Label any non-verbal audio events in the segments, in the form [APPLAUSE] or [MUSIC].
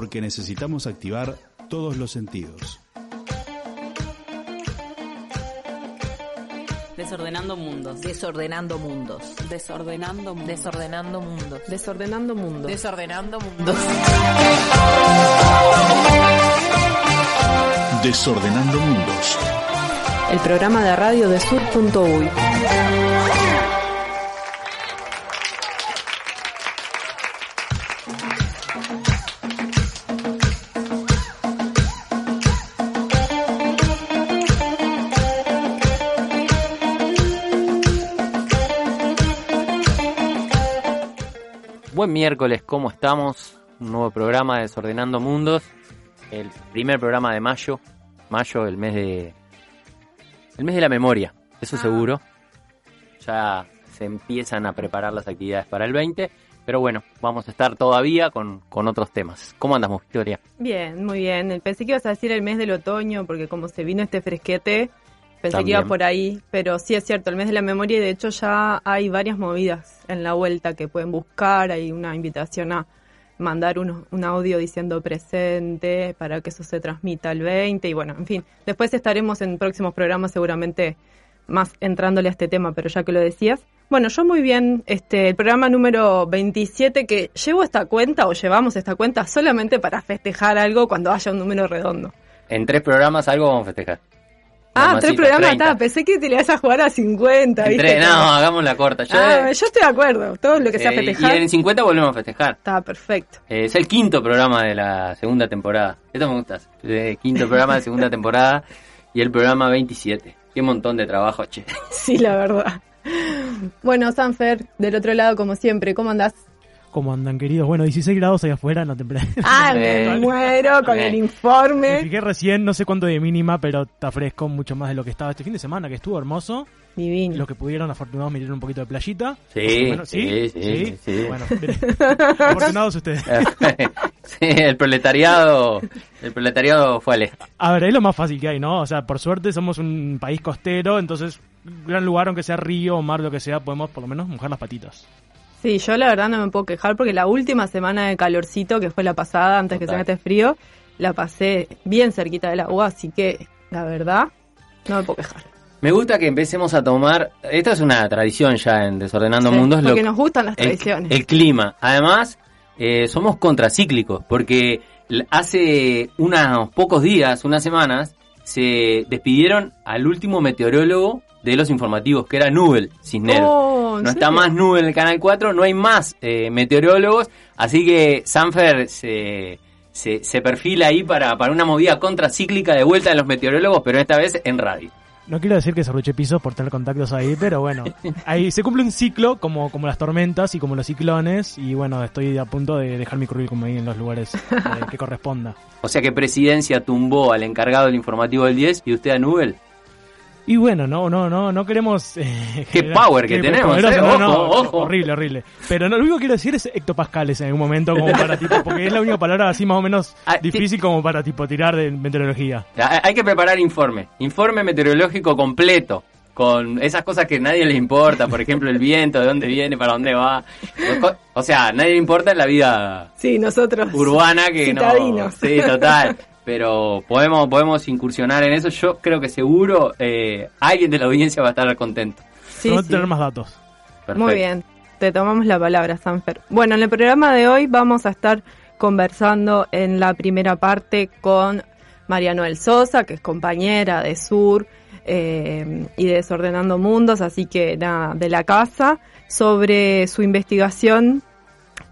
porque necesitamos activar todos los sentidos. Desordenando mundos. Desordenando mundos. Desordenando mundos. Desordenando mundos. Desordenando mundos. Desordenando mundos. Desordenando mundos. El programa de radio de sur.uy. Buen miércoles, ¿cómo estamos? Un nuevo programa de Desordenando Mundos. El primer programa de mayo. Mayo, el mes de. El mes de la memoria, eso seguro. Ya se empiezan a preparar las actividades para el 20. Pero bueno, vamos a estar todavía con, con otros temas. ¿Cómo andamos, Victoria? Bien, muy bien. Pensé que ibas a decir el mes del otoño, porque como se vino este fresquete, pensé También. que iba por ahí. Pero sí es cierto, el mes de la memoria, y de hecho ya hay varias movidas en la vuelta que pueden buscar. Hay una invitación a mandar uno- un audio diciendo presente para que eso se transmita al 20. Y bueno, en fin, después estaremos en próximos programas seguramente más entrándole a este tema, pero ya que lo decías. Bueno, yo muy bien, este, el programa número 27 que llevo esta cuenta o llevamos esta cuenta solamente para festejar algo cuando haya un número redondo. En tres programas algo vamos a festejar. Ah, tres programas, 30. está, pensé que te le ibas a jugar a 50, En ¿viste? tres- no, hagamos la corta. Yo, Ah, yo estoy de acuerdo, todo lo que sea festejar y en 50 volvemos a festejar. está perfecto. Eh, es el quinto programa de la segunda temporada. Esto me gusta. Quinto programa de segunda temporada y el programa 27. Qué montón de trabajo, che. [LAUGHS] Sí, la verdad. Bueno, Sanfer, del otro lado, como siempre, ¿cómo andás? ¿Cómo andan, queridos? Bueno, 16 grados allá afuera, no temperatura. Ah, me [LAUGHS] muero con el Me informe. fijé recién, no sé cuánto de mínima, pero está fresco, mucho más de lo que estaba este fin de semana, que estuvo hermoso. Divino. Los que pudieron, afortunados, mirar un poquito de playita. Sí, Bueno, sí, sí, sí. Bueno, bien. afortunados ustedes. [LAUGHS] sí, el proletariado, el proletariado fue al este. A ver, es lo más fácil que hay, ¿no? O sea, por suerte somos un país costero, entonces, gran lugar, aunque sea río o mar, lo que sea, podemos por lo menos mojar las patitas. Sí, yo la verdad no me puedo quejar porque la última semana de calorcito, que fue la pasada, antes que se mete frío, la pasé bien cerquita del agua, así que la verdad no me puedo quejar. Me gusta que empecemos a tomar, esta es una tradición ya en Desordenando Sí, Mundos, lo porque que- nos gustan las el, tradiciones. el clima. Además, eh, somos contracíclicos, porque hace unos pocos días, unas semanas, se despidieron al último meteorólogo de los informativos, que era Nubel Cisneros. Oh, ¿en no está más Nubel en el Canal 4, no hay más eh, meteorólogos, así que Sanfer se, se, se perfila ahí para, para una movida contracíclica de vuelta de los meteorólogos, pero esta vez en radio. No quiero decir que se arruche pisos por tener contactos ahí, pero bueno, [LAUGHS] ahí se cumple un ciclo como, como las tormentas y como los ciclones, y bueno, estoy a punto de dejar mi currículum ahí en los lugares eh, que [LAUGHS] corresponda. O sea que Presidencia tumbó al encargado del informativo del 10 y usted a Nubel. Y bueno, no, no, no, no queremos... eh, Qué generar- power que tenemos, poderoso, eh, no, ojo, no, ojo. horrible, horrible. Pero no, lo único que quiero decir es hectopascales en algún momento, como para tipo, porque es la única palabra así más o menos Ah, difícil como para tipo tirar de meteorología. Ha- Hay que preparar informe, informe meteorológico completo, con esas cosas que a nadie le importa, por ejemplo el viento, de dónde viene, para dónde va. O sea, nadie le importa en la vida Sí, nosotros. urbana que no. Citadinos. Sí, total. Pero podemos, podemos incursionar en eso. Yo creo que seguro eh, alguien de la audiencia va a estar contento. Sí, tener más datos. Perfecto. Muy bien, te tomamos la palabra, Sanfer. Bueno, en el programa de hoy vamos a estar conversando en la primera parte con María Noel Sosa, que es compañera de Sur eh, y de Desordenando Mundos, así que nada, de la casa, sobre su investigación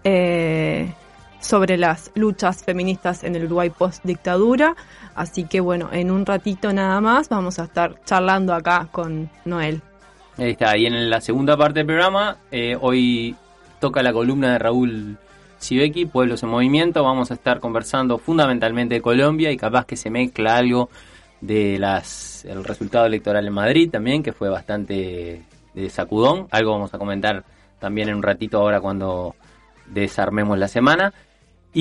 eh, sobre las luchas feministas en el Uruguay post dictadura. Así que bueno, en un ratito nada más vamos a estar charlando acá con Noel. Ahí está. Y en la segunda parte del programa, eh, hoy toca la columna de Raúl Sibeki, Pueblos en Movimiento. Vamos a estar conversando fundamentalmente de Colombia y capaz que se mezcla algo de las el resultado electoral en Madrid también, que fue bastante de sacudón. Algo vamos a comentar también en un ratito ahora cuando desarmemos la semana.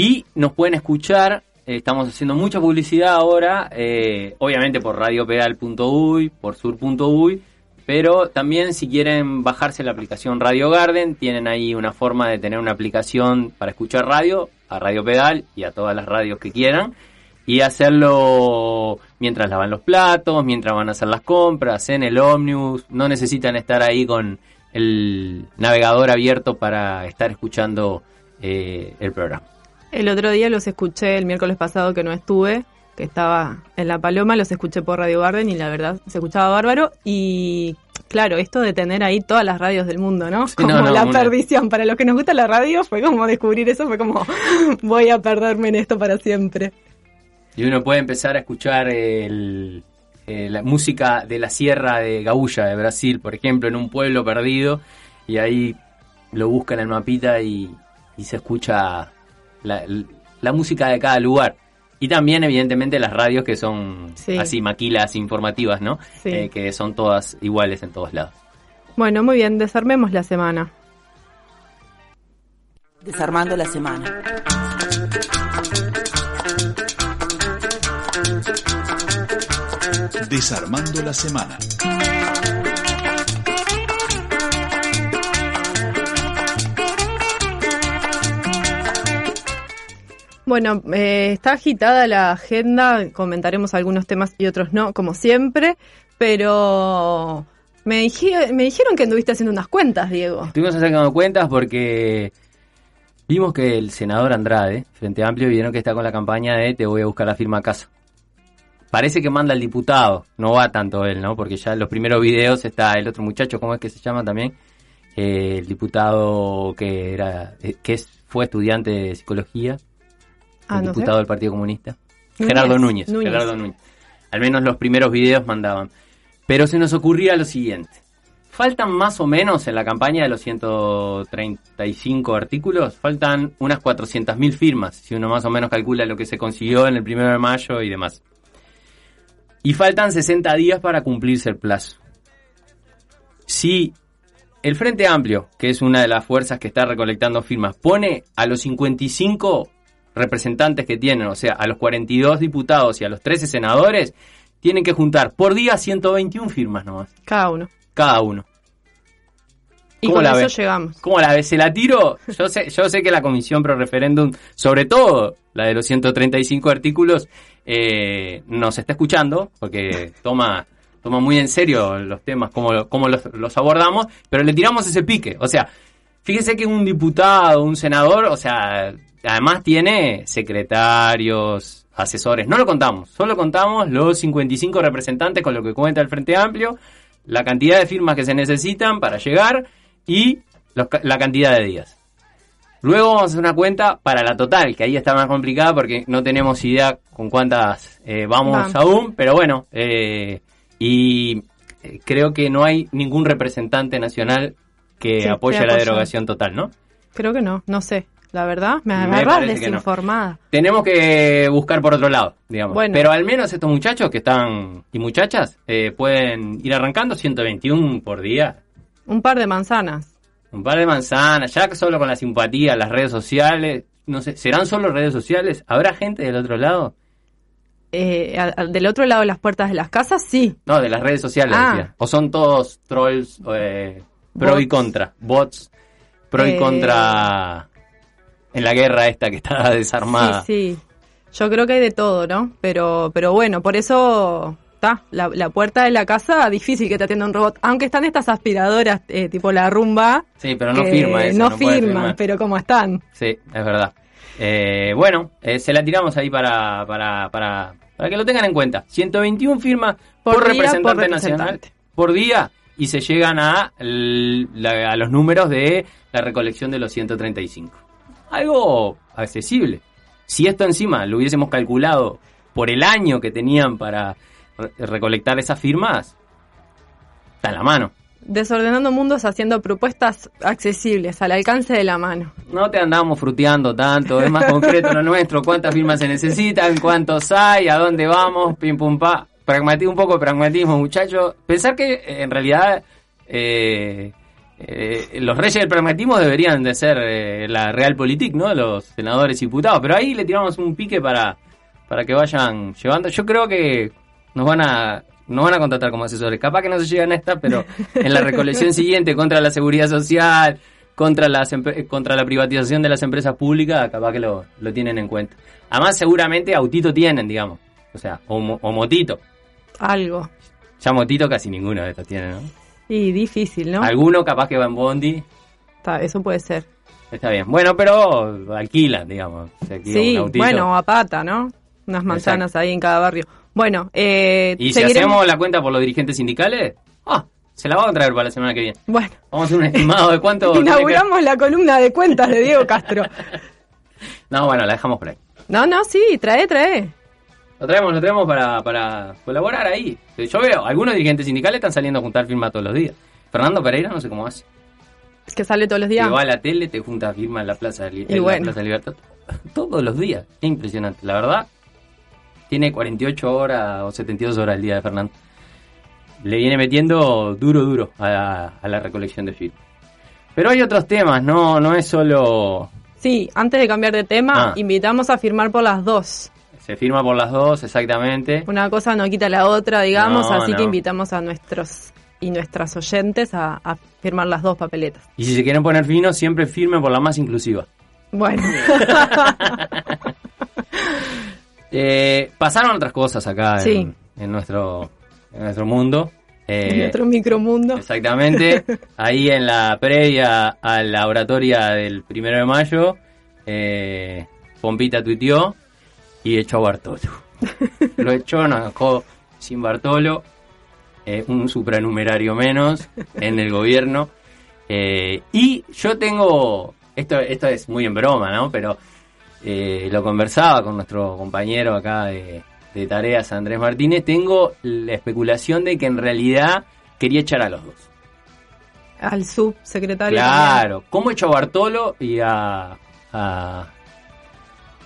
Y nos pueden escuchar, eh, estamos haciendo mucha publicidad ahora, eh, obviamente por radiopedal.uy, por sur.uy, Pero también si quieren bajarse la aplicación Radio Garden, tienen ahí una forma de tener una aplicación para escuchar radio, a Radio Pedal y a todas las radios que quieran. Y hacerlo mientras lavan los platos, mientras van a hacer las compras, en el ómnibus. No necesitan estar ahí con el navegador abierto para estar escuchando eh, el programa. El otro día los escuché, el miércoles pasado que no estuve, que estaba en La Paloma, los escuché por Radio Garden y la verdad se escuchaba bárbaro. Y claro, esto de tener ahí todas las radios del mundo, ¿no? Sí, Como no, no, la una- perdición. Para los que nos gusta la radio fue como descubrir eso, fue como [LAUGHS] voy a perderme en esto para siempre. Y uno puede empezar a escuchar el- eh, la música de la Sierra de Gaúcha de Brasil, por ejemplo, en un pueblo perdido, y ahí lo busca en el mapita y, y se escucha la, la música de cada lugar. Y también, evidentemente, las radios que son Sí. así maquilas informativas, ¿no? Sí. Eh, que son todas iguales en todos lados. Bueno, muy bien, desarmemos la semana. Desarmando la semana. Desarmando la semana. Bueno, eh, está agitada la agenda, comentaremos algunos temas y otros no, como siempre, pero me, dije- dijeron que anduviste haciendo unas cuentas, Diego. Estuvimos sacando cuentas porque vimos que el senador Andrade, Frente Amplio, vieron que está con la campaña de te voy a buscar la firma a casa. Parece que manda el diputado, no va tanto él, ¿no? Porque ya en los primeros videos está el otro muchacho, ¿cómo es que se llama también? Eh, el diputado que era eh, que fue estudiante de psicología, Ah, sé. diputado del Partido Comunista. Núñez, Gerardo Núñez, Núñez. Gerardo Núñez. Al menos los primeros videos mandaban. Pero se nos ocurría lo siguiente. Faltan más o menos en la campaña de los 135 artículos, faltan unas 400.000 firmas, si uno más o menos calcula lo que se consiguió en el primero de mayo y demás. Y faltan 60 días para cumplirse el plazo. Si el Frente Amplio, que es una de las fuerzas que está recolectando firmas, pone a los 55 representantes que tienen, o sea, a los 42 diputados y a los 13 senadores, tienen que juntar por día 121 firmas nomás, Cada uno. cada uno. Y ¿Cómo con la eso ves? llegamos. ¿Cómo la ves? ¿Se la tiro? Yo sé, yo sé que la Comisión Pro Referéndum, sobre todo la de los 135 artículos, eh, nos está escuchando, porque toma, toma muy en serio los temas, cómo, cómo los, los abordamos, pero le tiramos ese pique. O sea, fíjese que un diputado, un senador, o sea, además tiene secretarios, asesores. No lo contamos, solo contamos los 55 representantes con lo que cuenta el Frente Amplio, la cantidad de firmas que se necesitan para llegar y los la cantidad de días. Luego vamos a hacer una cuenta para la total, que ahí está más complicada porque no tenemos idea con cuántas eh, vamos Va. aún, pero bueno, eh, y eh, creo que no hay ningún representante nacional que Sí, apoye que la derogación total, ¿no? Creo que no, no sé. La verdad, me agarras parece que no. desinformada. Tenemos que buscar por otro lado, digamos. Bueno. Pero al menos estos muchachos que están, y muchachas, eh, pueden ir arrancando 121 por día. Un par de manzanas. Un par de manzanas, ya que solo con la simpatía, las redes sociales, no sé, ¿serán solo redes sociales? ¿Habrá gente del otro lado? Eh, a- a- del otro lado de las puertas de las casas, sí. No, de las redes sociales, Ah. decía. ¿O son todos trolls eh, pro y contra? Bots, pro y Eh. contra en la guerra esta que está [LAUGHS] desarmada. Sí, sí. Yo creo que hay de todo, ¿no? Pero, pero bueno, por eso está la, la puerta de la casa difícil que te atienda un robot. Aunque están estas aspiradoras eh, tipo la rumba. Sí, pero no firma eso. No, puede firman, pero como están. Sí, es verdad. Eh, bueno, eh, se la tiramos ahí para, para, para, para que lo tengan en cuenta. 121 firmas por, Por día, representante, por nacional por día y se llegan a, la- a los números de la recolección de los 135. Algo accesible. Si esto encima lo hubiésemos calculado por el año que tenían para re- recolectar esas firmas, está en la mano. Desordenando mundos haciendo propuestas accesibles, al alcance de la mano. No te andamos fruteando tanto, es más concreto lo nuestro, cuántas firmas se necesitan, cuántos hay, a dónde vamos, pim pum pa. Pragmatismo, un poco de pragmatismo, muchachos. Pensar que en realidad eh, eh, los reyes del pragmatismo deberían de ser eh, la realpolitik, ¿no? Los senadores y diputados. Pero ahí le tiramos un pique para, para que vayan llevando. Yo creo que nos van a no van a contratar como asesores. Capaz que no se llegan a esta, pero en la recolección siguiente contra la seguridad social, contra, las, contra la privatización de las empresas públicas, capaz que lo, lo tienen en cuenta. Además, seguramente autito tienen, digamos. O sea, o motito. Algo. Ya motito casi ninguno de estos tiene, ¿no? Y difícil, ¿no? Alguno capaz que va en bondi. Está- eso puede ser. Está bien. Bueno, pero alquilan, digamos. Se alquila Sí, un bueno, a pata, ¿no? Unas manzanas ahí en cada barrio. Bueno, eh, Y si hacemos la cuenta por los dirigentes sindicales, ah, se la vamos a traer para la semana que viene. Bueno, Vamos a hacer un estimado de cuánto. [LAUGHS] que- inauguramos la columna de cuentas de Diego Castro. [LAUGHS] No, bueno, la dejamos por ahí. No, no, sí, trae, trae. Lo traemos, lo traemos para, para colaborar ahí. Yo veo, algunos dirigentes sindicales están saliendo a juntar firmas todos los días. Fernando Pereira no sé cómo hace. Es que sale todos los días. Que va a la tele, te junta firma en la Plaza Y en la bueno. Plaza de Libertad. Todos los días. Es impresionante. La verdad, tiene 48 horas o 72 horas el día de Fernando. Le viene metiendo duro, duro a la, a la recolección de firmas. Pero hay otros temas, no, no es solo... Sí, antes de cambiar de tema, Ah. invitamos a firmar por las dos. Se firma por las dos, exactamente. Una cosa no quita la otra, digamos, No, así no. que invitamos a nuestros y nuestras oyentes a, a firmar las dos papeletas. Y si se quieren poner finos, siempre firmen por la más inclusiva. Bueno, [LAUGHS] Eh, pasaron otras cosas acá en, nuestro, en nuestro mundo. Eh, en nuestro micromundo. Exactamente. [LAUGHS] Ahí en la previa a la oratoria del primero de mayo, eh, Pompita tuiteó y echó a Bartolo. [LAUGHS] Lo echó, nos dejó sin Bartolo, eh, un supranumerario menos en el gobierno. Eh, y yo tengo, esto, esto es muy en broma, ¿no? Pero eh, lo conversaba con nuestro compañero acá de, de tareas, Andrés Martínez, tengo la especulación de que en realidad quería echar a los dos. Al subsecretario. Claro, ¿cómo echó a Bartolo y a... a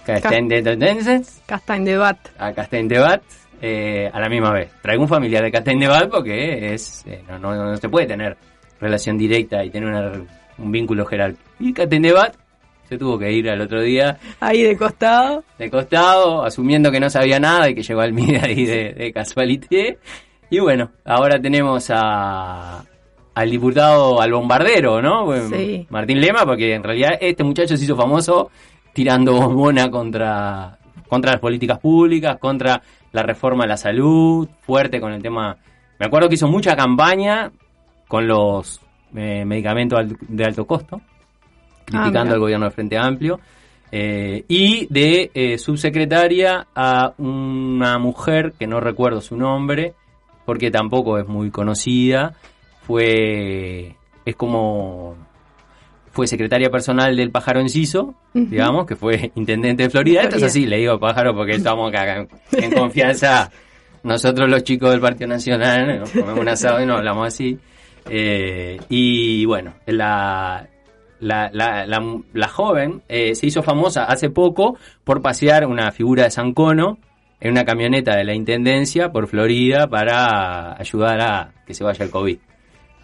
Castaing de también. Castaing de Bat. a Castaing de Bat eh, a la misma vez. Traigo un familiar de Castaing de Bat porque es eh, no, no, no se puede tener relación directa y tener una- un vínculo jerárquico. Y Castaing de Bat se tuvo que ir al otro día Ahí de costado. de costado, asumiendo que no sabía nada y que llegó al MIDE ahí de, de casualité. Y bueno, ahora tenemos a, al diputado, al bombardero, ¿no? Sí. Martín Lema, porque en realidad este muchacho se hizo famoso tirando bombona contra, contra las políticas públicas, contra la reforma de la salud, fuerte con el tema... Me acuerdo que hizo mucha campaña con los eh, medicamentos de alto costo, criticando Ah, al gobierno del Frente Amplio. eh, y de eh, subsecretaria a una mujer que no recuerdo su nombre, porque tampoco es muy conocida. Fue. Es como. Fue secretaria personal del pájaro Enciso, digamos, que fue intendente de Florida. Esto es Florida. así, le digo pájaro porque estamos acá en, en confianza. [LAUGHS] Nosotros los chicos del Partido Nacional nos comemos un asado y nos hablamos así. Eh, y bueno, la, la, la, la, la joven eh, se hizo famosa hace poco por pasear una figura de Sancono en una camioneta de la Intendencia por Florida para ayudar a que se vaya el COVID.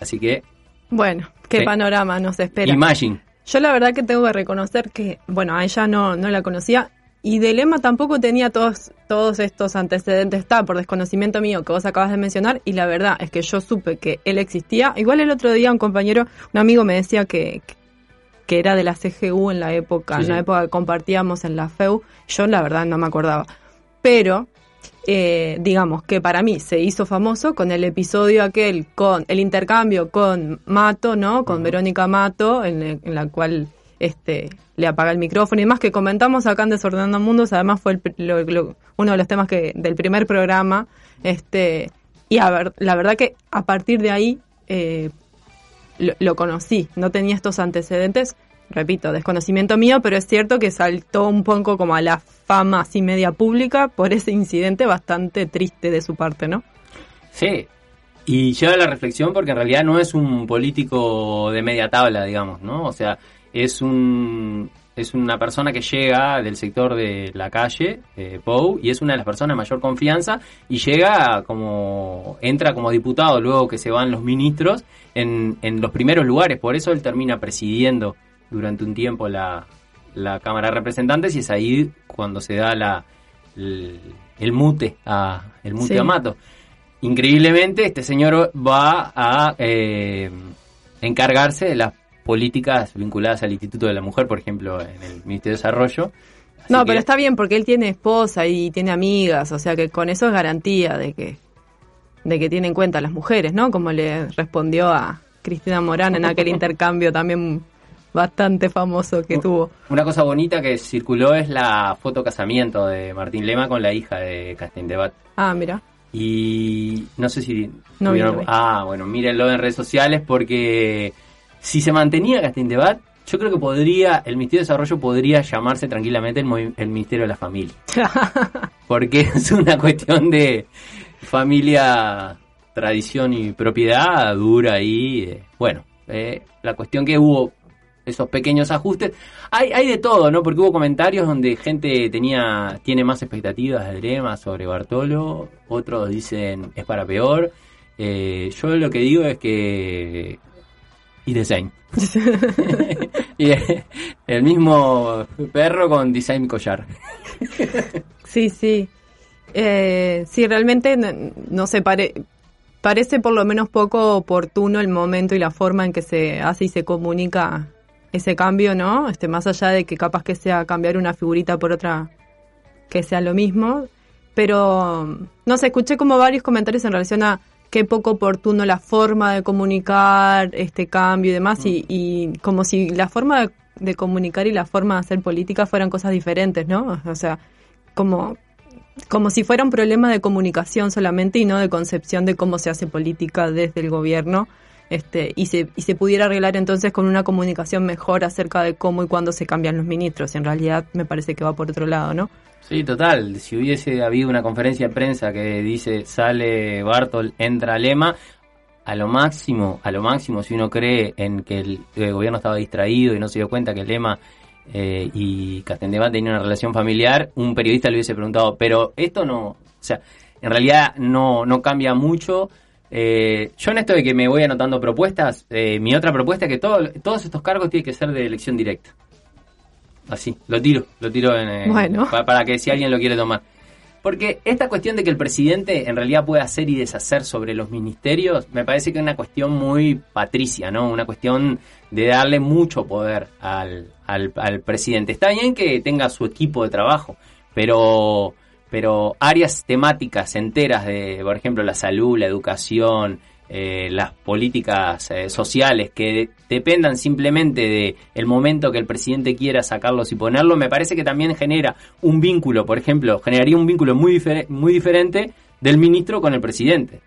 Así que, Bueno, qué Sí. panorama nos espera. imagine. Yo la verdad que tengo que reconocer que, bueno, a ella no, no la conocía y de Lema tampoco tenía todos, todos estos antecedentes, está por desconocimiento mío que vos acabas de mencionar y la verdad es que yo supe que él existía. Igual el otro día un compañero, un amigo me decía que, que era de la CGU en la época, Sí, en la sí. época que compartíamos en la FEU, yo la verdad no me acordaba. Pero eh, digamos que para mí se hizo famoso con el episodio aquel, con el intercambio con Mato, ¿no? Con Verónica Mato, en, la cual este le apaga el micrófono y más que comentamos acá en Desordenando Mundos, además fue el lo- lo- uno de los temas que del primer programa, este y a ver, la verdad que a partir de ahí eh, lo, lo conocí, no tenía estos antecedentes, repito, desconocimiento mío, pero es cierto que saltó un poco como a la fama así media pública por ese incidente bastante triste de su parte, ¿no? Sí. Y lleva la reflexión porque en realidad no es un político de media tabla, digamos, ¿no? O sea, es un es una persona que llega del sector de la calle, eh, Pou, y es una de las personas de mayor confianza y llega como entra como diputado luego que se van los ministros en, en los primeros lugares, por eso él termina presidiendo durante un tiempo la, la Cámara de Representantes y es ahí cuando se da la el, el mute a el mute Sí. a Mato. increíblemente este señor va a eh, encargarse de las políticas vinculadas al Instituto de la Mujer, por ejemplo, en el Ministerio de Desarrollo. Así No, que- pero está bien porque él tiene esposa y tiene amigas, o sea que con eso es garantía de que de que tiene en cuenta a las mujeres, ¿no? Como le respondió a Cristina Morán en aquel [LAUGHS] intercambio también bastante famoso que tuvo. Una cosa bonita que circuló es la foto casamiento de Martín Lema con la hija de Castendebat. Ah, mira. Y no sé si... No tuvieron- no vi. Ah, bueno, mírenlo en redes sociales porque si se mantenía Castendebat, yo creo que podría, el Ministerio de Desarrollo podría llamarse tranquilamente el, el Ministerio de la Familia. [LAUGHS] Porque es una cuestión de familia, tradición y propiedad dura ahí. eh, bueno, eh, la cuestión que hubo esos pequeños ajustes. Hay, hay de todo, ¿no? Porque hubo comentarios donde gente tenía tiene más expectativas de Lema sobre Bartolo, otros dicen es para peor. Eh, yo lo que digo es que... Y design. [LAUGHS] [LAUGHS] y el mismo perro con design collar. [LAUGHS] Sí, sí. Eh, sí, realmente no, no sé, pare- parece por lo menos poco oportuno el momento y la forma en que se hace y se comunica ese cambio, ¿no? Este, más allá de que capaz que sea cambiar una figurita por otra que sea lo mismo. Pero, no sé, escuché como varios comentarios en relación a qué poco oportuno la forma de comunicar este cambio y demás, y, y como si la forma de, comunicar y la forma de hacer política fueran cosas diferentes, ¿no? O sea, como, como si fuera un problema de comunicación solamente y no de concepción de cómo se hace política desde el gobierno. Este, y, se, y se pudiera arreglar entonces con una comunicación mejor acerca de cómo y cuándo se cambian los ministros. En realidad me parece que va por otro lado, ¿no? Sí, total. Si hubiese habido una conferencia de prensa que dice sale Bartol, entra Lema, a lo máximo, a lo máximo, si uno cree en que el, gobierno estaba distraído y no se dio cuenta que Lema eh, y Castendebat tenían una relación familiar, un periodista le hubiese preguntado, pero esto no, o sea, en realidad no, no cambia mucho. Eh, yo en esto de que me voy anotando propuestas, eh, mi otra propuesta es que todo- todos estos cargos tienen que ser de elección directa. Así, lo tiro, lo tiro en, eh, Bueno. pa- para que si alguien lo quiere tomar. Porque esta cuestión de que el presidente en realidad puede hacer y deshacer sobre los ministerios, me parece que es una cuestión muy patricia, ¿no? Una cuestión de darle mucho poder al, al, al presidente. Está bien que tenga su equipo de trabajo, pero, pero áreas temáticas enteras de, por ejemplo, la salud, la educación, eh, las políticas eh, sociales que dependan simplemente de el momento que el presidente quiera sacarlos y ponerlos, me parece que también genera un vínculo, por ejemplo, generaría un vínculo muy, muy diferente del ministro con el presidente.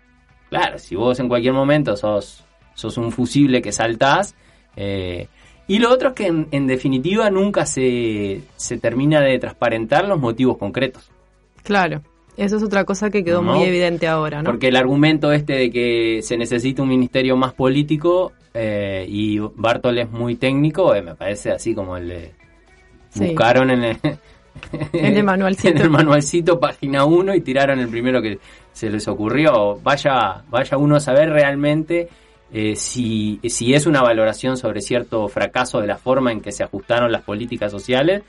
Claro, si vos en cualquier momento sos, sos un fusible que saltás. eh, y lo otro es que en, en definitiva nunca se, se termina de transparentar los motivos concretos. Claro. Eso es otra cosa que quedó No. muy evidente ahora, ¿no? Porque el argumento este de que se necesita un ministerio más político eh, y Bartol es muy técnico, eh, me parece así como el de... Sí. Buscaron en el, [LAUGHS] En el manualcito. [LAUGHS] en el manualcito página 1 y tiraron el primero que se les ocurrió. Vaya, vaya uno a saber realmente eh, si, si es una valoración sobre cierto fracaso de la forma en que se ajustaron las políticas sociales.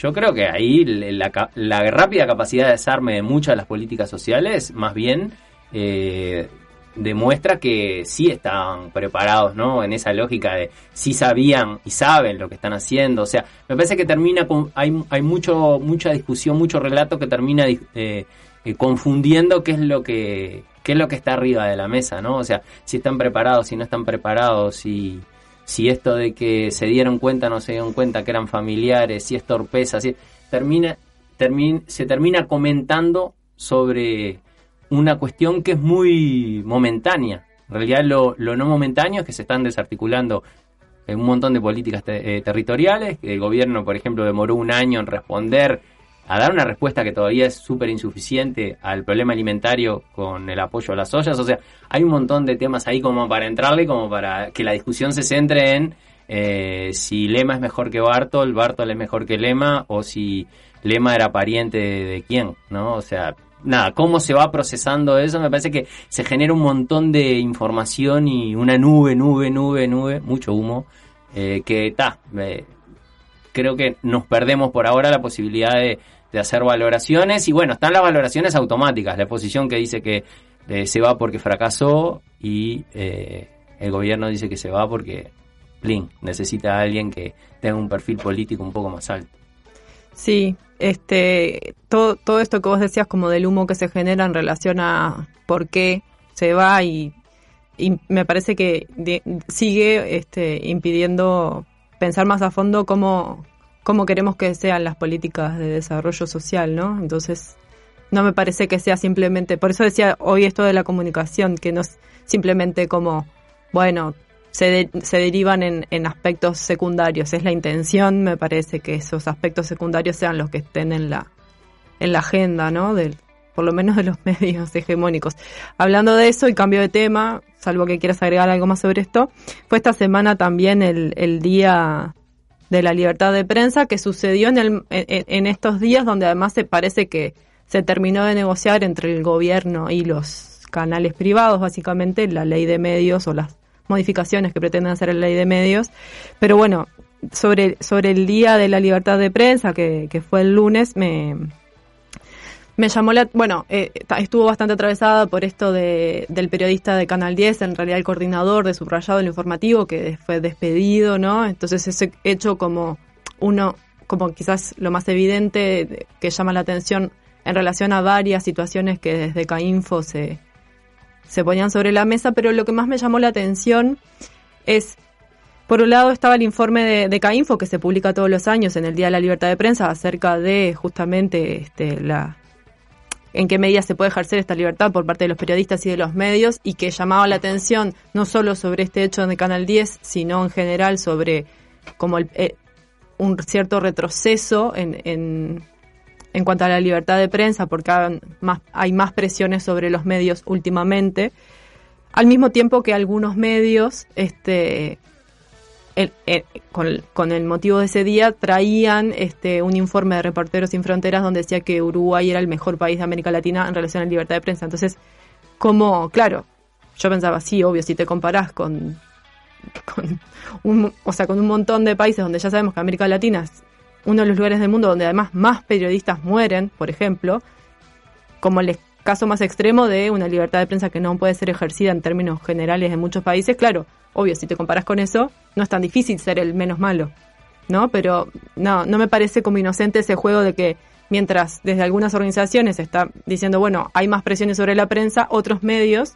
Yo creo que ahí la, la rápida capacidad de desarme de muchas de las políticas sociales, más bien eh, demuestra que sí estaban preparados, ¿no? En esa lógica de sí sabían y saben lo que están haciendo. O sea, me parece que termina con hay, hay mucho mucha discusión, mucho relato que termina eh, eh, confundiendo qué es lo que qué es lo que está arriba de la mesa, ¿no? O sea, si están preparados, si no están preparados, si si esto de que se dieron cuenta no se dieron cuenta que eran familiares, si es torpeza, si termina termin- se termina comentando sobre una cuestión que es muy momentánea. En realidad lo, lo no momentáneo es que se están desarticulando un montón de políticas te- eh, territoriales. El gobierno, por ejemplo, demoró un año en responder, a dar una respuesta que todavía es súper insuficiente al problema alimentario con el apoyo a las ollas. O sea, hay un montón de temas ahí como para entrarle, como para que la discusión se centre en eh, si Lema es mejor que Bartol, Bartol es mejor que Lema, o si Lema era pariente de, quién, ¿no? O sea, nada, cómo se va procesando eso, me parece que se genera un montón de información y una nube, nube, nube, nube, mucho humo, eh, que está, creo que nos perdemos por ahora la posibilidad de, de hacer valoraciones y bueno, están las valoraciones automáticas, la exposición que dice que eh, se va porque fracasó y eh, el gobierno dice que se va porque, plin, necesita a alguien que tenga un perfil político un poco más alto. Sí, este, todo, todo esto que vos decías como del humo que se genera en relación a por qué se va y, me parece que sigue este, impidiendo pensar más a fondo cómo, cómo queremos que sean las políticas de desarrollo social, ¿no? Entonces, no me parece que sea simplemente, por eso decía hoy esto de la comunicación, que no es simplemente como, bueno, se, de- se derivan en, en aspectos secundarios. Es la intención, me parece, que esos aspectos secundarios sean los que estén en la, en la agenda, ¿no? Del, por lo menos de los [LAUGHS] medios hegemónicos. Hablando de eso y cambio de tema, salvo que quieras agregar algo más sobre esto, fue esta semana también el, el Día de la Libertad de Prensa que sucedió en, el, en, estos días donde además se parece que se terminó de negociar entre el gobierno y los canales privados, básicamente, la ley de medios o las modificaciones que pretenden hacer la ley de medios. Pero bueno, sobre, sobre el Día de la Libertad de Prensa, que, que fue el lunes, me, me llamó la... Bueno, eh, estuvo bastante atravesada por esto de, del periodista de Canal 10, en realidad el coordinador de subrayado del informativo, que fue despedido, ¿no? Entonces ese hecho como uno, como quizás lo más evidente de- que llama la atención en relación a varias situaciones que desde Cainfo se, se ponían sobre la mesa, pero lo que más me llamó la atención es, por un lado estaba el informe de, de Cainfo que se publica todos los años en el Día de la Libertad de Prensa acerca de justamente este, la en qué medida se puede ejercer esta libertad por parte de los periodistas y de los medios y que llamaba la atención no solo sobre este hecho de Canal 10, sino en general sobre como el, eh, un cierto retroceso en, en, en cuanto a la libertad de prensa, porque hay más, hay más presiones sobre los medios últimamente, al mismo tiempo que algunos medios, este, el- el- con, el- con el motivo de ese día, traían este, un informe de Reporteros Sin Fronteras donde decía que Uruguay era el mejor país de América Latina en relación a la libertad de prensa. Entonces, como, claro, yo pensaba, sí, obvio, si te comparás con, con un, o sea, con un montón de países donde ya sabemos que América Latina es uno de los lugares del mundo donde además más periodistas mueren, por ejemplo, como el caso más extremo de una libertad de prensa que no puede ser ejercida en términos generales en muchos países, claro, obvio, si te comparas con eso, no es tan difícil ser el menos malo, ¿no? Pero no, no me parece como inocente ese juego de que mientras desde algunas organizaciones está diciendo, bueno, hay más presiones sobre la prensa, otros medios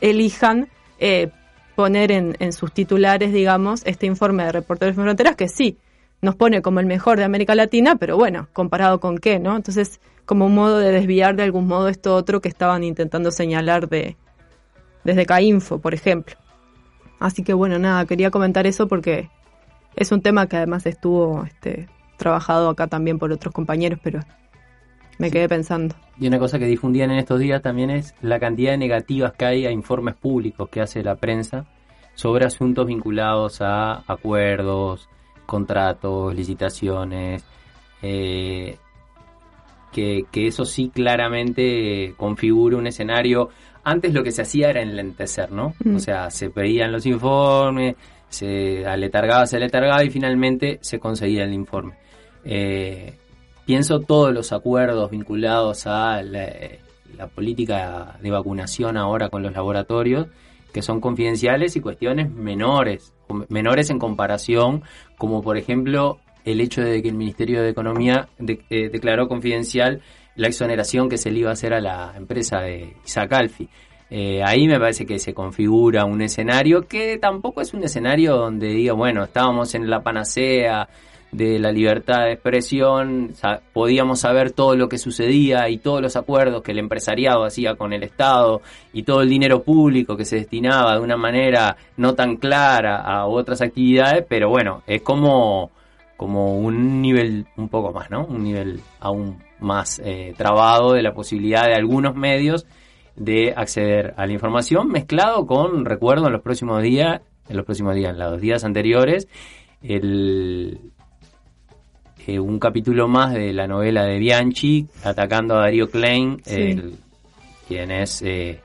elijan eh, poner en, en sus titulares, digamos, este informe de Reporteros Sin Fronteras que sí, nos pone como el mejor de América Latina, pero bueno, comparado con qué, ¿no? Entonces, como un modo de desviar de algún modo esto otro que estaban intentando señalar de desde Cainfo, por ejemplo. Así que bueno, nada, quería comentar eso porque es un tema que además estuvo este, trabajado acá también por otros compañeros, pero me quedé pensando. Y una cosa que difundían en estos días también es la cantidad de negativas que hay a informes públicos que hace la prensa sobre asuntos vinculados a acuerdos, contratos, licitaciones, eh, que, que eso sí claramente configura un escenario. Antes lo que se hacía era enlentecer, ¿no? Mm. O sea, se pedían los informes, se aletargaba, se aletargaba y finalmente se conseguía el informe. Eh, pienso todos los acuerdos vinculados a la, la política de vacunación ahora con los laboratorios, que son confidenciales y cuestiones menores, menores en comparación, como por ejemplo el hecho de que el Ministerio de Economía de- eh, declaró confidencial la exoneración que se le iba a hacer a la empresa de Isaac Alfi. Eh, ahí me parece que se configura un escenario que tampoco es un escenario donde diga, bueno, estábamos en la panacea de la libertad de expresión, podíamos saber todo lo que sucedía y todos los acuerdos que el empresariado hacía con el Estado y todo el dinero público que se destinaba de una manera no tan clara a otras actividades, pero bueno, es como, como un nivel un poco más, ¿no? Un nivel aún más eh, trabado de la posibilidad de algunos medios de acceder a la información mezclado con, recuerdo, en los próximos días, en los próximos días, en los días anteriores, el, eh, un capítulo más de la novela de Bianchi atacando a Darío Klein, Sí. el- quien es eh,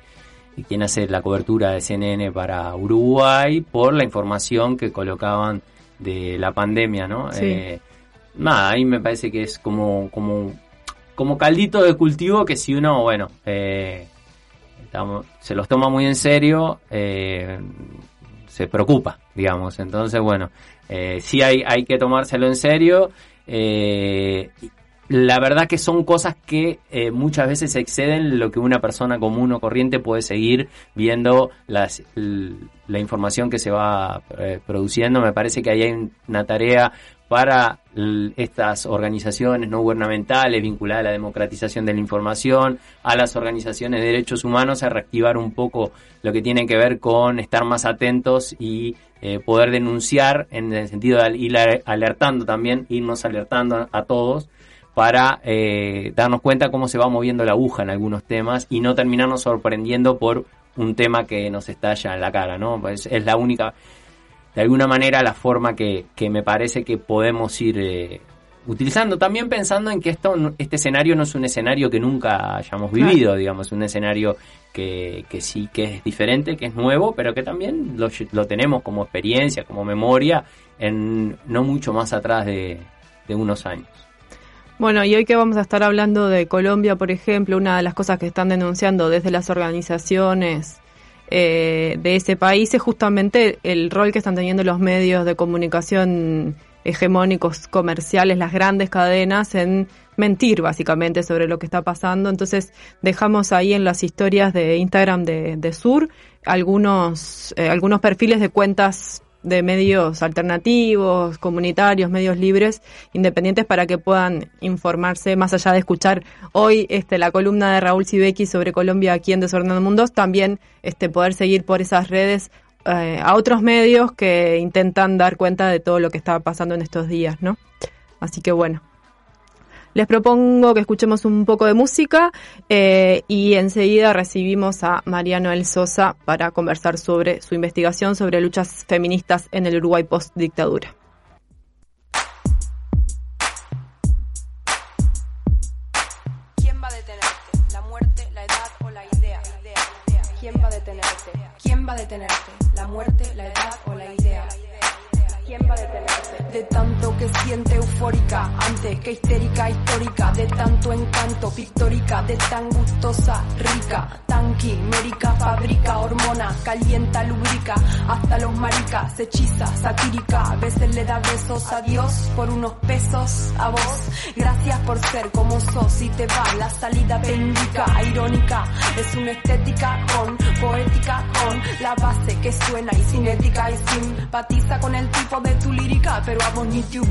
quien hace la cobertura de CNN para Uruguay por la información que colocaban de la pandemia, ¿no? Sí. Eh, nada, ahí me parece que es como como como caldito de cultivo que si uno, bueno, eh, se los toma muy en serio, eh, se preocupa, digamos. Entonces, bueno, eh, sí hay, hay que tomárselo en serio. eh, la verdad que son cosas que muchas veces exceden lo que una persona común o corriente puede seguir viendo las, la información que se va produciendo. Me parece que ahí hay una tarea para estas organizaciones no gubernamentales vinculadas a la democratización de la información, a las organizaciones de derechos humanos, a reactivar un poco lo que tiene que ver con estar más atentos y eh, poder denunciar en el sentido de ir alertando también, irnos alertando a todos para eh, darnos cuenta cómo se va moviendo la aguja en algunos temas y no terminarnos sorprendiendo por un tema que nos estalla en la cara, ¿no? Pues es la única, de alguna manera, la forma que, que me parece que podemos ir eh, utilizando. También pensando en que esto, este escenario no es un escenario que nunca hayamos vivido, digamos, un escenario que, que sí que es diferente, que es nuevo, pero que también lo, lo tenemos como experiencia, como memoria, en no mucho más atrás de, de unos años. Bueno, y hoy que vamos a estar hablando de Colombia, por ejemplo, una de las cosas que están denunciando desde las organizaciones eh, de ese país es justamente el rol que están teniendo los medios de comunicación hegemónicos comerciales, las grandes cadenas, en mentir básicamente sobre lo que está pasando. Entonces dejamos ahí en las historias de Instagram de, de Sur algunos, eh, algunos perfiles de cuentas de medios alternativos, comunitarios, medios libres, independientes para que puedan informarse más allá de escuchar hoy este la columna de Raúl Sibeki sobre Colombia aquí en Desordenando Mundos, también este poder seguir por esas redes eh, a otros medios que intentan dar cuenta de todo lo que está pasando en estos días, ¿no? Así que bueno. Les propongo que escuchemos un poco de música eh, y enseguida recibimos a Mariano El Sosa para conversar sobre su investigación sobre luchas feministas en el Uruguay post-dictadura. Que siente eufórica, antes que histérica, histórica, de tanto encanto, pictórica, de tan gustosa, rica, tan quimérica, fabrica, hormona, calienta, lubrica, hasta los maricas, hechiza, satírica, a veces le da besos a Dios por unos pesos a vos. Gracias por ser como sos y te va, la salida te indica, irónica, es una estética con poética, con la base que suena y cinética y simpatiza con el tipo de tu lírica, pero a vos ni te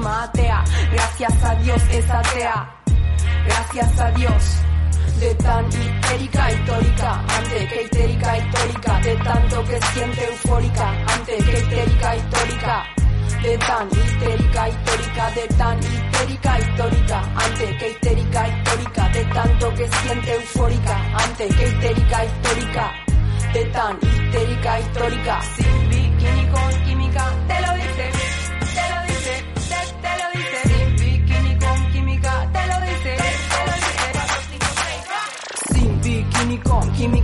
gracias a Dios es atea, gracias a Dios. De tan histérica histórica, antes que histérica histórica, de tanto que siente eufórica, antes que histérica histórica, de tan histérica histórica, de tan histérica histórica, antes que histérica histórica, de tanto que siente eufórica, antes que histérica histórica, de tan histérica histórica, sin bikini con química, te lo dice, bikini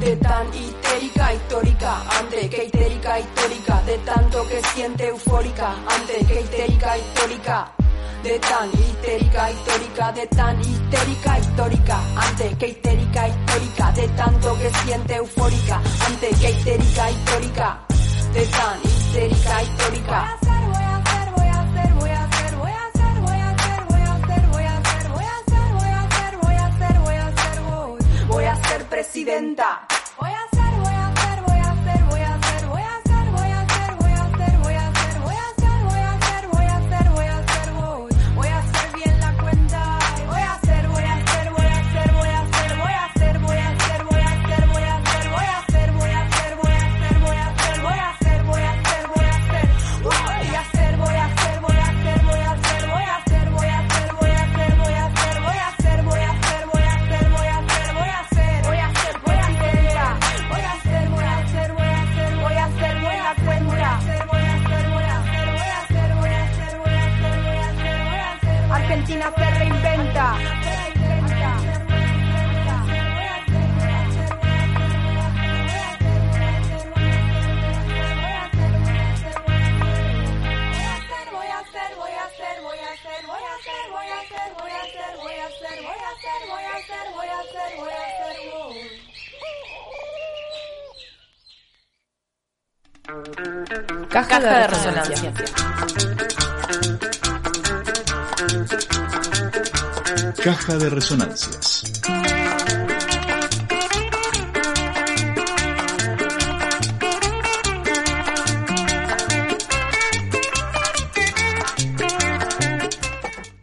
de tan histérica, histórica, ante que histérica, histórica, de tanto que siente eufórica, ante que histérica, histórica, de tan histérica, histórica, de tan histérica, histórica, ante que histérica, histórica, de tanto que siente eufórica, ante que histérica, histórica, de tan histérica, histórica. Presidenta. Caja, de resonancia. Caja de resonancias.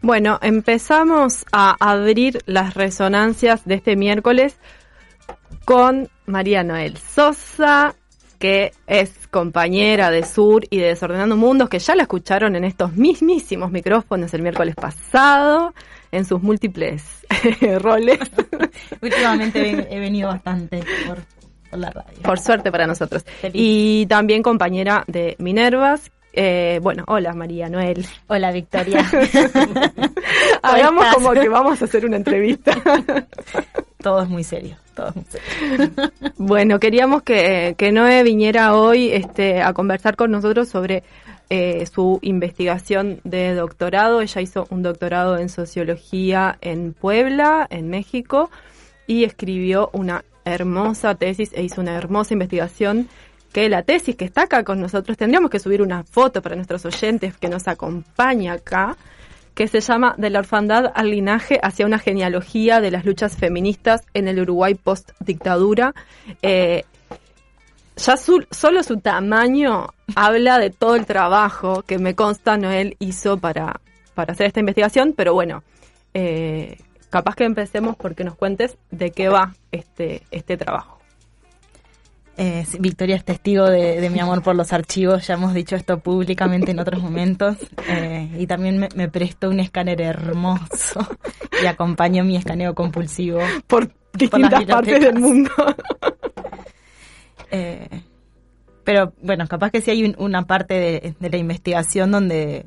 Bueno, empezamos a abrir las resonancias de este miércoles con María Noel Sosa, que es compañera de Sur y de Desordenando Mundos, que ya la escucharon en estos mismísimos micrófonos el miércoles pasado, en sus múltiples [LAUGHS] roles, [LAUGHS] Últimamente he, venido bastante por, por la radio. por suerte para nosotros. Feliz. Y también compañera de Minervas. Eh, bueno, hola María Noel. Hola Victoria. [LAUGHS] Hagamos como que vamos a hacer una entrevista. todo es muy serio, [LAUGHS] Bueno, queríamos que, que Noé viniera hoy este, a conversar con nosotros sobre eh, su investigación de doctorado. Ella hizo un doctorado en sociología en Puebla, en México, y escribió una hermosa tesis e hizo una hermosa investigación que la tesis que está acá con nosotros, tendríamos que subir una foto para nuestros oyentes que nos acompaña acá, que se llama De la orfandad al linaje hacia una genealogía de las luchas feministas en el Uruguay post-dictadura. Eh, ya solo su tamaño habla de todo el trabajo que me consta Noel hizo para, para hacer esta investigación, pero bueno, eh, capaz que empecemos porque nos cuentes de qué va este, este trabajo. Eh, Victoria es testigo de, de mi amor por los archivos, ya hemos dicho esto públicamente en otros momentos. Eh, y también me, me prestó un escáner hermoso y acompañó mi escaneo compulsivo. Por distintas partes del mundo. [LAUGHS] Eh, pero bueno, capaz que sí hay un- una parte de, de la investigación donde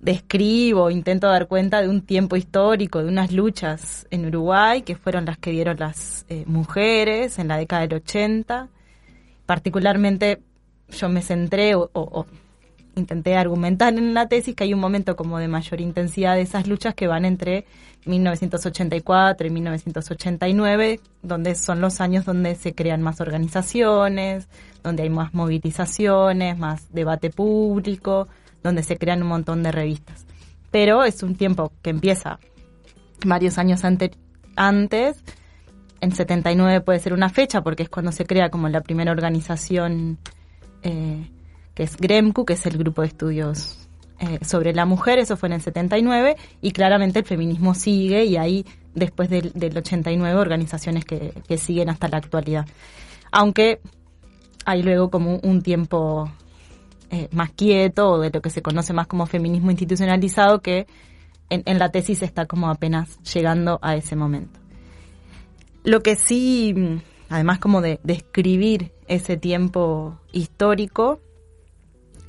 describo, intento dar cuenta de un tiempo histórico, de unas luchas en Uruguay que fueron las que dieron las eh, mujeres en la década del 80. Particularmente yo me centré o, intenté argumentar en la tesis que hay un momento como de mayor intensidad de esas luchas que van entre 1984 y 1989, donde son los años donde se crean más organizaciones, donde hay más movilizaciones, más debate público, donde se crean un montón de revistas. Pero es un tiempo que empieza varios años ante- antes. En 79 puede ser una fecha porque es cuando se crea como la primera organización eh, que es GREMCU, que es el grupo de estudios eh, sobre la mujer, eso fue en el 79, y claramente el feminismo sigue y hay después del, del 89 organizaciones que, siguen hasta la actualidad. Aunque hay luego como un, tiempo eh, más quieto o de lo que se conoce más como feminismo institucionalizado que en la tesis está como apenas llegando a ese momento. Lo que sí, además como de describir ese tiempo histórico,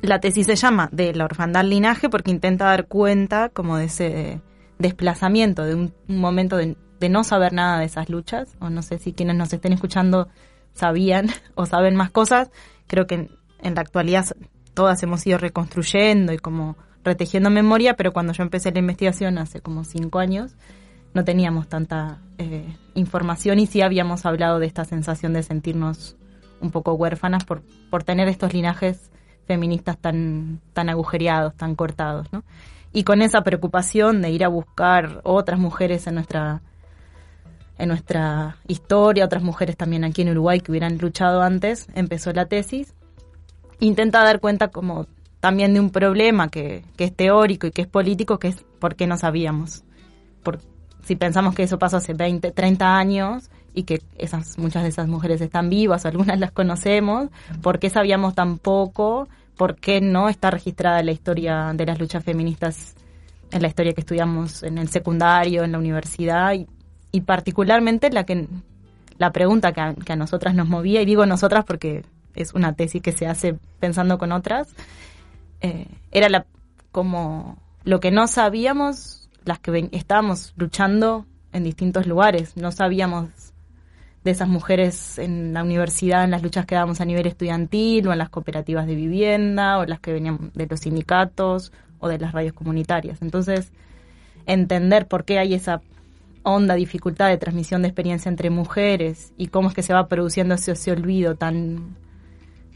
la tesis se llama de la orfandad linaje porque intenta dar cuenta como de ese desplazamiento, de un, un momento de, de no saber nada de esas luchas, o no sé si quienes nos estén escuchando sabían [LAUGHS] o saben más cosas. Creo que en, en la actualidad todas hemos ido reconstruyendo y como retejiendo memoria, pero cuando yo empecé la investigación hace como cinco años, no teníamos tanta eh, información y sí habíamos hablado de esta sensación de sentirnos un poco huérfanas por, por tener estos linajes feministas tan, tan agujereados, tan cortados, ¿no? Y con esa preocupación de ir a buscar otras mujeres en nuestra en nuestra historia, otras mujeres también aquí en Uruguay que hubieran luchado antes, empezó la tesis. Intenta dar cuenta como también de un problema que, que es teórico y que es político, que es por qué no sabíamos. Por, si pensamos que eso pasó hace 20, 30 años y que esas muchas de esas mujeres están vivas, [LAUGHS] algunas las conocemos, ¿por qué sabíamos tan poco? ¿Por qué no está registrada la historia de las luchas feministas en la historia que estudiamos en el secundario, en la universidad y, particularmente la que la pregunta que a, que a nosotras nos movía y digo nosotras porque es una tesis que se hace pensando con otras eh, era la como lo que no sabíamos las que ven, estábamos luchando en distintos lugares no sabíamos de esas mujeres en la universidad en las luchas que dábamos a nivel estudiantil o en las cooperativas de vivienda o las que venían de los sindicatos o de las radios comunitarias entonces entender por qué hay esa honda dificultad de transmisión de experiencia entre mujeres y cómo es que se va produciendo ese, ese olvido tan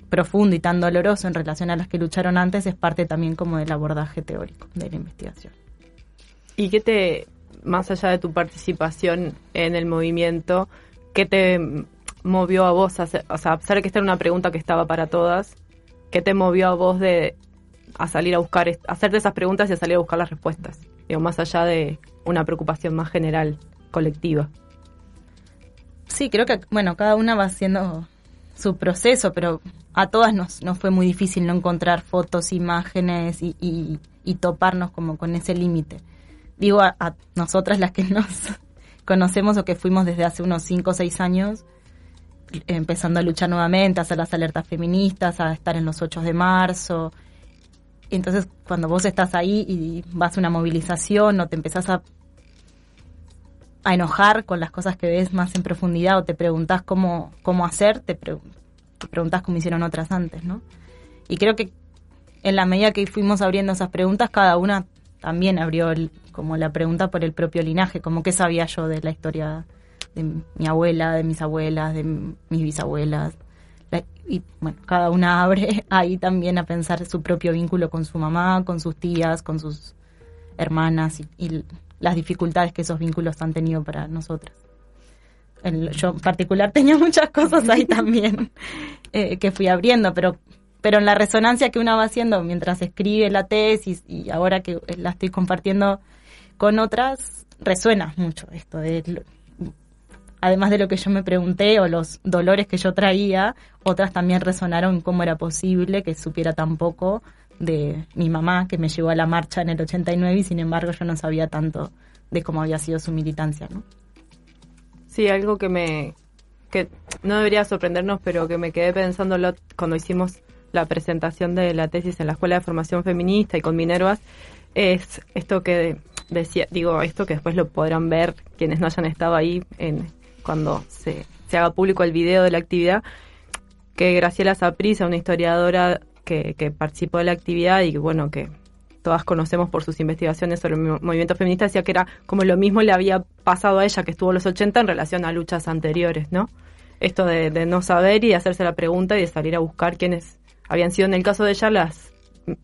profundo y tan doloroso en relación a las que lucharon antes es parte también como del abordaje teórico de la investigación. ¿Y qué te, más allá de tu participación en el movimiento, qué te movió a vos, a hacer, o sea, a pesar de que esta era una pregunta que estaba para todas, qué te movió a vos de a salir a buscar, a hacerte esas preguntas y a salir a buscar las respuestas? Digo, más allá de una preocupación más general, colectiva. Sí, creo que, bueno, cada una va haciendo su proceso, pero a todas nos, nos fue muy difícil no encontrar fotos, imágenes y, y, y toparnos como con ese límite. Digo a, nosotras las que nos [LAUGHS] conocemos o que fuimos desde hace unos 5 o 6 años, empezando a luchar nuevamente, a hacer las alertas feministas, a estar en los 8 de marzo. Entonces, cuando vos estás ahí y vas a una movilización o te empezás a a enojar con las cosas que ves más en profundidad o te preguntas cómo, cómo hacer, te, pre te preguntas cómo hicieron otras antes, ¿no? Y creo que en la medida que fuimos abriendo esas preguntas, cada una también abrió el, como la pregunta por el propio linaje, como qué sabía yo de la historia de mi abuela, de mis abuelas, de mis bisabuelas. La, y bueno, cada una [LAUGHS] abre ahí también a pensar su propio vínculo con su mamá, con sus tías, con sus hermanas y, y las dificultades que esos vínculos han tenido para nosotras. Yo en particular [LAUGHS] tenía muchas cosas ahí también [LAUGHS] eh, que fui abriendo, pero, pero en la resonancia que uno va haciendo mientras escribe la tesis y ahora que la estoy compartiendo con otras, resuena mucho esto de además de lo que yo me pregunté o los dolores que yo traía, otras también resonaron cómo era posible que supiera tan poco de mi mamá que me llevó a la marcha en el 89 y sin embargo yo no sabía tanto de cómo había sido su militancia, ¿no? Sí, algo que me que no debería sorprendernos, pero que me quedé pensando cuando hicimos la presentación de la tesis en la Escuela de Formación Feminista y con Minervas, es esto que decía, digo, esto que después lo podrán ver quienes no hayan estado ahí en, cuando se, se haga público el video de la actividad, que Graciela Saprissa, una historiadora que, que participó de la actividad y bueno, que todas conocemos por sus investigaciones sobre el movimiento feminista, decía que era como lo mismo le había pasado a ella que estuvo en los 80 en relación a luchas anteriores, ¿no? Esto de, de no saber y de hacerse la pregunta y de salir a buscar quiénes habían sido, en el caso de ella, las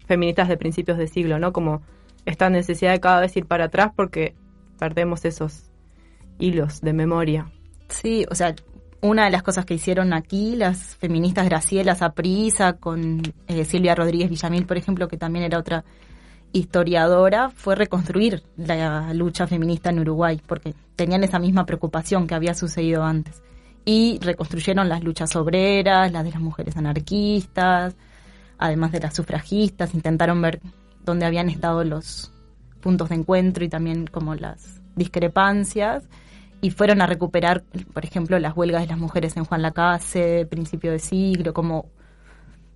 feministas de principios de siglo, ¿no? Como esta necesidad de cada vez ir para atrás porque perdemos esos hilos de memoria. Sí, o sea, una de las cosas que hicieron aquí las feministas Graciela Saprisa con eh, Silvia Rodríguez Villamil, por ejemplo, que también era otra historiadora, fue reconstruir la lucha feminista en Uruguay, porque tenían esa misma preocupación que había sucedido antes. Y reconstruyeron las luchas obreras, las de las mujeres anarquistas, además de las sufragistas, intentaron ver dónde habían estado los puntos de encuentro y también como las discrepancias y fueron a recuperar, por ejemplo, las huelgas de las mujeres en Juan Lacase, principio de siglo, como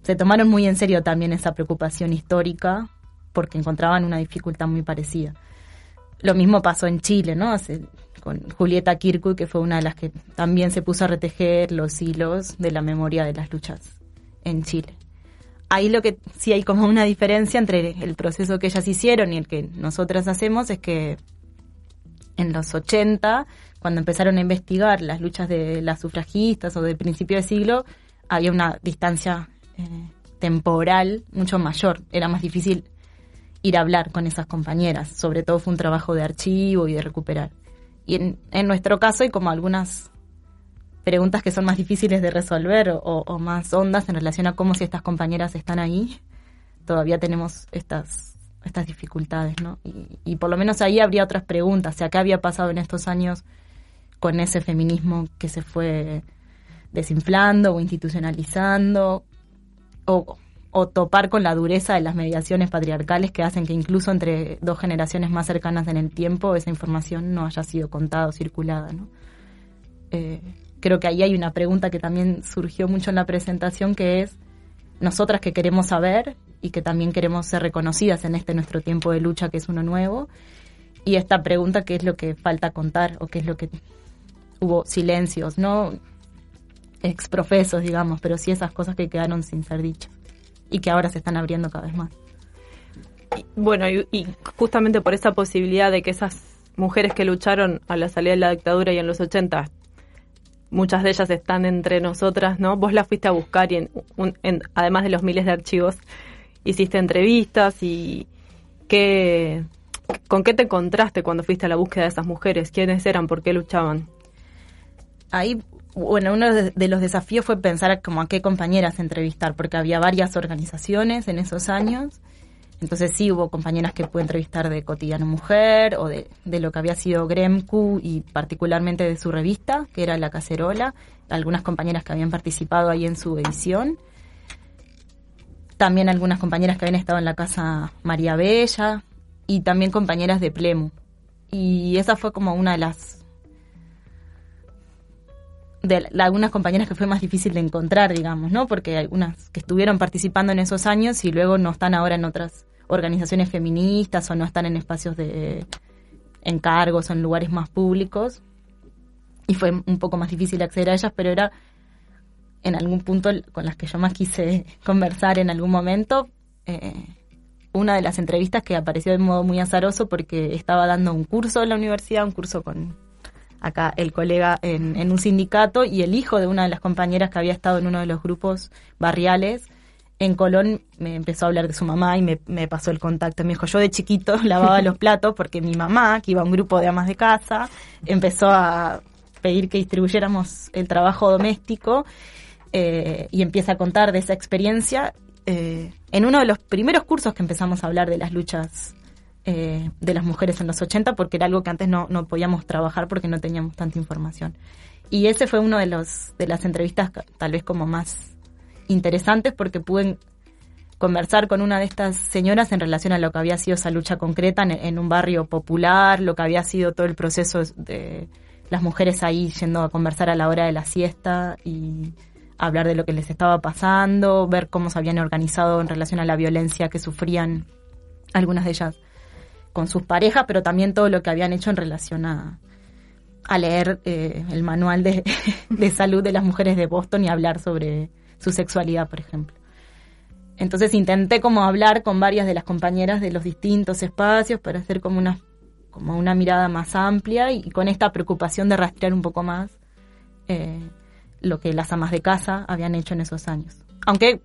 se tomaron muy en serio también esa preocupación histórica porque encontraban una dificultad muy parecida. Lo mismo pasó en Chile, ¿no? Con Julieta Kirkwood, que fue una de las que también se puso a retejer los hilos de la memoria de las luchas en Chile. Ahí lo que sí hay como una diferencia entre el proceso que ellas hicieron y el que nosotras hacemos es que en los 80, cuando empezaron a investigar las luchas de las sufragistas o del principio de siglo, había una distancia eh, temporal mucho mayor. Era más difícil ir a hablar con esas compañeras. Sobre todo fue un trabajo de archivo y de recuperar. Y en, en nuestro caso hay como algunas preguntas que son más difíciles de resolver o, o más hondas en relación a cómo si estas compañeras están ahí. Todavía tenemos estas, estas dificultades, ¿no? Y, por lo menos ahí habría otras preguntas. O sea, ¿qué había pasado en estos años con ese feminismo que se fue desinflando o institucionalizando? O, o topar con la dureza de las mediaciones patriarcales que hacen que incluso entre dos generaciones más cercanas en el tiempo esa información no haya sido contada o circulada. ¿no? Eh, creo que ahí hay una pregunta que también surgió mucho en la presentación que es nosotras que queremos saber y que también queremos ser reconocidas en este nuestro tiempo de lucha que es uno nuevo y esta pregunta qué es lo que falta contar o qué es lo que hubo silencios, no exprofesos digamos, pero sí esas cosas que quedaron sin ser dichas y que ahora se están abriendo cada vez más. Bueno, y, y, justamente por esa posibilidad de que esas mujeres que lucharon a la salida de la dictadura y en los 80, muchas de ellas están entre nosotras, ¿no? Vos las fuiste a buscar y en, un, en, además de los miles de archivos, hiciste entrevistas y qué, ¿con qué te encontraste cuando fuiste a la búsqueda de esas mujeres? ¿Quiénes eran? ¿Por qué luchaban? Ahí bueno, uno de los desafíos fue pensar como a qué compañeras entrevistar, porque había varias organizaciones en esos años. Entonces sí hubo compañeras que pude entrevistar de Cotidiano Mujer o de, de, lo que había sido Gremcu y particularmente de su revista, que era La Cacerola. Algunas compañeras que habían participado ahí en su edición. También algunas compañeras que habían estado en la casa María Bella y también compañeras de Plemu. Y esa fue como una de las de algunas compañeras que fue más difícil de encontrar, digamos, ¿no? Porque hay unas que estuvieron participando en esos años y luego no están ahora en otras organizaciones feministas o no están en espacios de encargos o en lugares más públicos. Y fue un poco más difícil acceder a ellas, pero era en algún punto con las que yo más quise [LAUGHS] conversar en algún momento. Eh, una de las entrevistas que apareció de modo muy azaroso porque estaba dando un curso en la universidad, un curso con acá el colega en, en, un sindicato y el hijo de una de las compañeras que había estado en uno de los grupos barriales en Colón me empezó a hablar de su mamá y me, pasó el contacto. Me dijo, yo de chiquito [LAUGHS] lavaba los platos porque mi mamá, que iba a un grupo de amas de casa, empezó a pedir que distribuyéramos el trabajo doméstico eh, y empieza a contar de esa experiencia eh, en uno de los primeros cursos que empezamos a hablar de las luchas eh, de las mujeres en los 80 porque era algo que antes no, no podíamos trabajar porque no teníamos tanta información. Y ese fue uno de los de las entrevistas tal vez como más interesantes porque pude conversar con una de estas señoras en relación a lo que había sido esa lucha concreta en, un barrio popular, lo que había sido todo el proceso de las mujeres ahí yendo a conversar a la hora de la siesta y hablar de lo que les estaba pasando, ver cómo se habían organizado en relación a la violencia que sufrían algunas de ellas con sus parejas, pero también todo lo que habían hecho en relación a, leer eh, el manual [LAUGHS] de, salud de las mujeres de Boston y hablar sobre su sexualidad, por ejemplo. Entonces intenté como hablar con varias de las compañeras de los distintos espacios para hacer como una, como una mirada más amplia y, con esta preocupación de rastrear un poco más eh, lo que las amas de casa habían hecho en esos años. Aunque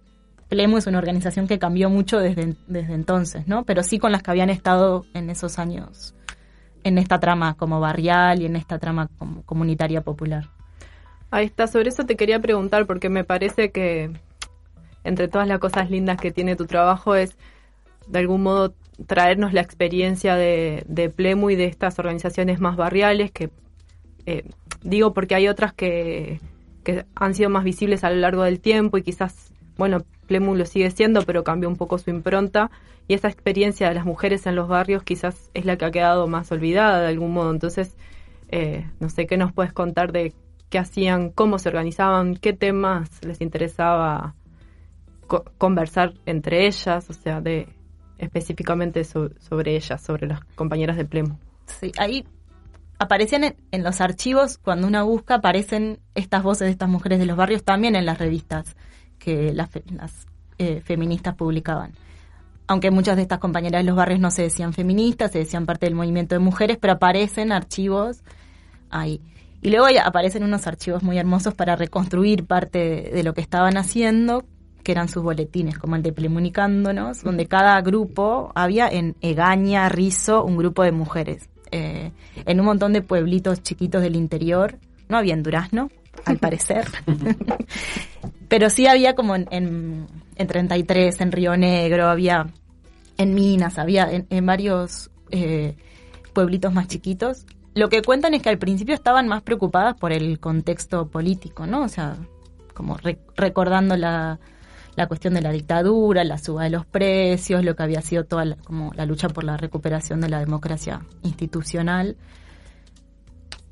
Plemu es una organización que cambió mucho desde, desde entonces, ¿no? Pero sí con las que habían estado en esos años, en esta trama como barrial y en esta trama como comunitaria popular. Ahí está, sobre eso te quería preguntar porque me parece que entre todas las cosas lindas que tiene tu trabajo es de algún modo traernos la experiencia de, de Plemu y de estas organizaciones más barriales que eh, digo porque hay otras que, que han sido más visibles a lo largo del tiempo y quizás bueno, Plemu lo sigue siendo, pero cambió un poco su impronta. Y esa experiencia de las mujeres en los barrios quizás es la que ha quedado más olvidada de algún modo. Entonces, eh, no sé qué nos puedes contar de qué hacían, cómo se organizaban, qué temas les interesaba co conversar entre ellas, o sea, de específicamente so sobre ellas, sobre las compañeras de Plemu. Sí, ahí aparecían en, en los archivos, cuando uno busca, aparecen estas voces de estas mujeres de los barrios también en las revistas que las, fe- las, eh, feministas publicaban. Aunque muchas de estas compañeras de los barrios no se decían feministas, se decían parte del movimiento de mujeres, pero aparecen archivos ahí. Y luego aparecen unos archivos muy hermosos para reconstruir parte de, de lo que estaban haciendo, que eran sus boletines, como el de Plemunicándonos, donde cada grupo había en Egaña, Rizo, un grupo de mujeres. Eh, en un montón de pueblitos chiquitos del interior. No había en Durazno, al parecer. [LAUGHS] Pero sí había como en, en, en 33, en Río Negro, había en Minas, había en, en varios eh, pueblitos más chiquitos. Lo que cuentan es que al principio estaban más preocupadas por el contexto político, ¿no? O sea, como re- recordando la, la cuestión de la dictadura, la suba de los precios, lo que había sido toda la, como la lucha por la recuperación de la democracia institucional,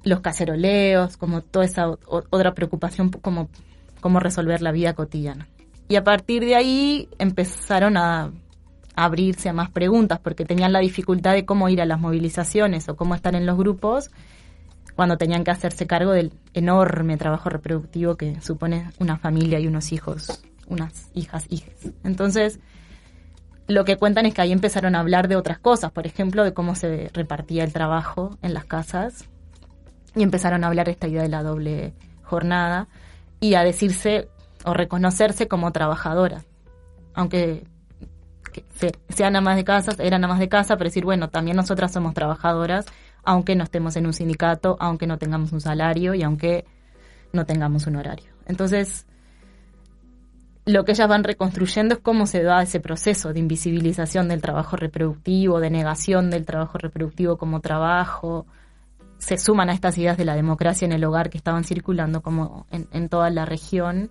los caceroleos, como toda esa otra preocupación, como cómo resolver la vida cotidiana. Y a partir de ahí empezaron a abrirse a más preguntas porque tenían la dificultad de cómo ir a las movilizaciones o cómo estar en los grupos cuando tenían que hacerse cargo del enorme trabajo reproductivo que supone una familia y unos hijos, unas hijas, hijas. Entonces, lo que cuentan es que ahí empezaron a hablar de otras cosas, por ejemplo, de cómo se repartía el trabajo en las casas y empezaron a hablar esta idea de la doble jornada y a decirse o reconocerse como trabajadoras, aunque que se- sean amas de casa, eran amas de casa, pero decir, bueno, también nosotras somos trabajadoras, aunque no estemos en un sindicato, aunque no tengamos un salario y aunque no tengamos un horario. Entonces, lo que ellas van reconstruyendo es cómo se da ese proceso de invisibilización del trabajo reproductivo, de negación del trabajo reproductivo como trabajo. Se suman a estas ideas de la democracia en el hogar que estaban circulando como en, en toda la región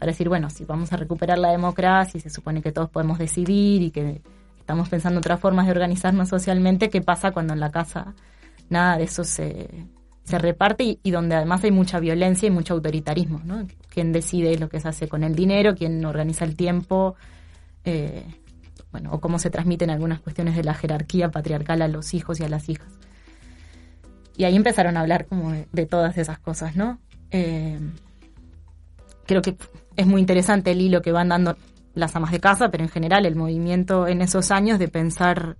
para decir, bueno, si vamos a recuperar la democracia y se supone que todos podemos decidir y que estamos pensando otras formas de organizarnos socialmente, ¿qué pasa cuando en la casa nada de eso se, se reparte y, donde además hay mucha violencia y mucho autoritarismo, ¿no? Quién decide lo que se hace con el dinero, quién organiza el tiempo, eh, bueno, o cómo se transmiten algunas cuestiones de la jerarquía patriarcal a los hijos y a las hijas. Y ahí empezaron a hablar como de, de todas esas cosas, ¿no? Eh, creo que es muy interesante el hilo que van dando las amas de casa, pero en general el movimiento en esos años de pensar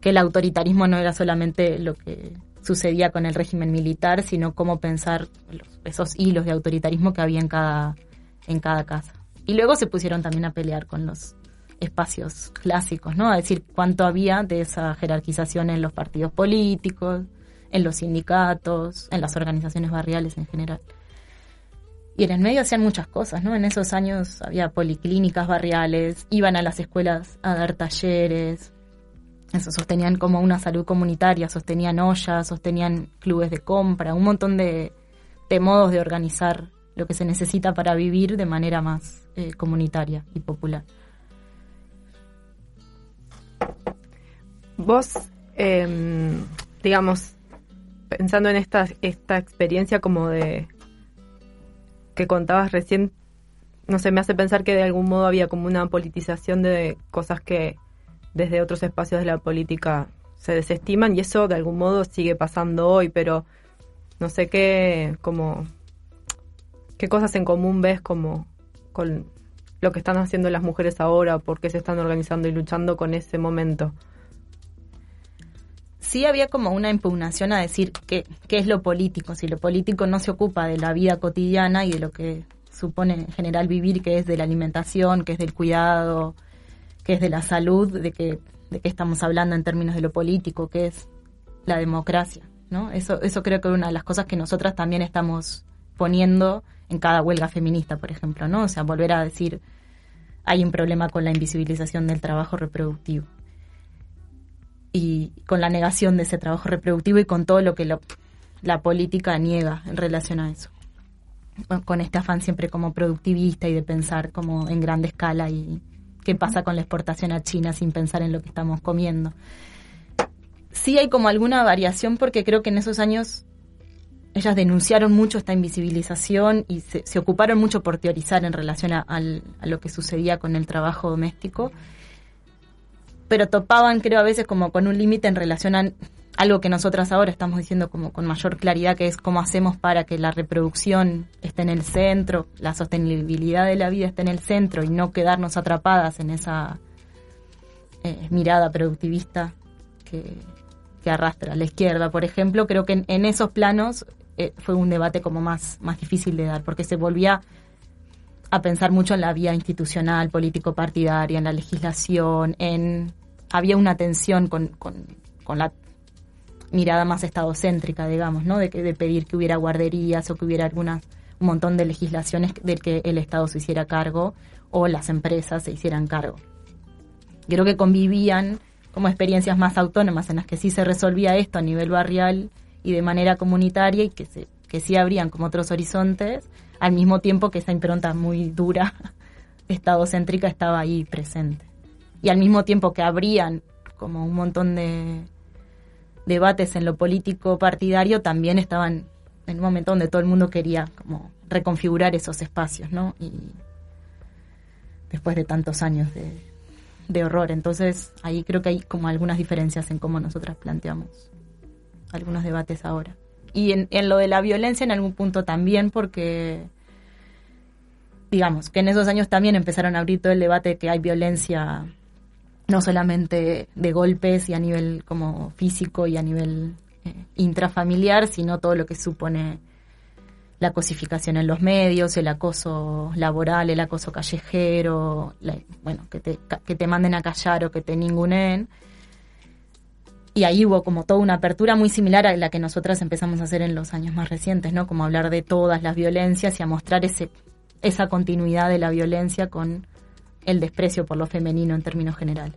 que el autoritarismo no era solamente lo que sucedía con el régimen militar, sino cómo pensar esos hilos de autoritarismo que había en cada, en cada casa. Y luego se pusieron también a pelear con los espacios clásicos, ¿no? A decir cuánto había de esa jerarquización en los partidos políticos, en los sindicatos, en las organizaciones barriales en general. Y en el medio hacían muchas cosas, ¿no? En esos años había policlínicas barriales, iban a las escuelas a dar talleres, eso, sostenían como una salud comunitaria, sostenían ollas, sostenían clubes de compra, un montón de, de modos de organizar lo que se necesita para vivir de manera más eh, comunitaria y popular. Vos, em, digamos, pensando en esta, esta experiencia como de que contabas recién, no sé, me hace pensar que de algún modo había como una politización de cosas que desde otros espacios de la política se desestiman y eso de algún modo sigue pasando hoy, pero no sé qué, como, qué cosas en común ves como con lo que están haciendo las mujeres ahora, por qué se están organizando y luchando con ese momento. Sí había como una impugnación a decir qué, es lo político, si lo político no se ocupa de la vida cotidiana y de lo que supone en general vivir, que es de la alimentación, que es del cuidado, que es de la salud, de que de qué estamos hablando en términos de lo político, que es la democracia, ¿no? Eso eso creo que es una de las cosas que nosotras también estamos poniendo en cada huelga feminista, por ejemplo, ¿no? O sea, volver a decir hay un problema con la invisibilización del trabajo reproductivo y con la negación de ese trabajo reproductivo y con todo lo que lo- la política niega en relación a eso. Con- este afán siempre como productivista y de pensar como en grande escala y qué pasa con la exportación a China sin pensar en lo que estamos comiendo. Sí hay como alguna variación porque creo que en esos años ellas denunciaron mucho esta invisibilización y se, se ocuparon mucho por teorizar en relación a, al- a lo que sucedía con el trabajo doméstico pero topaban, creo, a veces como con un límite en relación a, algo que nosotras ahora estamos diciendo como con mayor claridad, que es cómo hacemos para que la reproducción esté en el centro, la sostenibilidad de la vida esté en el centro y no quedarnos atrapadas en esa eh, mirada productivista que, que arrastra la izquierda, por ejemplo, creo que en, en esos planos eh, fue un debate como más, más difícil de dar, porque se volvía a pensar mucho en la vía institucional, político-partidaria, en la legislación, en había una tensión con, con, con la mirada más estadocéntrica, digamos, ¿no? De, de pedir que hubiera guarderías o que hubiera algunas un montón de legislaciones del que el Estado se hiciera cargo o las empresas se hicieran cargo. Creo que convivían como experiencias más autónomas en las que sí se resolvía esto a nivel barrial y de manera comunitaria y que, se, que sí abrían como otros horizontes, al mismo tiempo que esa impronta muy dura, [LAUGHS] estadocéntrica, estaba ahí presente. Y al mismo tiempo que abrían como un montón de debates en lo político partidario, también estaban en un momento donde todo el mundo quería como reconfigurar esos espacios, ¿no? Y después de tantos años de, de horror. Entonces, ahí creo que hay como algunas diferencias en cómo nosotras planteamos algunos debates ahora. Y en, en, lo de la violencia en algún punto también, porque digamos que en esos años también empezaron a abrir todo el debate de que hay violencia no solamente de golpes y a nivel como físico y a nivel eh, intrafamiliar, sino todo lo que supone la cosificación en los medios, el acoso laboral, el acoso callejero, bueno, que te, que te manden a callar o que te ningunen. Y ahí hubo como toda una apertura muy similar a la que nosotras empezamos a hacer en los años más recientes, ¿no? Como hablar de todas las violencias y a mostrar ese, esa continuidad de la violencia con el desprecio por lo femenino en términos generales.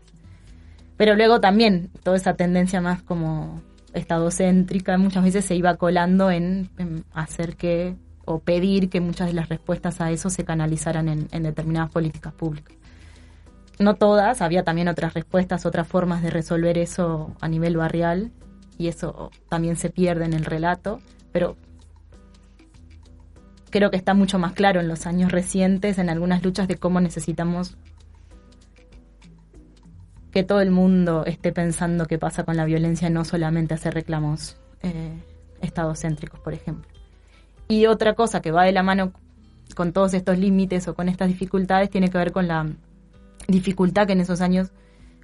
Pero luego también toda esa tendencia más como estadocéntrica muchas veces se iba colando en, hacer que o pedir que muchas de las respuestas a eso se canalizaran en, en, determinadas políticas públicas. No todas, había también otras respuestas, otras formas de resolver eso a nivel barrial y eso también se pierde en el relato, pero creo que está mucho más claro en los años recientes en algunas luchas de cómo necesitamos que todo el mundo esté pensando qué pasa con la violencia, no solamente hacer reclamos eh, estadocéntricos, por ejemplo. Y otra cosa que va de la mano con todos estos límites o con estas dificultades tiene que ver con la dificultad que en esos años,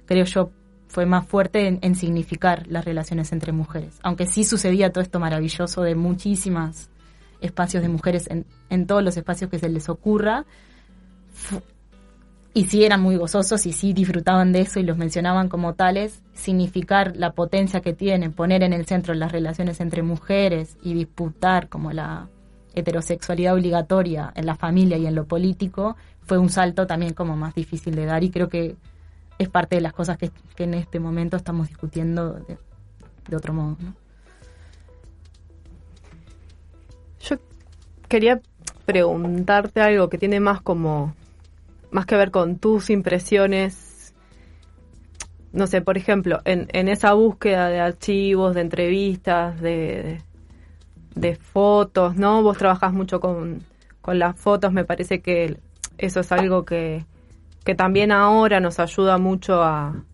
creo yo, fue más fuerte en, en significar las relaciones entre mujeres. Aunque sí sucedía todo esto maravilloso de muchísimas espacios de mujeres en, en todos los espacios que se les ocurra, y sí eran muy gozosos y sí disfrutaban de eso y los mencionaban como tales, significar la potencia que tienen, poner en el centro las relaciones entre mujeres y disputar como la heterosexualidad obligatoria en la familia y en lo político, fue un salto también como más difícil de dar y creo que es parte de las cosas que, que en este momento estamos discutiendo de, de otro modo. ¿no? Quería preguntarte algo que tiene más como más que ver con tus impresiones, no sé, por ejemplo, en, en esa búsqueda de archivos, de entrevistas, de, de, fotos, ¿no? Vos trabajás mucho con, con las fotos, me parece que eso es algo que, que también ahora nos ayuda mucho a,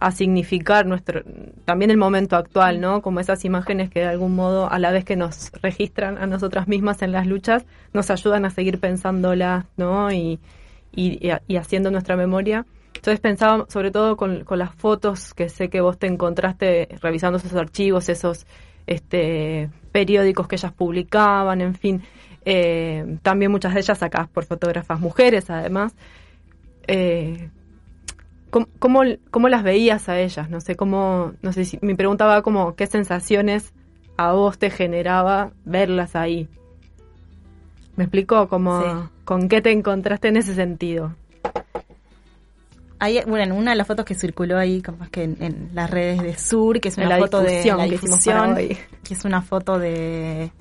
a significar nuestro también el momento actual, ¿no? Como esas imágenes que de algún modo a la vez que nos registran a nosotras mismas en las luchas, nos ayudan a seguir pensándolas, ¿no? Y, y, haciendo nuestra memoria. Entonces pensaba sobre todo con, con, las fotos que sé que vos te encontraste revisando esos archivos, esos este, periódicos que ellas publicaban, en fin. Eh, también muchas de ellas sacadas por fotógrafas mujeres, además. Eh, ¿cómo, cómo, cómo, las veías a ellas? No sé cómo, no sé si mi pregunta va como qué sensaciones a vos te generaba verlas ahí. ¿Me explicó cómo, sí. con qué te encontraste en ese sentido? Hay, bueno, una de las fotos que circuló ahí, como que en, en las redes de Sur, que es una foto de la difusión, que es una foto de,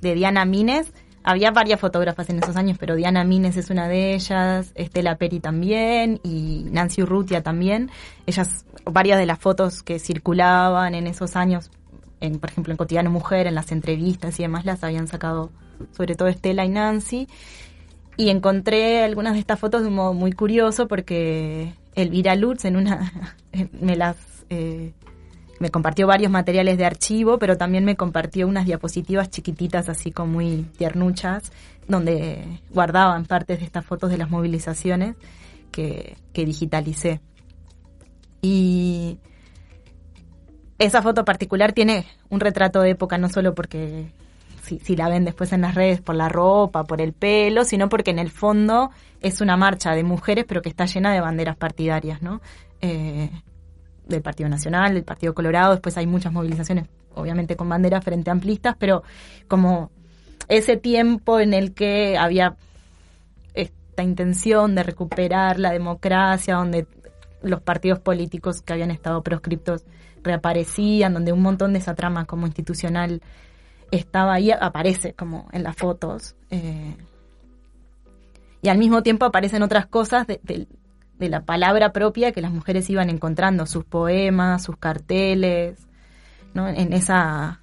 de Diana Mines. Había varias fotógrafas en esos años, pero Diana Mines es una de ellas, Estela Peri también y Nancy Urrutia también. Ellas, varias de las fotos que circulaban en esos años, en, por ejemplo, en Cotidiano Mujer, en las entrevistas y demás, las habían sacado sobre todo Estela y Nancy. Y encontré algunas de estas fotos de un modo muy curioso porque Elvira Lutz en una [LAUGHS] me las eh, me compartió varios materiales de archivo, pero también me compartió unas diapositivas chiquititas, así como muy tiernuchas, donde guardaban partes de estas fotos de las movilizaciones que, que digitalicé. Y esa foto particular tiene un retrato de época, no solo porque si, la ven después en las redes por la ropa, por el pelo, sino porque en el fondo es una marcha de mujeres, pero que está llena de banderas partidarias, ¿no? Eh, del Partido Nacional, del Partido Colorado, después hay muchas movilizaciones, obviamente con banderas frente amplistas, pero como ese tiempo en el que había esta intención de recuperar la democracia, donde los partidos políticos que habían estado proscriptos reaparecían, donde un montón de esa trama como institucional estaba ahí, aparece como en las fotos. Eh, y al mismo tiempo aparecen otras cosas de, de, la palabra propia que las mujeres iban encontrando, sus poemas, sus carteles, ¿no? En esa...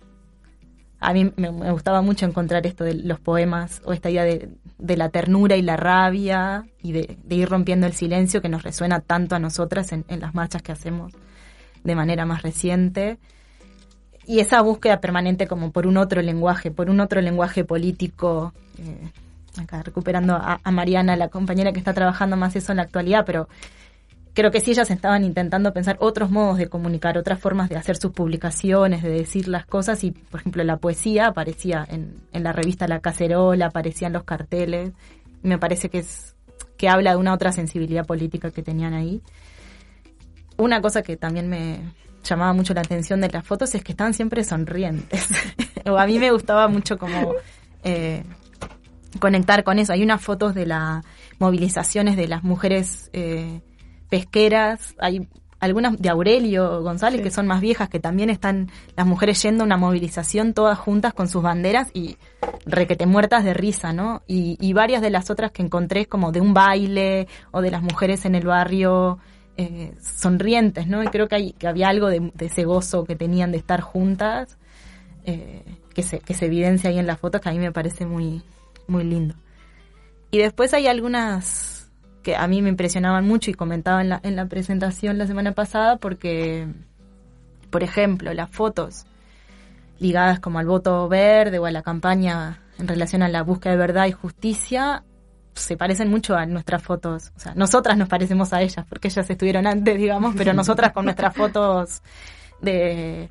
A mí me, gustaba mucho encontrar esto de los poemas o esta idea de, de la ternura y la rabia y de, de, ir rompiendo el silencio que nos resuena tanto a nosotras en, en las marchas que hacemos de manera más reciente y esa búsqueda permanente como por un otro lenguaje, por un otro lenguaje político, eh, acá recuperando a, Mariana, la compañera que está trabajando más eso en la actualidad, pero creo que sí ellas estaban intentando pensar otros modos de comunicar, otras formas de hacer sus publicaciones, de decir las cosas y, por ejemplo, la poesía aparecía en, la revista La Cacerola, aparecían los carteles, me parece que es que habla de una otra sensibilidad política que tenían ahí. Una cosa que también me, llamaba mucho la atención de las fotos es que estaban siempre sonrientes. [LAUGHS] a mí me gustaba mucho como eh, conectar con eso. Hay unas fotos de las movilizaciones de las mujeres eh, pesqueras, hay algunas de Aurelio González sí. que son más viejas que también están las mujeres yendo a una movilización todas juntas con sus banderas y requete muertas de risa, ¿no? Y, y varias de las otras que encontré como de un baile o de las mujeres en el barrio eh, sonrientes, ¿no? Y creo que, hay, que había algo de, de, ese gozo que tenían de estar juntas, eh, que, se, que se evidencia ahí en la foto, que a mí me parece muy, muy lindo. Y después hay algunas que a mí me impresionaban mucho y comentaba en la, en la presentación la semana pasada, porque, por ejemplo, las fotos ligadas como al voto verde o a la campaña en relación a la búsqueda de verdad y justicia, se parecen mucho a nuestras fotos. O sea, nosotras nos parecemos a ellas, porque ellas estuvieron antes, digamos, pero nosotras con nuestras [LAUGHS] fotos de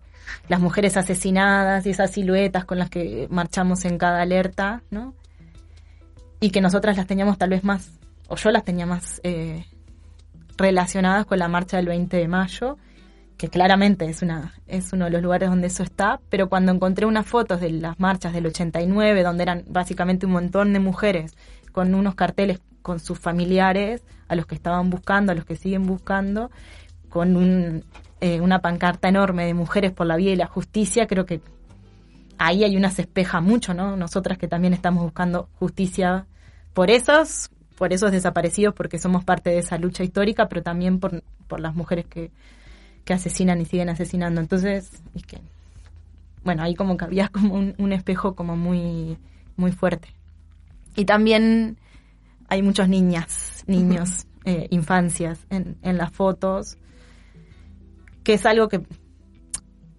las mujeres asesinadas y esas siluetas con las que marchamos en cada alerta, ¿no? Y que nosotras las teníamos tal vez más, o yo las tenía más eh, relacionadas con la marcha del 20 de mayo, que claramente es, una, es uno de los lugares donde eso está, pero cuando encontré unas fotos de las marchas del 89, donde eran básicamente un montón de mujeres con unos carteles con sus familiares, a los que estaban buscando, a los que siguen buscando, con un, eh, una pancarta enorme de mujeres por la vida y la justicia, creo que ahí hay una se espeja mucho, ¿no? Nosotras que también estamos buscando justicia por esos, por esos desaparecidos, porque somos parte de esa lucha histórica, pero también por, por las mujeres que, que asesinan y siguen asesinando. Entonces, es que, bueno, ahí como que había [LAUGHS] como un, un espejo como muy, muy fuerte. Y también hay muchos niñas, niños, [LAUGHS] eh, infancias en, en, las fotos, que es algo que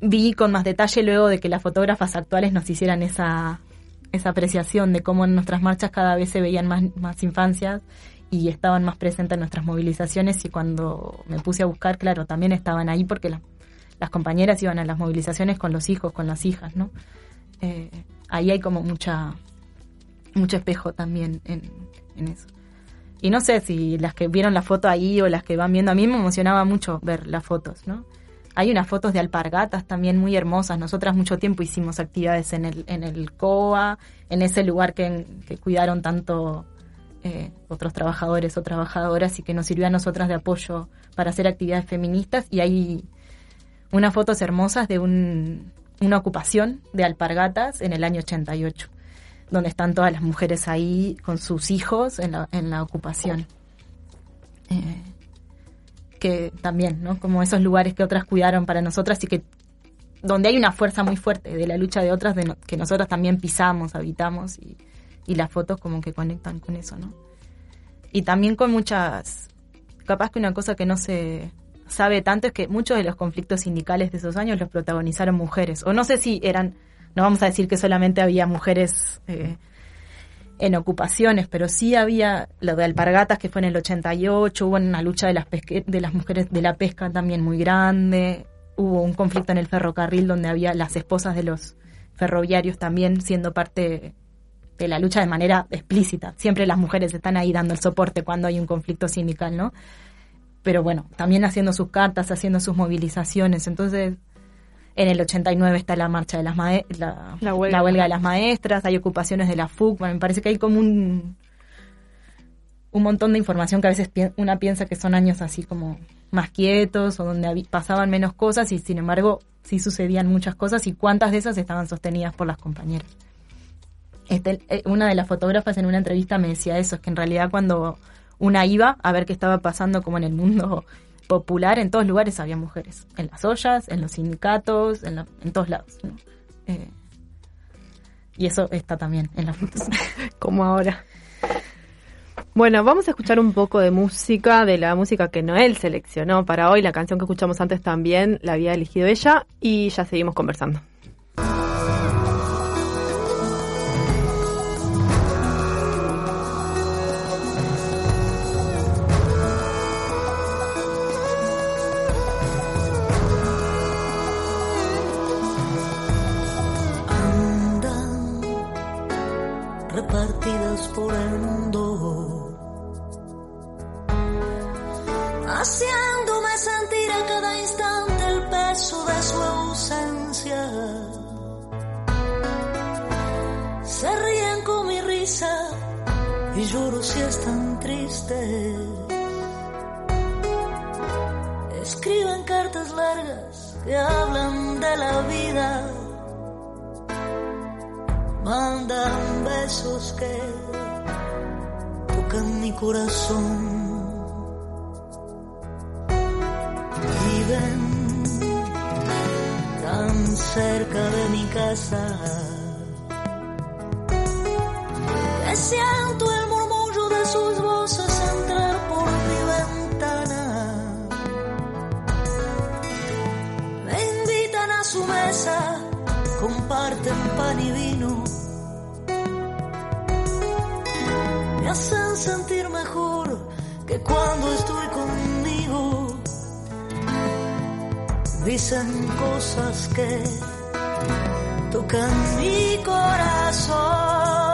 vi con más detalle luego de que las fotógrafas actuales nos hicieran esa, esa apreciación de cómo en nuestras marchas cada vez se veían más, más infancias y estaban más presentes en nuestras movilizaciones y cuando me puse a buscar, claro, también estaban ahí porque la, las compañeras iban a las movilizaciones con los hijos, con las hijas, ¿no? Eh, ahí hay como mucha mucho espejo también en, en, eso. Y no sé si las que vieron la foto ahí o las que van viendo, a mí me emocionaba mucho ver las fotos, ¿no? Hay unas fotos de alpargatas también muy hermosas. Nosotras mucho tiempo hicimos actividades en el, en el COA, en ese lugar que, que cuidaron tanto eh, otros trabajadores o trabajadoras y que nos sirvió a nosotras de apoyo para hacer actividades feministas. Y hay unas fotos hermosas de un, una ocupación de alpargatas en el año 88 donde están todas las mujeres ahí con sus hijos en la, en la ocupación. Eh, que también, ¿no? Como esos lugares que otras cuidaron para nosotras y que donde hay una fuerza muy fuerte de la lucha de otras de no, que nosotras también pisamos, habitamos y, las fotos como que conectan con eso, ¿no? Y también con muchas, capaz que una cosa que no se sabe tanto es que muchos de los conflictos sindicales de esos años los protagonizaron mujeres. O no sé si eran, no vamos a decir que solamente había mujeres eh, en ocupaciones, pero sí había lo de alpargatas que fue en el 88, hubo una lucha de las, pesque- de las mujeres de la pesca también muy grande, hubo un conflicto en el ferrocarril donde había las esposas de los ferroviarios también siendo parte de la lucha de manera explícita. Siempre las mujeres están ahí dando el soporte cuando hay un conflicto sindical, ¿no? Pero bueno, también haciendo sus cartas, haciendo sus movilizaciones. Entonces, en el 89 está la marcha de las la, La huelga. la huelga de las maestras, hay ocupaciones de la FUC. Bueno, me parece que hay como un un montón de información que a veces pi- una piensa que son años así como más quietos o donde pasaban menos cosas y sin embargo sí sucedían muchas cosas y cuántas de esas estaban sostenidas por las compañeras. Este, eh, una de las fotógrafas en una entrevista me decía eso, es que en realidad cuando una iba a ver qué estaba pasando como en el mundo popular, en todos lugares había mujeres, en las ollas, en los sindicatos, en, la- en todos lados. ¿no? Eh, y eso está también en las fotos. [LAUGHS] como ahora. Bueno, vamos a escuchar un poco de música, de la música que Noel seleccionó para hoy. La canción que escuchamos antes también la había elegido ella y ya seguimos conversando. Por el mundo, haciéndome sentir a cada instante el peso de su ausencia. Se ríen con mi risa y lloro si están tristes. Escriben cartas largas que hablan de la vida mandan besos que tocan mi corazón. Viven tan cerca de mi casa que siento el murmullo de sus voces entrar por mi ventana. Me invitan a su mesa, comparten pan y vino. Me hacen sentir mejor que cuando estoy conmigo. Dicen cosas que tocan mi corazón.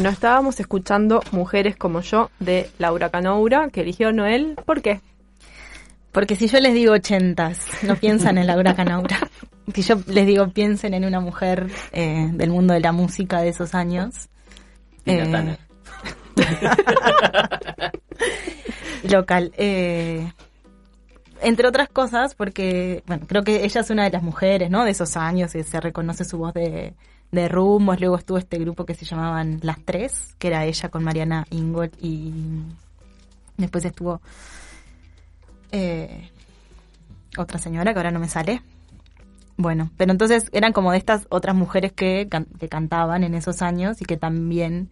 Bueno, estábamos escuchando Mujeres como yo de Laura Canoura, que eligió Noel. ¿Por qué? Porque si yo les digo ochentas, no piensan en Laura Canaura. [LAUGHS] Si yo les digo piensen en una mujer eh, del mundo de la música de esos años. Eh, [LAUGHS] local. eh, entre otras cosas, porque, bueno, creo que ella es una de las mujeres, ¿no? De esos años, y se reconoce su voz de, de rumbos. Luego estuvo este grupo que se llamaban Las Tres, que era ella con Mariana Ingold y después estuvo eh, otra señora que ahora no me sale. Bueno, pero entonces eran como de estas otras mujeres que, can- que cantaban en esos años y que también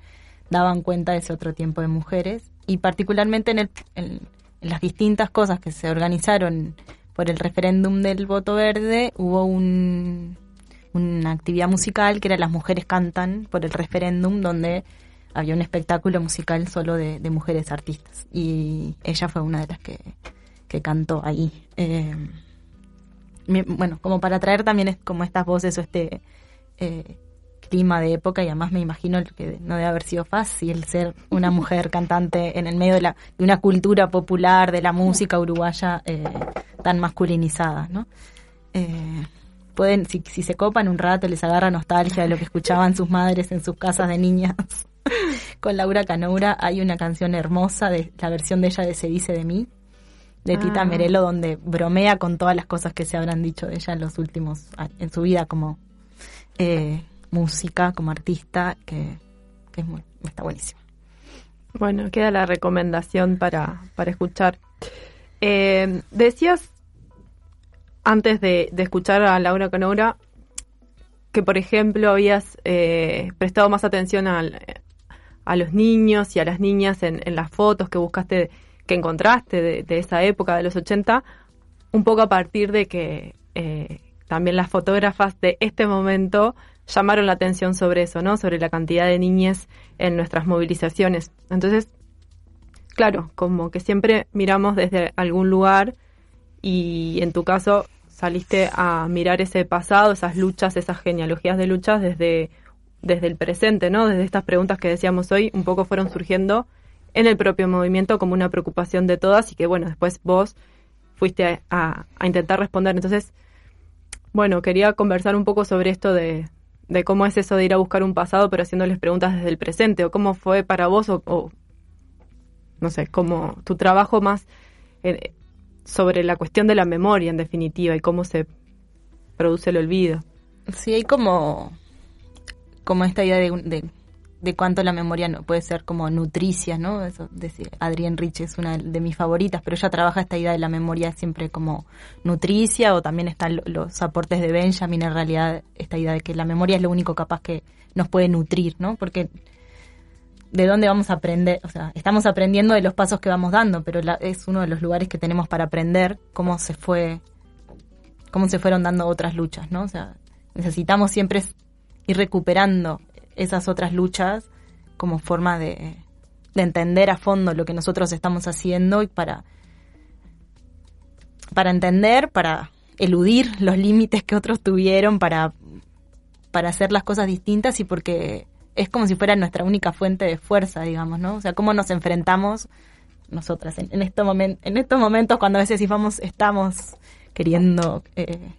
daban cuenta de ese otro tiempo de mujeres y particularmente en, el, en las distintas cosas que se organizaron por el referéndum del voto verde hubo un, una actividad musical que era Las Mujeres Cantan por el referéndum donde había un espectáculo musical solo de, de mujeres artistas y ella fue una de las que, que cantó ahí. Eh, bueno, como para traer también es como estas voces o este eh, clima de época y además me imagino que no debe haber sido fácil ser una mujer [LAUGHS] cantante en el medio de, la, de una cultura popular de la música uruguaya eh, tan masculinizada, ¿no? Pueden, si, si se copan un rato, les agarra nostalgia de lo que escuchaban sus madres en sus casas de niñas. [LAUGHS] Con Laura Canoura hay una canción hermosa de la versión de ella de Se dice de mí, de Tita Ah. Merelo, donde bromea con todas las cosas que se habrán dicho de ella en los últimos en su vida como eh, música, como artista, que, que es muy, está buenísima. Bueno, queda la recomendación para, para escuchar. Eh, decías antes de, de escuchar a Laura Canoura que, por ejemplo, habías eh, prestado más atención al- a los niños y a las niñas en, en las fotos que buscaste, que encontraste de, de esa época, de los 80, un poco a partir de que eh, también las fotógrafas de este momento llamaron la atención sobre eso, ¿no? Sobre la cantidad de niñas en nuestras movilizaciones. Entonces, claro, como que siempre miramos desde algún lugar y en tu caso saliste a mirar ese pasado, esas luchas, esas genealogías de luchas desde, desde el presente, ¿no? Desde estas preguntas que decíamos hoy, un poco fueron surgiendo en el propio movimiento como una preocupación de todas y que, bueno, después vos fuiste a, a- a intentar responder. Entonces, bueno, quería conversar un poco sobre esto de, de cómo es eso de ir a buscar un pasado, pero haciéndoles preguntas desde el presente, o cómo fue para vos, o, o, no sé, como tu trabajo más sobre la cuestión de la memoria, en definitiva, y cómo se produce el olvido. Sí, hay como, como esta idea de, de, de cuánto la memoria no puede ser como nutricia, ¿no? Eso, Adrienne Rich es una de mis favoritas, pero ella trabaja esta idea de la memoria siempre como nutricia, o también están lo- los aportes de Benjamin, en realidad, esta idea de que la memoria es lo único capaz que nos puede nutrir, ¿no? Porque de dónde vamos a aprender, o sea, estamos aprendiendo de los pasos que vamos dando, pero es uno de los lugares que tenemos para aprender cómo se fue, cómo se fueron dando otras luchas, ¿no? O sea, necesitamos siempre ir recuperando esas otras luchas como forma de, de entender a fondo lo que nosotros estamos haciendo y para, para entender, para eludir los límites que otros tuvieron, para, para hacer las cosas distintas y porque es como si fuera nuestra única fuente de fuerza, digamos, ¿no? O sea, cómo nos enfrentamos nosotras en, en, estos momen- en estos momentos cuando a veces estamos queriendo eh,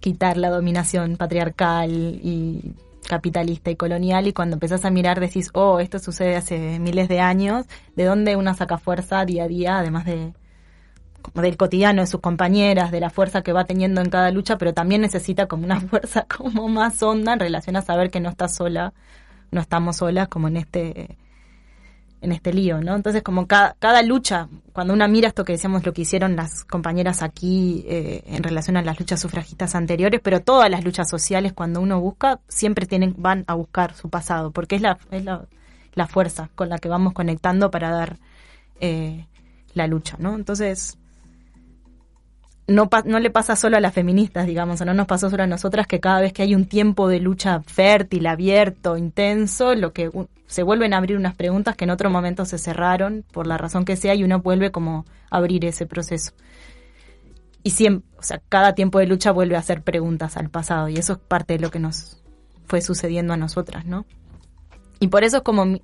quitar la dominación patriarcal y capitalista y colonial y cuando empezás a mirar decís, oh, esto sucede hace miles de años, ¿de dónde una saca fuerza día a día, además de del cotidiano de sus compañeras, de la fuerza que va teniendo en cada lucha, pero también necesita como una [LAUGHS] fuerza como más honda en relación a saber que no está sola, no estamos solas como en este en este lío, ¿no? Entonces, como cada, cada lucha, cuando una mira esto que decíamos, lo que hicieron las compañeras aquí eh, en relación a las luchas sufragistas anteriores, pero todas las luchas sociales, cuando uno busca, siempre tienen, van a buscar su pasado, porque es la, es la, la fuerza con la que vamos conectando para dar eh, la lucha, ¿no? Entonces, no, no le pasa solo a las feministas, digamos, o no nos pasó solo a nosotras que cada vez que hay un tiempo de lucha fértil, abierto, intenso, lo que se vuelven a abrir unas preguntas que en otro momento se cerraron por la razón que sea y uno vuelve como a abrir ese proceso. Y siempre, o sea, cada tiempo de lucha vuelve a hacer preguntas al pasado y eso es parte de lo que nos fue sucediendo a nosotras, ¿no? Y por eso es como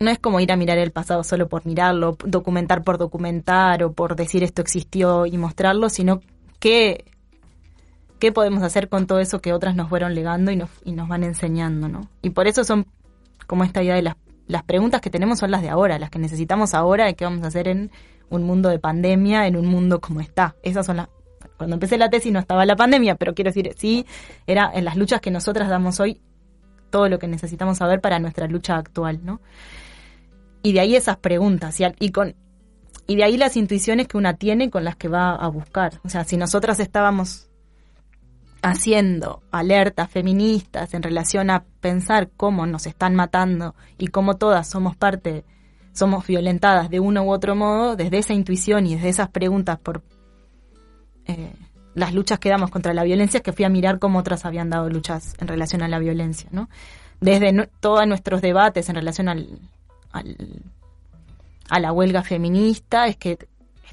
no es como ir a mirar el pasado solo por mirarlo, documentar por documentar o por decir esto existió y mostrarlo, sino qué, qué podemos hacer con todo eso que otras nos fueron legando y nos, y nos van enseñando, ¿no? Y por eso son como esta idea de las, las preguntas que tenemos son las de ahora, las que necesitamos ahora de qué vamos a hacer en un mundo de pandemia, en un mundo como está. Esas son las... Cuando empecé la tesis no estaba la pandemia, pero quiero decir, sí, era en las luchas que nosotras damos hoy todo lo que necesitamos saber para nuestra lucha actual, ¿no? Y de ahí esas preguntas y, con y de ahí las intuiciones que una tiene con las que va a buscar. O sea, si nosotras estábamos haciendo alertas feministas en relación a pensar cómo nos están matando y cómo todas somos parte, somos violentadas de uno u otro modo, desde esa intuición y desde esas preguntas por eh, las luchas que damos contra la violencia, es que fui a mirar cómo otras habían dado luchas en relación a la violencia, ¿no? Desde todos nuestros debates en relación al, a la huelga feminista, es que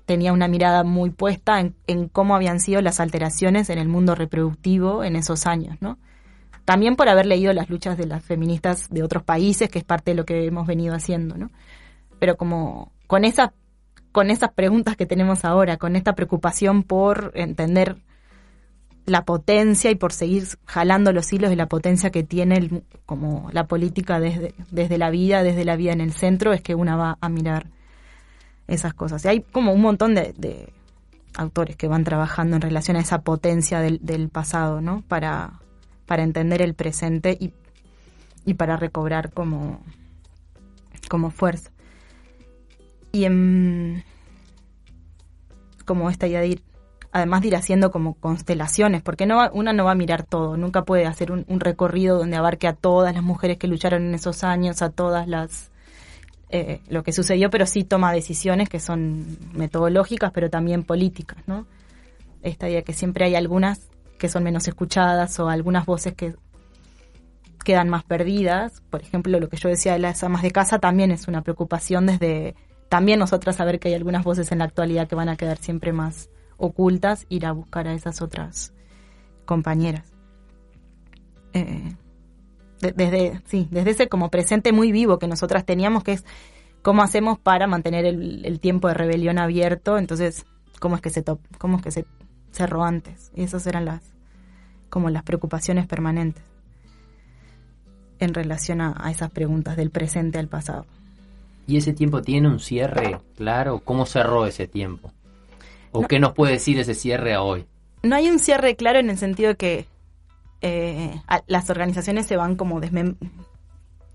tenía una mirada muy puesta en, en cómo habían sido las alteraciones en el mundo reproductivo en esos años, ¿no? También por haber leído las luchas de las feministas de otros países, que es parte de lo que hemos venido haciendo, ¿no? Pero como con esas con esas preguntas que tenemos ahora, con esta preocupación por entender la potencia y por seguir jalando los hilos de la potencia que tiene como la política desde, desde la vida, desde la vida en el centro, es que una va a mirar esas cosas. Y hay como un montón de, autores que van trabajando en relación a esa potencia del, del pasado, ¿no? Para, para entender el presente y, y para recobrar como, como fuerza. Y en, como esta idea de ir, además de ir haciendo como constelaciones, porque no una no va a mirar todo, nunca puede hacer un, un recorrido donde abarque a todas las mujeres que lucharon en esos años, a todas las eh, lo que sucedió, pero sí toma decisiones que son metodológicas, pero también políticas, ¿no? Esta idea que siempre hay algunas que son menos escuchadas o algunas voces que quedan más perdidas. Por ejemplo, lo que yo decía de las amas de casa también es una preocupación desde también nosotras saber que hay algunas voces en la actualidad que van a quedar siempre más ocultas, ir a buscar a esas otras compañeras. Eh, de- desde, sí, desde ese como presente muy vivo que nosotras teníamos, que es cómo hacemos para mantener el, tiempo de rebelión abierto, entonces, cómo es que se, to- cómo es que se cerró antes. Y esas eran las, como las preocupaciones permanentes en relación a esas preguntas del presente al pasado. ¿Y ese tiempo tiene un cierre claro? ¿Cómo cerró ese tiempo? ¿O No. qué nos puede decir ese cierre a hoy? No hay un cierre claro en el sentido de que eh, las organizaciones se van como desmem-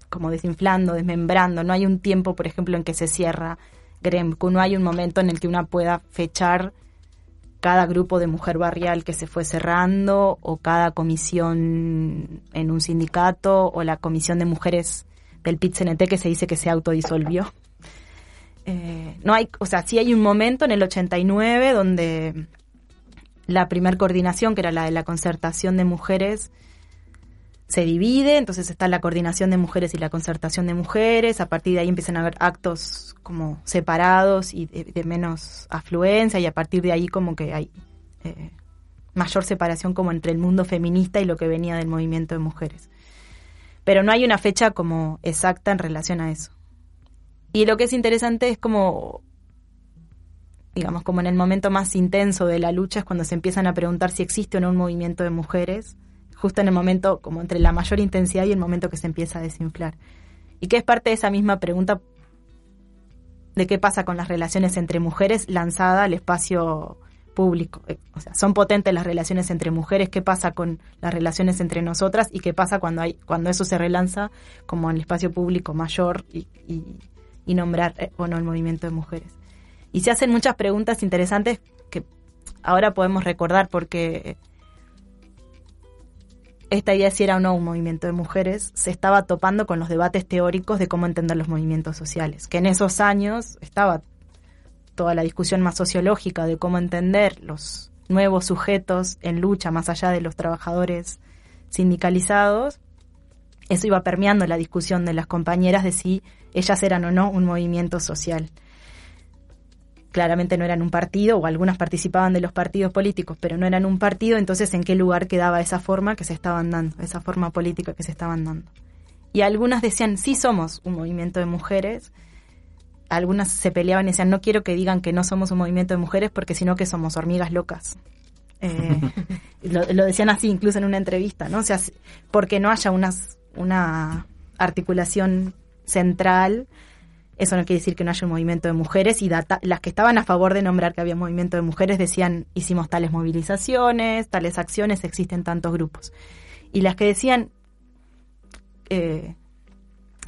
como desinflando, desmembrando. No hay un tiempo, por ejemplo, en que se cierra Gremco. No hay un momento en el que una pueda fechar cada grupo de mujer barrial que se fue cerrando o cada comisión en un sindicato o la comisión de mujeres del PIT-CNT que se dice que se autodisolvió. Eh, no hay, o sea, sí hay un momento en el 89 donde la primer coordinación, que era la de la concertación de mujeres, se divide, entonces está la coordinación de mujeres y la concertación de mujeres, a partir de ahí empiezan a haber actos como separados y de, menos afluencia, y a partir de ahí como que hay eh, mayor separación como entre el mundo feminista y lo que venía del movimiento de mujeres. Pero no hay una fecha como exacta en relación a eso. Y lo que es interesante es como digamos, como en el momento más intenso de la lucha es cuando se empiezan a preguntar si existe o no un movimiento de mujeres justo en el momento, como entre la mayor intensidad y el momento que se empieza a desinflar. Y que es parte de esa misma pregunta de qué pasa con las relaciones entre mujeres lanzada al espacio público. Eh, O sea, son potentes las relaciones entre mujeres, qué pasa con las relaciones entre nosotras y qué pasa cuando hay cuando eso se relanza como en el espacio público mayor y, y- y nombrar eh, o no el movimiento de mujeres. Y se hacen muchas preguntas interesantes que ahora podemos recordar porque esta idea de si era o no un movimiento de mujeres se estaba topando con los debates teóricos de cómo entender los movimientos sociales, que en esos años estaba toda la discusión más sociológica de cómo entender los nuevos sujetos en lucha más allá de los trabajadores sindicalizados, eso iba permeando la discusión de las compañeras de si ellas eran o no un movimiento social. Claramente no eran un partido, o algunas participaban de los partidos políticos, pero no eran un partido, entonces en qué lugar quedaba esa forma que se estaban dando, esa forma política que se estaban dando. Y algunas decían, sí somos un movimiento de mujeres, algunas se peleaban y decían, no quiero que digan que no somos un movimiento de mujeres porque sino que somos hormigas locas. Eh, [LAUGHS] lo, lo decían así incluso en una entrevista, ¿no? O sea, porque no haya unas, una articulación central, eso no quiere decir que no haya un movimiento de mujeres y las que estaban a favor de nombrar que había movimiento de mujeres decían, hicimos tales movilizaciones, tales acciones, existen tantos grupos. Y las que decían eh,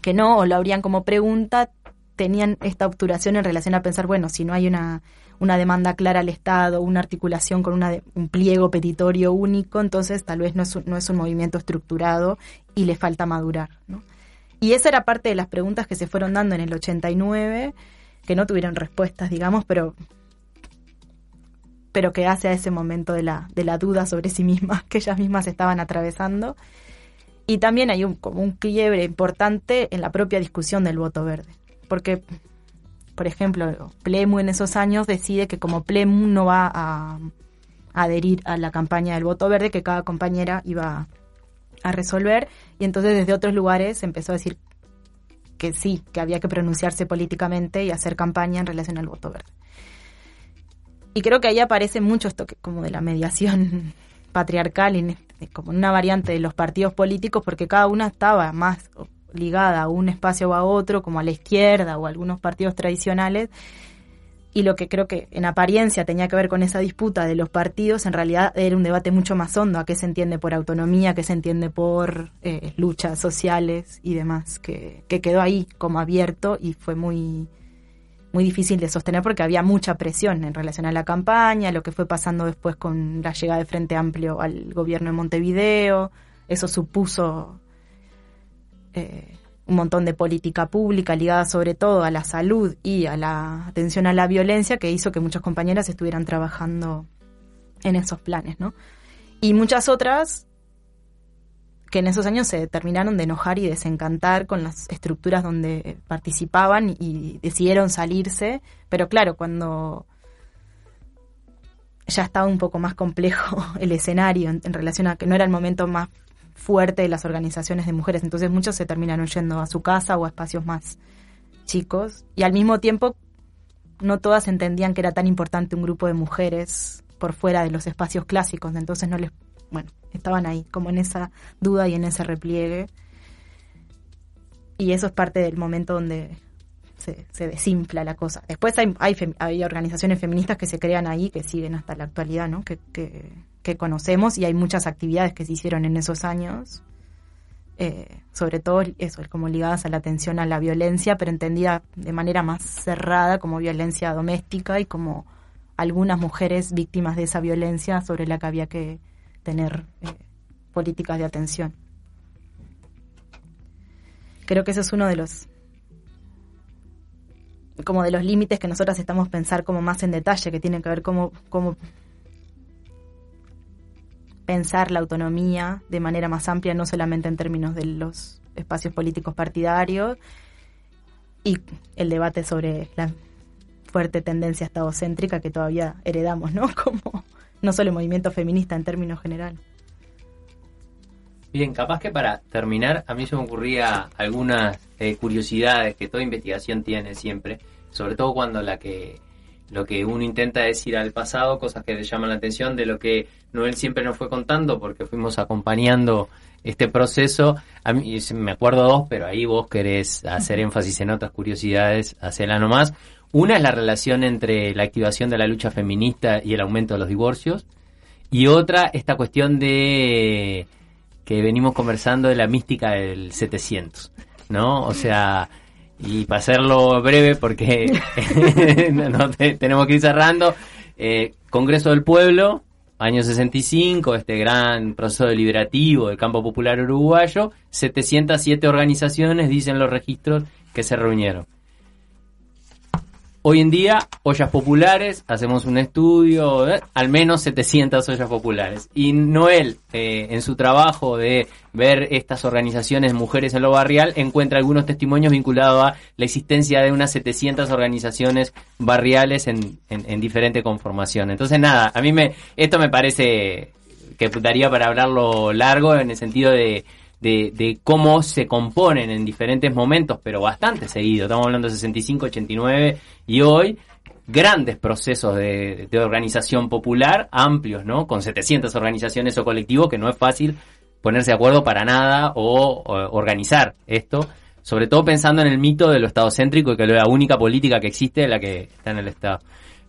que no o lo habrían como pregunta, tenían esta obturación en relación a pensar, bueno, si no hay una, una demanda clara al Estado, una articulación con una de- un pliego petitorio único, entonces tal vez no es un, movimiento estructurado y le falta madurar. ¿no? Y esa era parte de las preguntas que se fueron dando en el 89, que no tuvieron respuestas, digamos, pero pero que hace a ese momento de la, de la duda sobre sí mismas, que ellas mismas estaban atravesando. Y también hay un, como un quiebre importante en la propia discusión del voto verde. Porque, por ejemplo, Plemu en esos años decide que como Plemu no va a, adherir a la campaña del voto verde, que cada compañera iba a resolver. Y entonces desde otros lugares empezó a decir que sí, que había que pronunciarse políticamente y hacer campaña en relación al voto verde. Y creo que ahí aparece mucho esto como de la mediación [LAUGHS] patriarcal, en este- como una variante de los partidos políticos, porque cada una estaba más ligada a un espacio o a otro, como a la izquierda o a algunos partidos tradicionales. Y lo que creo que en apariencia tenía que ver con esa disputa de los partidos, en realidad era un debate mucho más hondo, a qué se entiende por autonomía, qué se entiende por eh, luchas sociales y demás, que, que quedó ahí como abierto y fue muy, muy difícil de sostener porque había mucha presión en relación a la campaña, lo que fue pasando después con la llegada de Frente Amplio al gobierno de Montevideo, eso supuso eh, un montón de política pública ligada sobre todo a la salud y a la atención a la violencia que hizo que muchas compañeras estuvieran trabajando en esos planes, ¿no? Y muchas otras que en esos años se terminaron de enojar y desencantar con las estructuras donde participaban y decidieron salirse, pero claro, cuando ya estaba un poco más complejo [LAUGHS] el escenario en, en relación a que no era el momento más fuerte de las organizaciones de mujeres, entonces muchos se terminaron yendo a su casa o a espacios más chicos. Y al mismo tiempo no todas entendían que era tan importante un grupo de mujeres por fuera de los espacios clásicos, entonces no les, bueno, estaban ahí como en esa duda y en ese repliegue. Y eso es parte del momento donde se, se desinfla la cosa. Después hay, hay, organizaciones feministas que se crean ahí, que siguen hasta la actualidad, ¿no? Que, que, que conocemos y hay muchas actividades que se hicieron en esos años, eh, sobre todo eso, como ligadas a la atención a la violencia, pero entendida de manera más cerrada como violencia doméstica y como algunas mujeres víctimas de esa violencia sobre la que había que tener eh, políticas de atención. Creo que eso es uno de los como de los límites que nosotras estamos pensar como más en detalle, que tienen que ver cómo, cómo pensar la autonomía de manera más amplia, no solamente en términos de los espacios políticos partidarios, y el debate sobre la fuerte tendencia estadocéntrica que todavía heredamos, ¿no? [LAUGHS] Como no solo el movimiento feminista en términos generales. Bien, capaz que para terminar, a mí se me ocurría algunas eh, curiosidades que toda investigación tiene siempre, sobre todo cuando la que lo que uno intenta es ir al pasado, cosas que le llaman la atención de lo que Noel siempre nos fue contando porque fuimos acompañando este proceso. A mí me acuerdo dos, pero ahí vos querés hacer énfasis en otras curiosidades, hacela nomás. Una es la relación entre la activación de la lucha feminista y el aumento de los divorcios. Y otra, esta cuestión de que venimos conversando de la mística del 700, ¿no? O sea, y para hacerlo breve, porque [LAUGHS] no, te- tenemos que ir cerrando, eh, Congreso del Pueblo, año 65, este gran proceso deliberativo del campo popular uruguayo, 707 organizaciones, dicen los registros, que se reunieron. Hoy en día, ollas populares, hacemos un estudio, ¿eh? al menos 700 ollas populares. Y Noel, eh, en su trabajo de ver estas organizaciones mujeres en lo barrial, encuentra algunos testimonios vinculados a la existencia de unas 700 organizaciones barriales en, en, en diferente conformación. Entonces, nada, a mí me, esto me parece que daría para hablarlo largo en el sentido de, de, de cómo se componen en diferentes momentos, pero bastante seguido. Estamos hablando de 65, 89 y hoy grandes procesos de, de organización popular, amplios, ¿no? Con 700 organizaciones o colectivos que no es fácil ponerse de acuerdo para nada o, organizar esto, sobre todo pensando en el mito de lo estadocéntrico y que la única política que existe es la que está en el Estado.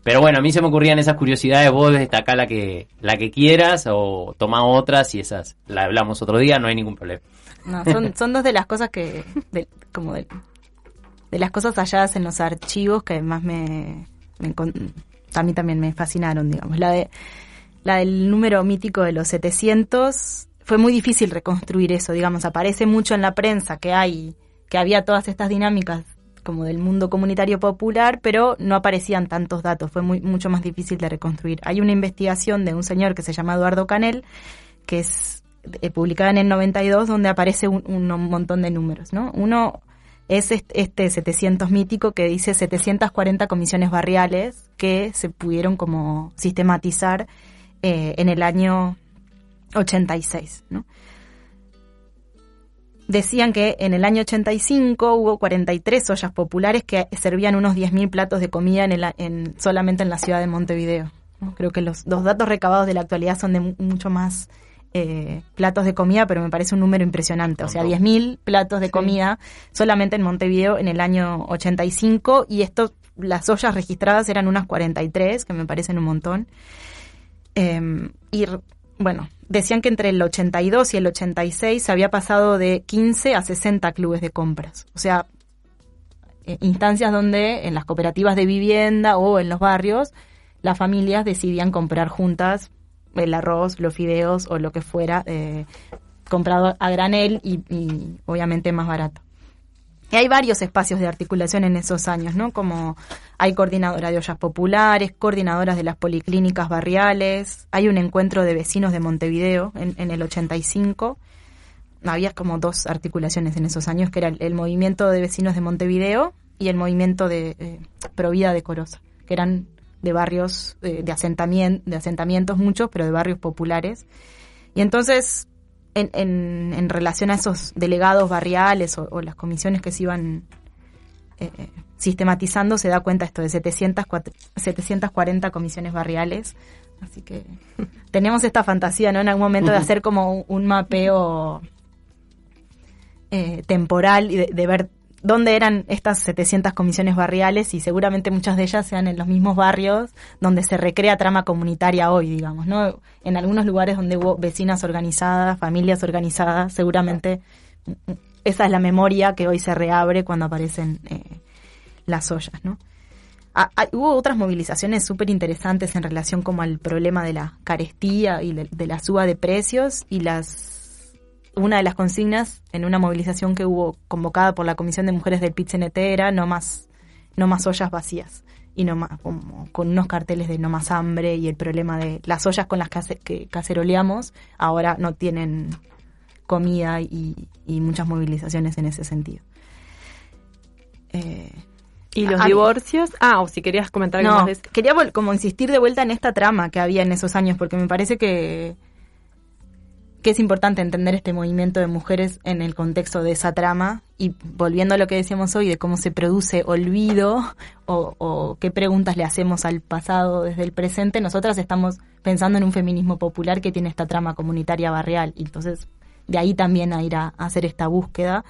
Pero bueno, a mí se me ocurrían esas curiosidades, vos destacá la que, la que quieras o toma otras y esas la hablamos otro día, no hay ningún problema. No, son, son dos de las cosas que, de, como de, de las cosas halladas en los archivos que más me, me a mí también me fascinaron, digamos. La de, la del número mítico de los 700 fue muy difícil reconstruir eso, digamos. Aparece mucho en la prensa que hay, que había todas estas dinámicas como del mundo comunitario popular, pero no aparecían tantos datos, fue muy, mucho más difícil de reconstruir. Hay una investigación de un señor que se llama Eduardo Canel, que es eh, publicada en el 92, donde aparece un, montón de números, ¿no? Uno es est- este 700 mítico que dice 740 comisiones barriales que se pudieron como sistematizar eh, en el año 86, ¿no? Decían que en el año 85 hubo 43 ollas populares que servían unos 10.000 platos de comida en el en, solamente en la ciudad de Montevideo. Creo que los, los datos recabados de la actualidad son de mu- mucho más eh, platos de comida, pero me parece un número impresionante. O sea, 10.000 platos de comida solamente en Montevideo en el año 85 y esto, las ollas registradas eran unas 43, que me parecen un montón. Eh, y bueno, decían que entre el 82 y el 86 se había pasado de 15 a 60 clubes de compras. O sea, eh, instancias donde en las cooperativas de vivienda o en los barrios las familias decidían comprar juntas el arroz, los fideos o lo que fuera eh, comprado a granel y, y obviamente más barato. Y hay varios espacios de articulación en esos años, ¿no? Como hay coordinadora de ollas populares, coordinadoras de las policlínicas barriales, hay un encuentro de vecinos de Montevideo en, en el 85. Había como dos articulaciones en esos años, que era el, movimiento de vecinos de Montevideo y el movimiento de eh, Provida de Corosa, que eran de barrios eh, de, asentamiento, de asentamientos muchos, pero de barrios populares. Y entonces en, en, en relación a esos delegados barriales o, o las comisiones que se iban eh, sistematizando, se da cuenta esto de 700, 740 comisiones barriales. Así que [LAUGHS] tenemos esta fantasía, ¿no? En algún momento de hacer como un, un mapeo eh, temporal y de, de ver dónde eran estas 700 comisiones barriales y seguramente muchas de ellas sean en los mismos barrios donde se recrea trama comunitaria hoy, digamos, ¿no? En algunos lugares donde hubo vecinas organizadas, familias organizadas, seguramente esa es la memoria que hoy se reabre cuando aparecen eh, las ollas, ¿no? Ah, ah, hubo otras movilizaciones súper interesantes en relación como al problema de la carestía y de la suba de precios y las una de las consignas en una movilización que hubo convocada por la Comisión de Mujeres del PIT-CNT era no más, no más ollas vacías y no más, como, con unos carteles de no más hambre y el problema de las ollas con las que, caceroleamos ahora no tienen comida y, y muchas movilizaciones en ese sentido. Eh, ¿Y los divorcios? Ah, o si querías comentar algo no, más de eso. quería como insistir de vuelta en esta trama que había en esos años, porque me parece que que es importante entender este movimiento de mujeres en el contexto de esa trama. Y volviendo a lo que decíamos hoy de cómo se produce olvido o, qué preguntas le hacemos al pasado desde el presente, nosotras estamos pensando en un feminismo popular que tiene esta trama comunitaria barrial. Y entonces de ahí también a ir a, a hacer esta búsqueda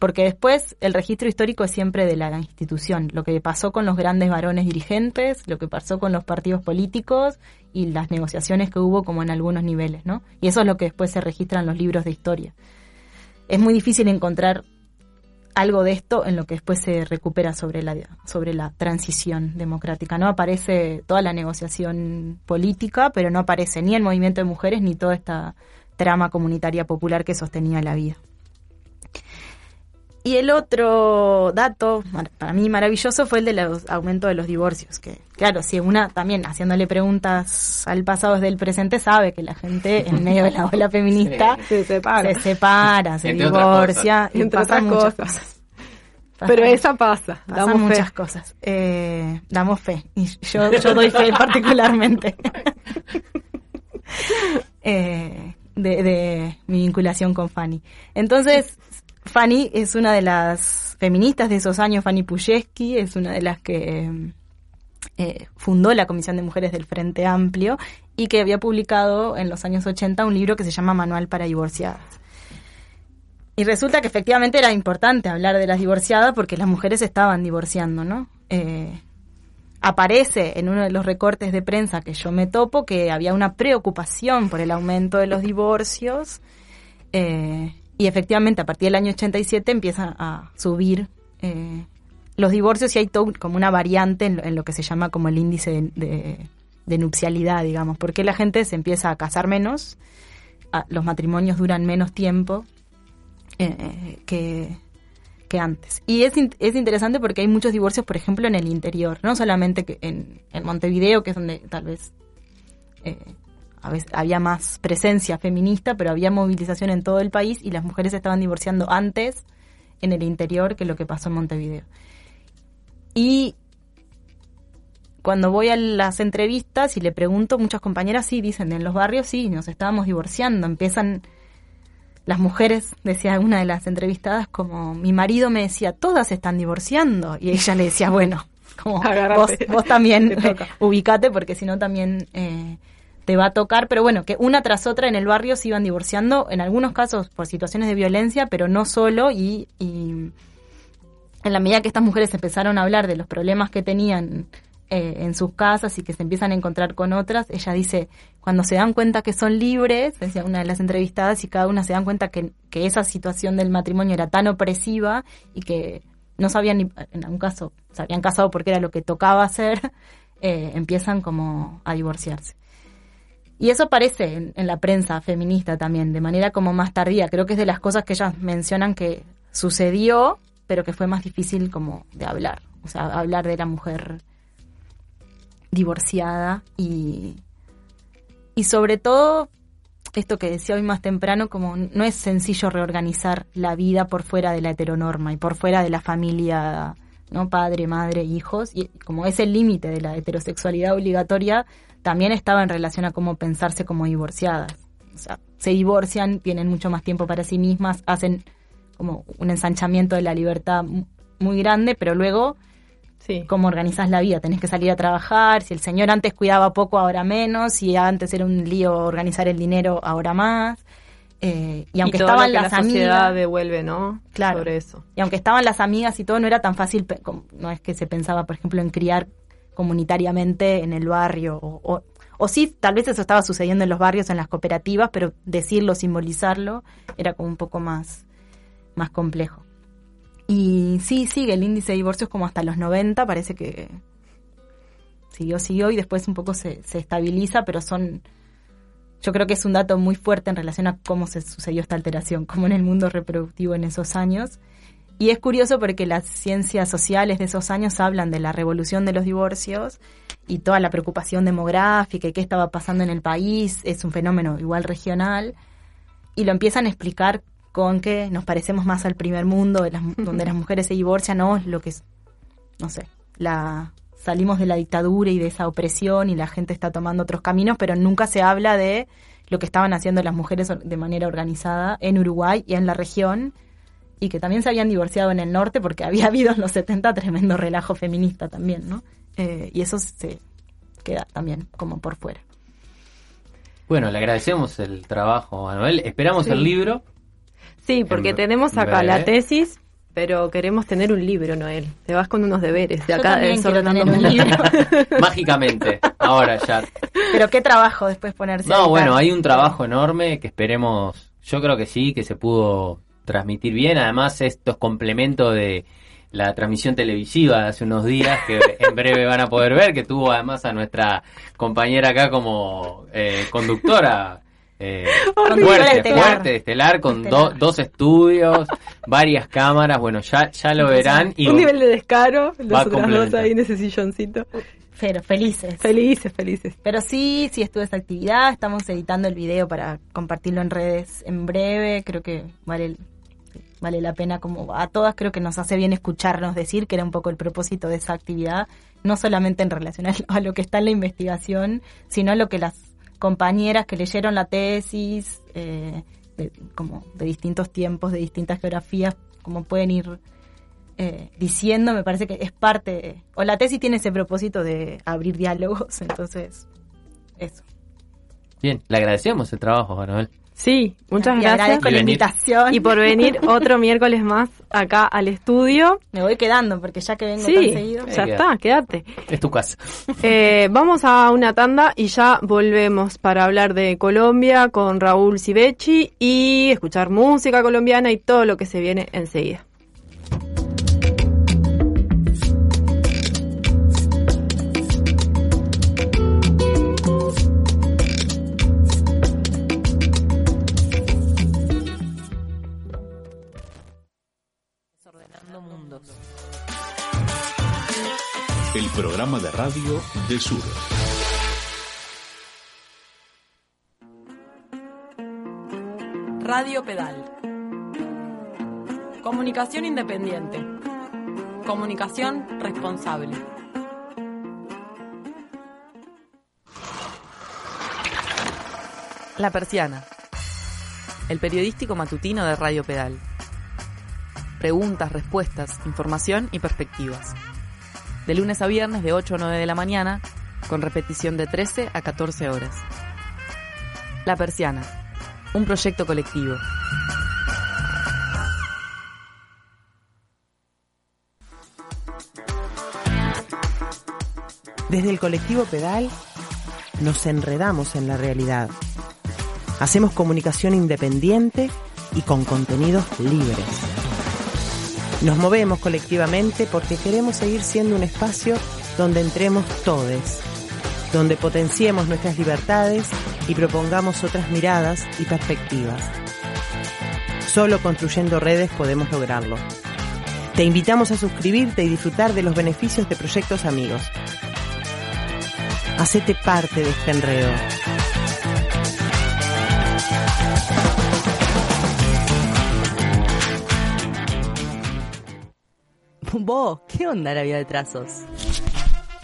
porque después el registro histórico es siempre de la institución, lo que pasó con los grandes varones dirigentes, lo que pasó con los partidos políticos y las negociaciones que hubo como en algunos niveles, ¿no? Y eso es lo que después se registra en los libros de historia. Es muy difícil encontrar algo de esto en lo que después se recupera sobre la sobre la transición democrática. No aparece toda la negociación política, pero no aparece ni el movimiento de mujeres ni toda esta trama comunitaria popular que sostenía la vida. Y el otro dato, para mí maravilloso, fue el del aumento de los divorcios. Que, claro, si una también haciéndole preguntas al pasado desde el presente sabe que la gente en medio de la ola [LAUGHS] feminista Sí, se separa. se separa, se Entre otras divorcia, y Entre pasan otras muchas cosas. cosas. [LAUGHS] Pero Pasan- esa pasa, pasan damos fe. muchas cosas. Eh, damos fe. Y yo, yo doy fe particularmente. [LAUGHS] Eh, de, de mi vinculación con Fanny. Entonces, Fanny es una de las feministas de esos años, Fanny Puyeski, es una de las que eh, eh, fundó la Comisión de Mujeres del Frente Amplio y que había publicado en los años 80 un libro que se llama Manual para Divorciadas. Y resulta que efectivamente era importante hablar de las divorciadas porque las mujeres estaban divorciando, ¿no? Eh, aparece en uno de los recortes de prensa que yo me topo que había una preocupación por el aumento de los divorcios eh, y efectivamente a partir del año 87 empiezan a subir eh, los divorcios y hay todo como una variante en lo, en lo que se llama como el índice de, nupcialidad, digamos, porque la gente se empieza a casar menos, los matrimonios duran menos tiempo eh, que, antes. Y es, es interesante porque hay muchos divorcios, por ejemplo, en el interior, no solamente que en, en Montevideo, que es donde tal vez eh, a veces había más presencia feminista, pero había movilización en todo el país y las mujeres estaban divorciando antes en el interior que lo que pasó en Montevideo. Y cuando voy a las entrevistas y le pregunto, muchas compañeras sí dicen, en los barrios sí, nos estábamos divorciando, empiezan las mujeres, decía una de las entrevistadas, como mi marido me decía, todas están divorciando. Y ella le decía, bueno, como [LAUGHS] vos, vos también [LAUGHS] ubicate porque si no también eh, te va a tocar. Pero bueno, que una tras otra en el barrio se iban divorciando, en algunos casos por situaciones de violencia, pero no solo. Y, y en la medida que estas mujeres empezaron a hablar de los problemas que tenían eh, en sus casas y que se empiezan a encontrar con otras, ella dice, cuando se dan cuenta que son libres, decía una de las entrevistadas, y cada una se dan cuenta que, esa situación del matrimonio era tan opresiva y que no sabían ni, en algún caso, se habían casado porque era lo que tocaba hacer, [LAUGHS] eh, empiezan como a divorciarse. Y eso aparece en, en la prensa feminista también, de manera como más tardía. Creo que es de las cosas que ellas mencionan que sucedió, pero que fue más difícil como de hablar. O sea, hablar de la mujer divorciada y, y sobre todo esto que decía hoy más temprano, como no es sencillo reorganizar la vida por fuera de la heteronorma y por fuera de la familia, ¿no? Padre, madre, hijos, y como ese límite de la heterosexualidad obligatoria también estaba en relación a cómo pensarse como divorciadas. O sea, se divorcian, tienen mucho más tiempo para sí mismas, hacen como un ensanchamiento de la libertad mu- muy grande, pero luego Sí. cómo organizas la vida. Tenés que salir a trabajar. Si el señor antes cuidaba poco, ahora menos. Si antes era un lío organizar el dinero, ahora más. Eh, y aunque y todo estaban lo que las la sociedad amigas. devuelve, ¿no? Claro. Sobre eso. Y aunque estaban las amigas y todo, no era tan fácil. No es que se pensaba, por ejemplo, en criar comunitariamente en el barrio. O, o, o sí, tal vez eso estaba sucediendo en los barrios, en las cooperativas, pero decirlo, simbolizarlo, era como un poco más, más complejo. Y sí, sigue el índice de divorcios como hasta los 90, parece que siguió, siguió y después un poco se, se estabiliza, pero son, yo creo que es un dato muy fuerte en relación a cómo se sucedió esta alteración, como en el mundo reproductivo en esos años. Y es curioso porque las ciencias sociales de esos años hablan de la revolución de los divorcios y toda la preocupación demográfica y qué estaba pasando en el país, es un fenómeno igual regional, y lo empiezan a explicar con que nos parecemos más al primer mundo, de las, donde las mujeres se divorcian, no es lo que es, no sé, la salimos de la dictadura y de esa opresión y la gente está tomando otros caminos, pero nunca se habla de lo que estaban haciendo las mujeres de manera organizada en Uruguay y en la región, y que también se habían divorciado en el norte porque había [LAUGHS] habido en los 70 tremendo relajo feminista también, ¿no? Eh, y eso se queda también como por fuera. Bueno, le agradecemos el trabajo a Noel. Esperamos Sí. el libro. Sí, porque En tenemos acá breve. la tesis, pero queremos tener un libro, Noel. Te vas con unos deberes de Yo acá también quiero desordenando tener un libro. [LAUGHS] Mágicamente. Ahora ya. Pero qué trabajo después ponerse No, bueno, hay un trabajo enorme que esperemos. Yo creo que sí, que se pudo transmitir bien. Además, esto es complemento de la transmisión televisiva de hace unos días que [LAUGHS] en breve van a poder ver, que tuvo además a nuestra compañera acá como eh, conductora. eh, [LAUGHS] Horrible. fuerte, Estelar. fuerte, estelar, con do- Estelar. dos estudios, varias cámaras, bueno, ya, ya lo verán. Y un nivel de descaro, nosotras dos ahí en ese silloncito. Pero felices. Felices, felices. Pero sí, sí estuvo esta actividad. Estamos editando el video para compartirlo en redes en breve. Creo que vale, vale la pena, como a todas, creo que nos hace bien escucharnos decir que era un poco el propósito de esa actividad. No solamente en relación a lo que está en la investigación, sino a lo que las compañeras que leyeron la tesis, eh, de, como de distintos tiempos, de distintas geografías, como pueden ir eh, diciendo, me parece que es parte, o la tesis tiene ese propósito de abrir diálogos, [LAUGHS] entonces, eso. bien, le agradecemos el trabajo, Noel. Sí, muchas y gracias. Y la invitación. Y por venir [LAUGHS] otro miércoles más acá al estudio. Me voy quedando, porque ya que vengo tan Sí, seguido... ya está, quédate. Es tu casa. Eh, vamos a una tanda y ya volvemos para hablar de Colombia con Raúl Civechi y escuchar música colombiana y todo lo que se viene enseguida. Mundos. El programa de radio de Sur. Radio Pedal. Comunicación independiente. Comunicación responsable. La Persiana. El periodístico matutino de Radio Pedal. Preguntas, respuestas, información y perspectivas. De lunes a viernes de 8 a 9 de la mañana, con repetición de 13 a 14 horas. La Persiana. Un proyecto colectivo. Desde el colectivo Pedal nos enredamos en la realidad. Hacemos comunicación independiente y con contenidos libres. Nos movemos colectivamente porque queremos seguir siendo un espacio donde entremos todes, donde potenciemos nuestras libertades y propongamos otras miradas y perspectivas. Solo construyendo redes podemos lograrlo. Te invitamos a suscribirte y disfrutar de los beneficios de proyectos amigos. Hacete parte de este enredo. [LAUGHS] Vos, ¿qué onda la vida de trazos?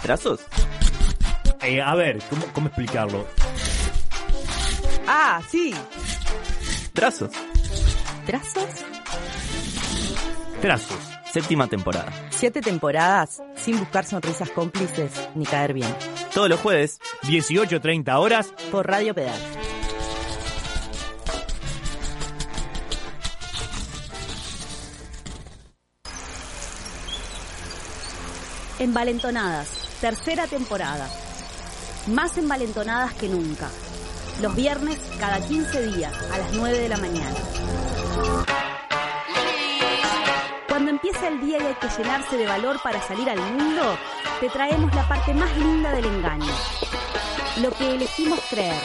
¿Trazos? Eh, a ver, ¿cómo, ¿cómo explicarlo? Ah, sí. Trazos. ¿Trazos? Trazos. Séptima temporada. Siete temporadas sin buscar sonrisas cómplices ni caer bien. Todos los jueves. 18.30 horas. Por Radio Pedal. Envalentonadas, tercera temporada. Más envalentonadas que nunca. Los viernes cada 15 días a las 9 de la mañana. Cuando empieza el día y hay que llenarse de valor para salir al mundo, te traemos la parte más linda del engaño. Lo que elegimos creer.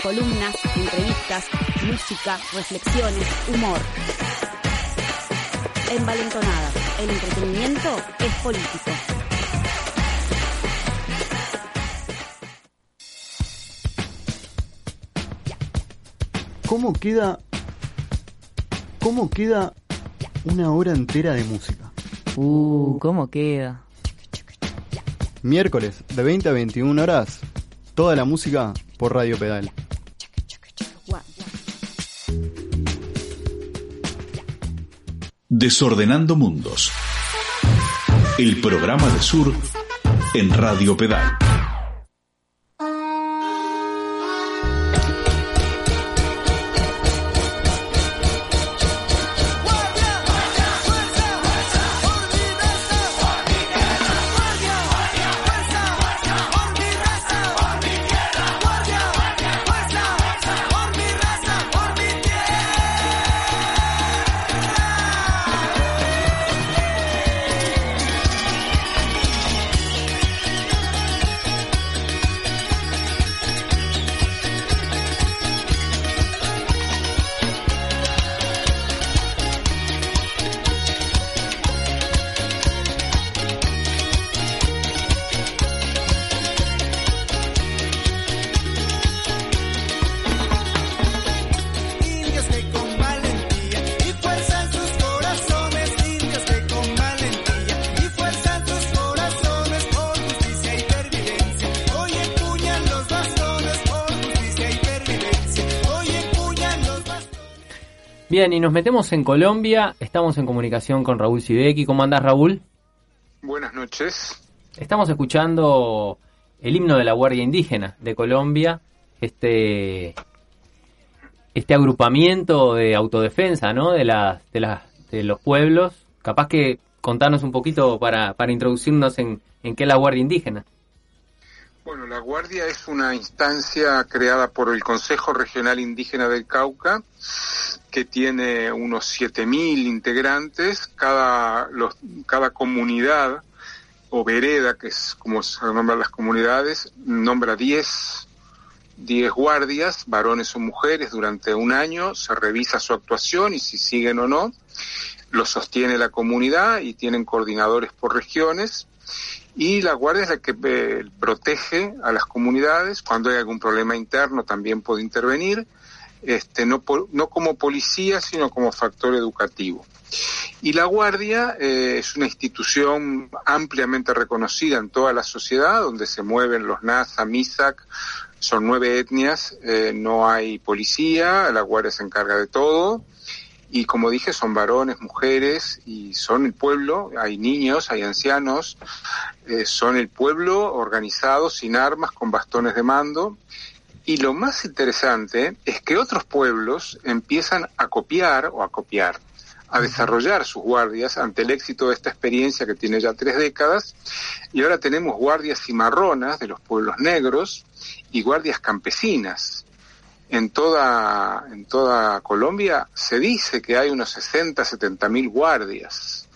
Columnas, entrevistas, música, reflexiones, humor. Envalentonadas, el entretenimiento es político. ¿Cómo queda. ¿Cómo queda una hora entera de música? Uh, ¿cómo queda? Miércoles de 20 a 21 horas, toda la música por Radio Pedal. Desordenando Mundos. El programa de Sur en Radio Pedal. Bien, y nos metemos en Colombia. Estamos en comunicación con Raúl Sibeki. ¿Cómo andás, Raúl? Buenas noches. Estamos escuchando el himno de la Guardia Indígena de Colombia, este este agrupamiento de autodefensa, ¿no? De las de las de los pueblos. Capaz que contarnos un poquito para, para introducirnos en, en qué es la Guardia Indígena. Bueno, la Guardia es una instancia creada por el Consejo Regional Indígena del Cauca, que tiene unos 7.000 integrantes. Cada, los, cada comunidad o vereda, que es como se nombran las comunidades, nombra 10, 10 guardias, varones o mujeres, durante un año. Se revisa su actuación y si siguen o no. Lo sostiene la comunidad y tienen coordinadores por regiones y la guardia es la que eh, protege a las comunidades. Cuando hay algún problema interno también puede intervenir este no no como policía sino como factor educativo. Y la guardia eh, es una institución ampliamente reconocida en toda la sociedad donde se mueven los NASA, MISAC son nueve etnias eh, no hay policía la guardia se encarga de todo y como dije son varones, mujeres y son el pueblo, hay niños, hay ancianos, eh, son el pueblo organizado sin armas, con bastones de mando. Y lo más interesante es que otros pueblos empiezan a copiar o a copiar, a desarrollar sus guardias ante el éxito de esta experiencia que tiene ya tres décadas. Y ahora tenemos guardias cimarronas de los pueblos negros y guardias campesinas en toda, en toda Colombia se dice que hay unos 60, 70 mil guardias.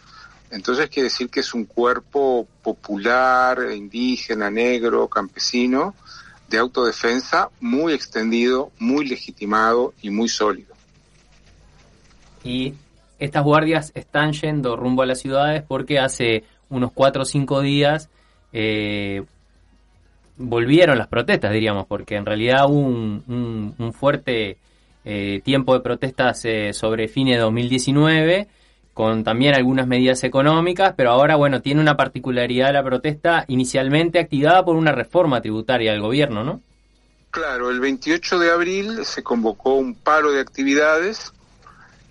Entonces quiere decir que es un cuerpo popular, indígena, negro, campesino, de autodefensa muy extendido, muy legitimado y muy sólido. Y estas guardias están yendo rumbo a las ciudades porque hace unos cuatro o cinco días eh, volvieron las protestas, diríamos, porque en realidad hubo un, fuerte eh, tiempo de protestas eh, sobre fines de 2019, con también algunas medidas económicas, pero ahora, bueno, tiene una particularidad la protesta inicialmente activada por una reforma tributaria del gobierno, ¿no? Claro, el 28 de abril se convocó un paro de actividades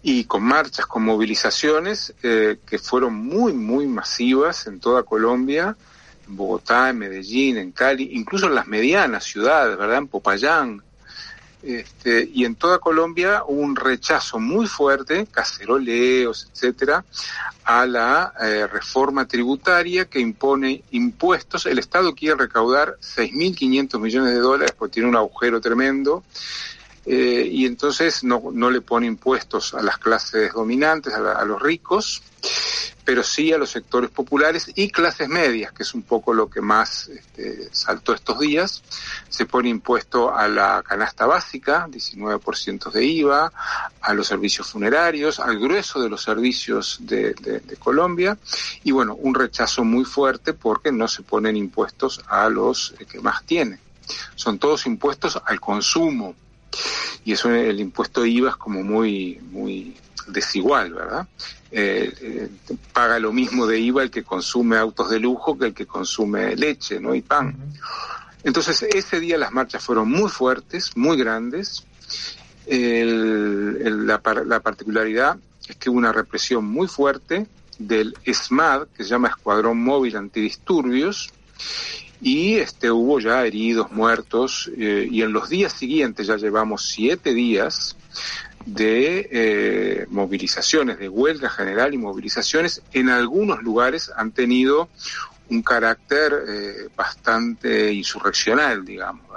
y con marchas, con movilizaciones eh, que fueron muy, muy masivas en toda Colombia, en Bogotá, en Medellín, en Cali, incluso en las medianas ciudades, ¿verdad? En Popayán. Este, y en toda Colombia hubo un rechazo muy fuerte, caceroleos, etcétera, a la eh, reforma tributaria que impone impuestos. El Estado quiere recaudar 6.500 millones de dólares porque tiene un agujero tremendo. Eh, y entonces no, no le pone impuestos a las clases dominantes, a, la- los ricos, pero sí a los sectores populares y clases medias, que es un poco lo que más este, saltó estos días. Se pone impuesto a la canasta básica, 19% de IVA, a los servicios funerarios, al grueso de los servicios de Colombia, y bueno, un rechazo muy fuerte porque no se ponen impuestos a los eh, que más tienen. Son todos impuestos al consumo, y eso el impuesto IVA es como muy, muy desigual, ¿verdad? Eh, eh, paga lo mismo de IVA el que consume autos de lujo que el que consume leche, ¿no? Y pan. Entonces, ese día las marchas fueron muy fuertes, muy grandes. El- el- la, par- la particularidad es que hubo una represión muy fuerte del ESMAD, que se llama Escuadrón Móvil Antidisturbios, y este, hubo ya heridos, muertos, eh, y en los días siguientes, ya llevamos siete días de eh, movilizaciones, de huelga general y movilizaciones, en algunos lugares han tenido un carácter eh, bastante insurreccional, digamos.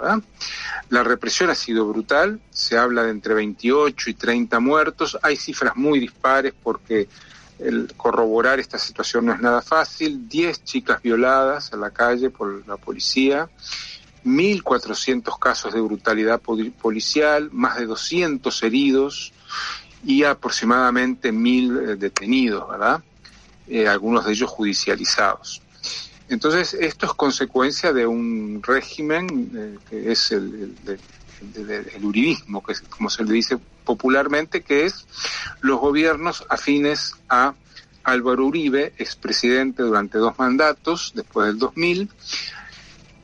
La represión ha sido brutal, se habla de entre 28 y 30 muertos, hay cifras muy dispares porque el corroborar esta situación no es nada fácil, 10 chicas violadas en la calle por la policía, 1.400 casos de brutalidad poli- policial, más de 200 heridos y aproximadamente 1.000 eh, detenidos, ¿verdad? Eh, algunos de ellos judicializados. Entonces, esto es consecuencia de un régimen eh, que es el- el- el uribismo, que es como se le dice popularmente, que es los gobiernos afines a Álvaro Uribe, expresidente durante dos mandatos, después del 2000,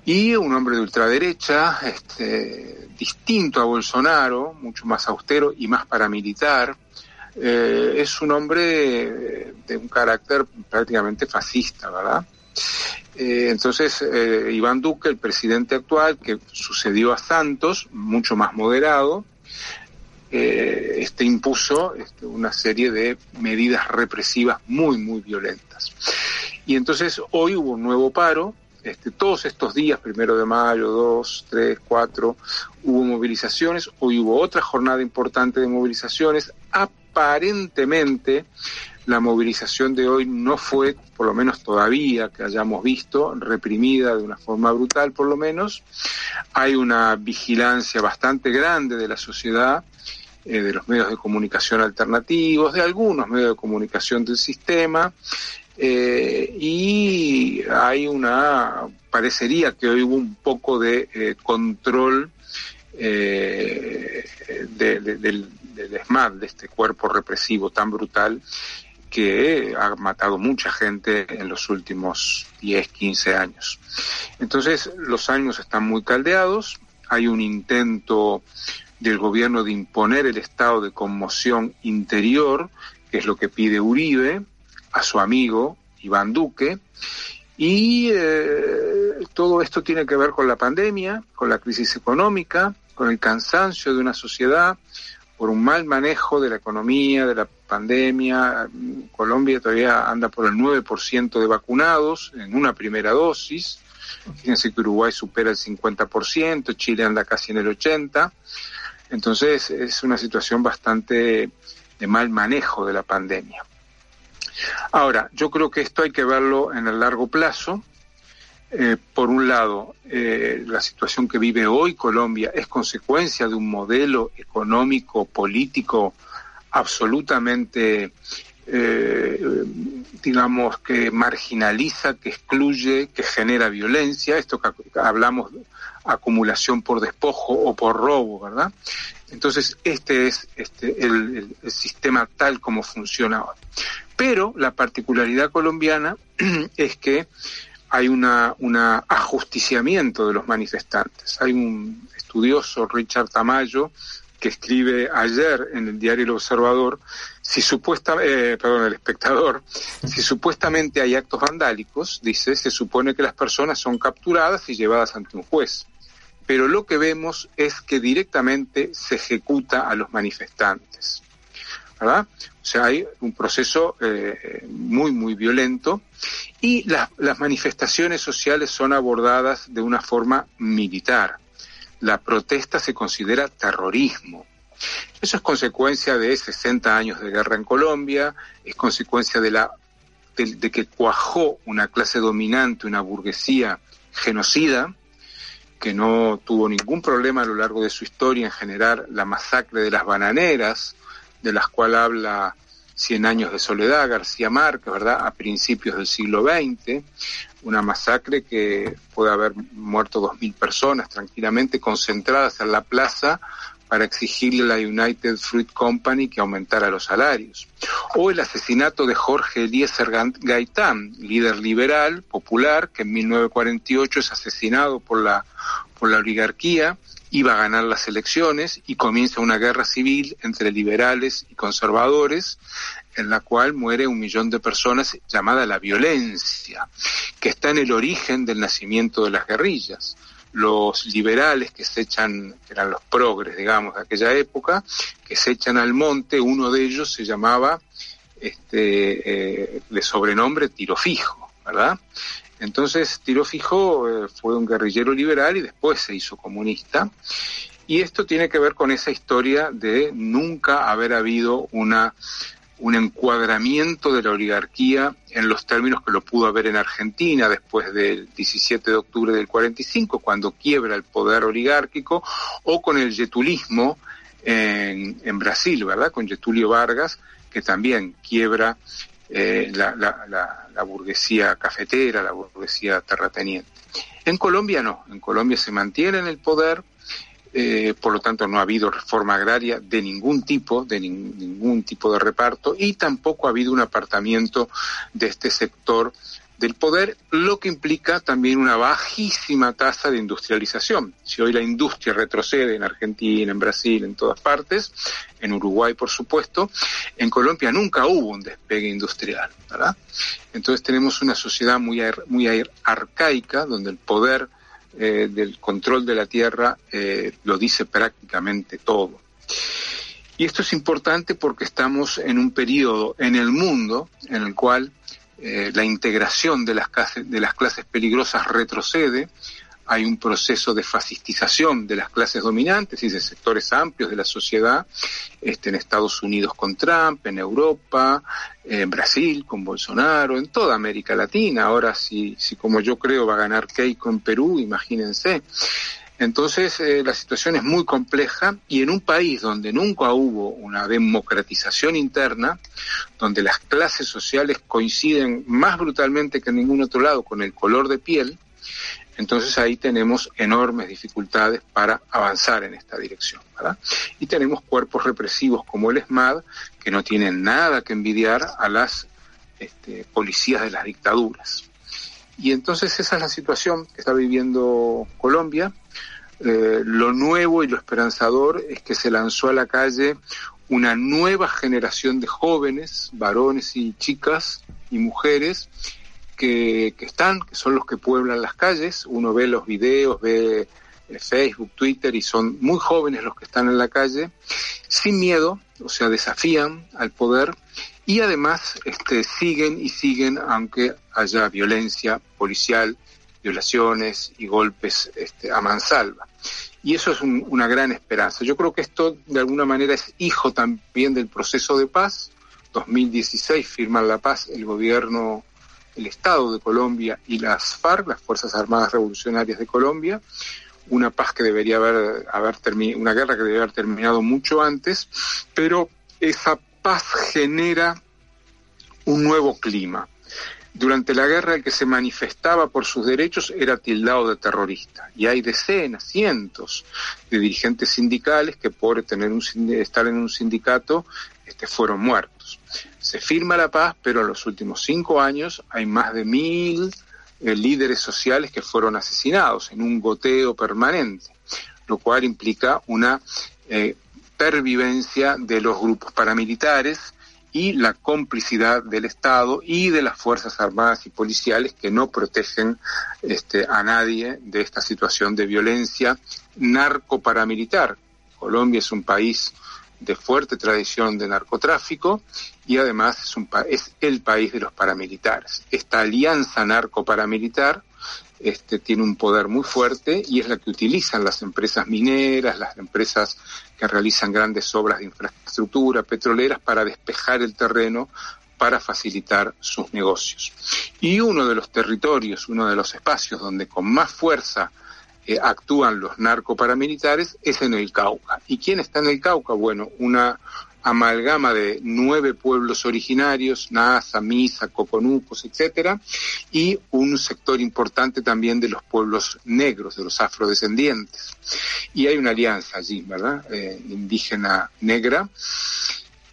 y un hombre de ultraderecha, este, distinto a Bolsonaro, mucho más austero y más paramilitar. Eh, es un hombre de un carácter prácticamente fascista, ¿verdad? Eh, entonces, eh, Iván Duque, el presidente actual, que sucedió a Santos, mucho más moderado, eh, este impuso este, una serie de medidas represivas muy, muy violentas. Y entonces hoy hubo un nuevo paro, este, todos estos días, primero de mayo, dos, tres, cuatro, hubo movilizaciones, hoy hubo otra jornada importante de movilizaciones, aparentemente la movilización de hoy no fue, por lo menos todavía que hayamos visto, reprimida de una forma brutal por lo menos. Hay una vigilancia bastante grande de la sociedad, eh, de los medios de comunicación alternativos, de algunos medios de comunicación del sistema, eh, y hay una, parecería que hoy hubo un poco de eh, control eh, de- de- del, del de este cuerpo represivo tan brutal que ha matado mucha gente en los últimos 10, 15 años. Entonces, los ánimos están muy caldeados, hay un intento del gobierno de imponer el estado de conmoción interior, que es lo que pide Uribe a su amigo Iván Duque, y eh, todo esto tiene que ver con la pandemia, con la crisis económica, con el cansancio de una sociedad por un mal manejo de la economía, de la pandemia. Colombia todavía anda por el 9% de vacunados en una primera dosis. Fíjense que Uruguay supera el 50%, Chile anda casi en el 80%. Entonces es una situación bastante de mal manejo de la pandemia. Ahora, yo creo que esto hay que verlo en el largo plazo. Eh, por un lado, eh, la situación que vive hoy Colombia es consecuencia de un modelo económico, político absolutamente, eh, digamos, que marginaliza, que excluye, que genera violencia. Esto que hablamos de acumulación por despojo o por robo, ¿verdad? Entonces, este es este, el sistema tal como funciona hoy. Pero la particularidad colombiana [CLEARS THROAT] es que hay una, una ajusticiamiento de los manifestantes. Hay un estudioso, Richard Tamayo, que escribe ayer en el diario El Observador, si supuesta, eh, perdón, el espectador, [LAUGHS] si supuestamente hay actos vandálicos, dice, se supone que las personas son capturadas y llevadas ante un juez. Pero lo que vemos es que directamente se ejecuta a los manifestantes. O sea, hay un proceso eh, muy, muy violento y las, las manifestaciones sociales son abordadas de una forma militar. La protesta se considera terrorismo. Eso es consecuencia de 60 años de guerra en Colombia, es consecuencia de, la, de que cuajó una clase dominante, una burguesía genocida, que no tuvo ningún problema a lo largo de su historia en generar la masacre de las bananeras, de las cuales habla Cien años de soledad, García Márquez, ¿verdad? A principios del siglo XX, una masacre que puede haber muerto dos mil personas tranquilamente concentradas en la plaza para exigirle a la United Fruit Company que aumentara los salarios. O el asesinato de Jorge Eliezer Gaitán, líder liberal, popular, que en 1948 es asesinado por la, por la oligarquía iba a ganar las elecciones y comienza una guerra civil entre liberales y conservadores en la cual muere un millón de personas llamada la violencia, que está en el origen del nacimiento de las guerrillas. Los liberales que se echan, que eran los progres, digamos, de aquella época, que se echan al monte, uno de ellos se llamaba, este, eh, de sobrenombre Tiro Fijo, ¿verdad? Entonces, Tiro Fijo eh, fue un guerrillero liberal y después se hizo comunista. Y esto tiene que ver con esa historia de nunca haber habido una un encuadramiento de la oligarquía en los términos que lo pudo haber en Argentina después del 17 de octubre del 45, cuando quiebra el poder oligárquico, o con el yetulismo en, en Brasil, ¿verdad? Con Getulio Vargas, que también quiebra eh, la, la, la, burguesía cafetera, la burguesía terrateniente. En Colombia no, en Colombia se mantiene en el poder, eh, por lo tanto no ha habido reforma agraria de ningún tipo, de nin- ningún tipo de reparto, y tampoco ha habido un apartamiento de este sector del poder, lo que implica también una bajísima tasa de industrialización. Si hoy la industria retrocede en Argentina, en Brasil, en todas partes, en Uruguay por supuesto, en Colombia nunca hubo un despegue industrial. Entonces tenemos una sociedad muy, muy ar- arcaica donde el poder eh, del control de la tierra eh, lo dice prácticamente todo. Y esto es importante porque estamos en un periodo en el mundo en el cual eh, la integración de las, clases, de las clases peligrosas retrocede, hay un proceso de fascistización de las clases dominantes y de sectores amplios de la sociedad, este, en Estados Unidos con Trump, en Europa, en Brasil con Bolsonaro, en toda América Latina. Ahora, si, si como yo creo va a ganar Keiko en Perú, imagínense. Entonces, eh, la situación es muy compleja y en un país donde nunca hubo una democratización interna, donde las clases sociales coinciden más brutalmente que en ningún otro lado con el color de piel, entonces ahí tenemos enormes dificultades para avanzar en esta dirección. ¿verdad? Y tenemos cuerpos represivos como el ESMAD que no tienen nada que envidiar a las este, policías de las dictaduras. Y entonces esa es la situación que está viviendo Colombia. Eh, lo nuevo y lo esperanzador es que se lanzó a la calle una nueva generación de jóvenes, varones y chicas y mujeres que, están, que son los que pueblan las calles. Uno ve los videos, ve eh, Facebook, Twitter y son muy jóvenes los que están en la calle, sin miedo, o sea, desafían al poder y además este, siguen y siguen aunque haya violencia policial, violaciones y golpes este, a mansalva. Y eso es un- una gran esperanza. Yo creo que esto de alguna manera es hijo también del proceso de paz. 2016 firman la paz el gobierno, el Estado de Colombia y las FARC, las Fuerzas Armadas Revolucionarias de Colombia. Una paz que debería haber, haber terminado, una guerra que debería haber terminado mucho antes, pero esa paz genera un nuevo clima. Durante la guerra el que se manifestaba por sus derechos era tildado de terrorista y hay decenas, cientos de dirigentes sindicales que por tener un, estar en un sindicato este, fueron muertos. Se firma la paz, pero en los últimos cinco años hay más de mil eh, líderes sociales que fueron asesinados en un goteo permanente, lo cual implica una eh, pervivencia de los grupos paramilitares y la complicidad del Estado y de las Fuerzas Armadas y Policiales que no protegen este, a nadie de esta situación de violencia narcoparamilitar. Colombia es un país de fuerte tradición de narcotráfico y además es, un pa- es el país de los paramilitares. Esta alianza narcoparamilitar este, tiene un poder muy fuerte y es la que utilizan las empresas mineras, las empresas que realizan grandes obras de infraestructura petroleras para despejar el terreno para facilitar sus negocios. Y uno de los territorios, uno de los espacios donde con más fuerza eh, actúan los narcoparamilitares es en el Cauca. ¿Y quién está en el Cauca? Bueno, una amalgama de nueve pueblos originarios, Nasa, Misa, Coconucos, etcétera, y un sector importante también de los pueblos negros, de los afrodescendientes. Y hay una alianza allí, ¿verdad? Eh, indígena negra,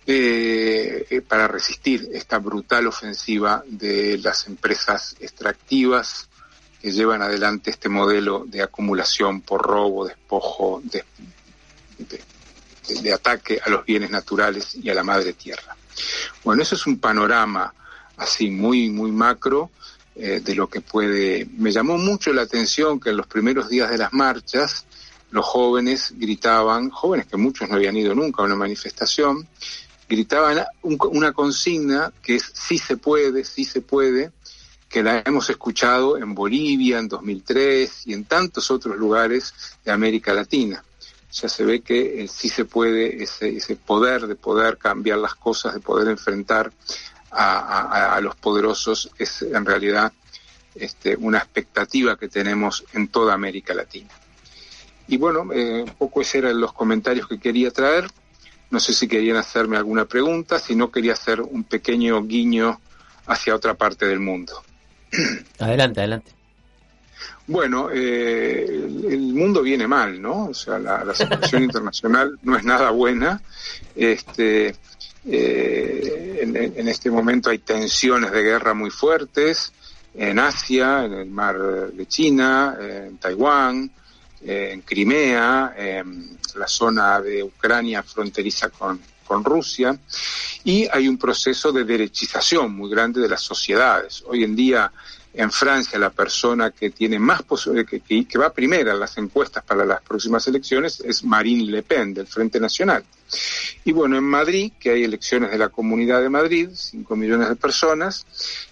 eh, para resistir esta brutal ofensiva de las empresas extractivas que llevan adelante este modelo de acumulación por robo, despojo, de, ataque a los bienes naturales y a la madre tierra. Bueno, eso es un panorama así muy, muy macro eh, de lo que puede... Me llamó mucho la atención que en los primeros días de las marchas los jóvenes gritaban, jóvenes que muchos no habían ido nunca a una manifestación, gritaban un- una consigna que es sí se puede, sí se puede, que la hemos escuchado en Bolivia en 2003 y en tantos otros lugares de América Latina. Ya se ve que eh, sí se puede, ese, poder de poder cambiar las cosas, de poder enfrentar a los poderosos, es en realidad este, una expectativa que tenemos en toda América Latina. Y bueno, eh, un poco esos eran los comentarios que quería traer. No sé si querían hacerme alguna pregunta, si no quería hacer un pequeño guiño hacia otra parte del mundo. [CLEARS THROAT] Adelante, adelante. Bueno, eh, el, el mundo viene mal, ¿no? O sea, la, la situación [LAUGHS] internacional no es nada buena. Este, eh, en, en este momento hay tensiones de guerra muy fuertes en Asia, en el mar de China, en Taiwán, en Crimea, en la zona de Ucrania fronteriza con, con Rusia, y hay un proceso de derechización muy grande de las sociedades. Hoy en día en Francia la persona que tiene más que, que va primera en las encuestas para las próximas elecciones es Marine Le Pen del Frente Nacional. Y bueno, en Madrid, que hay elecciones de la Comunidad de Madrid, 5 millones de personas,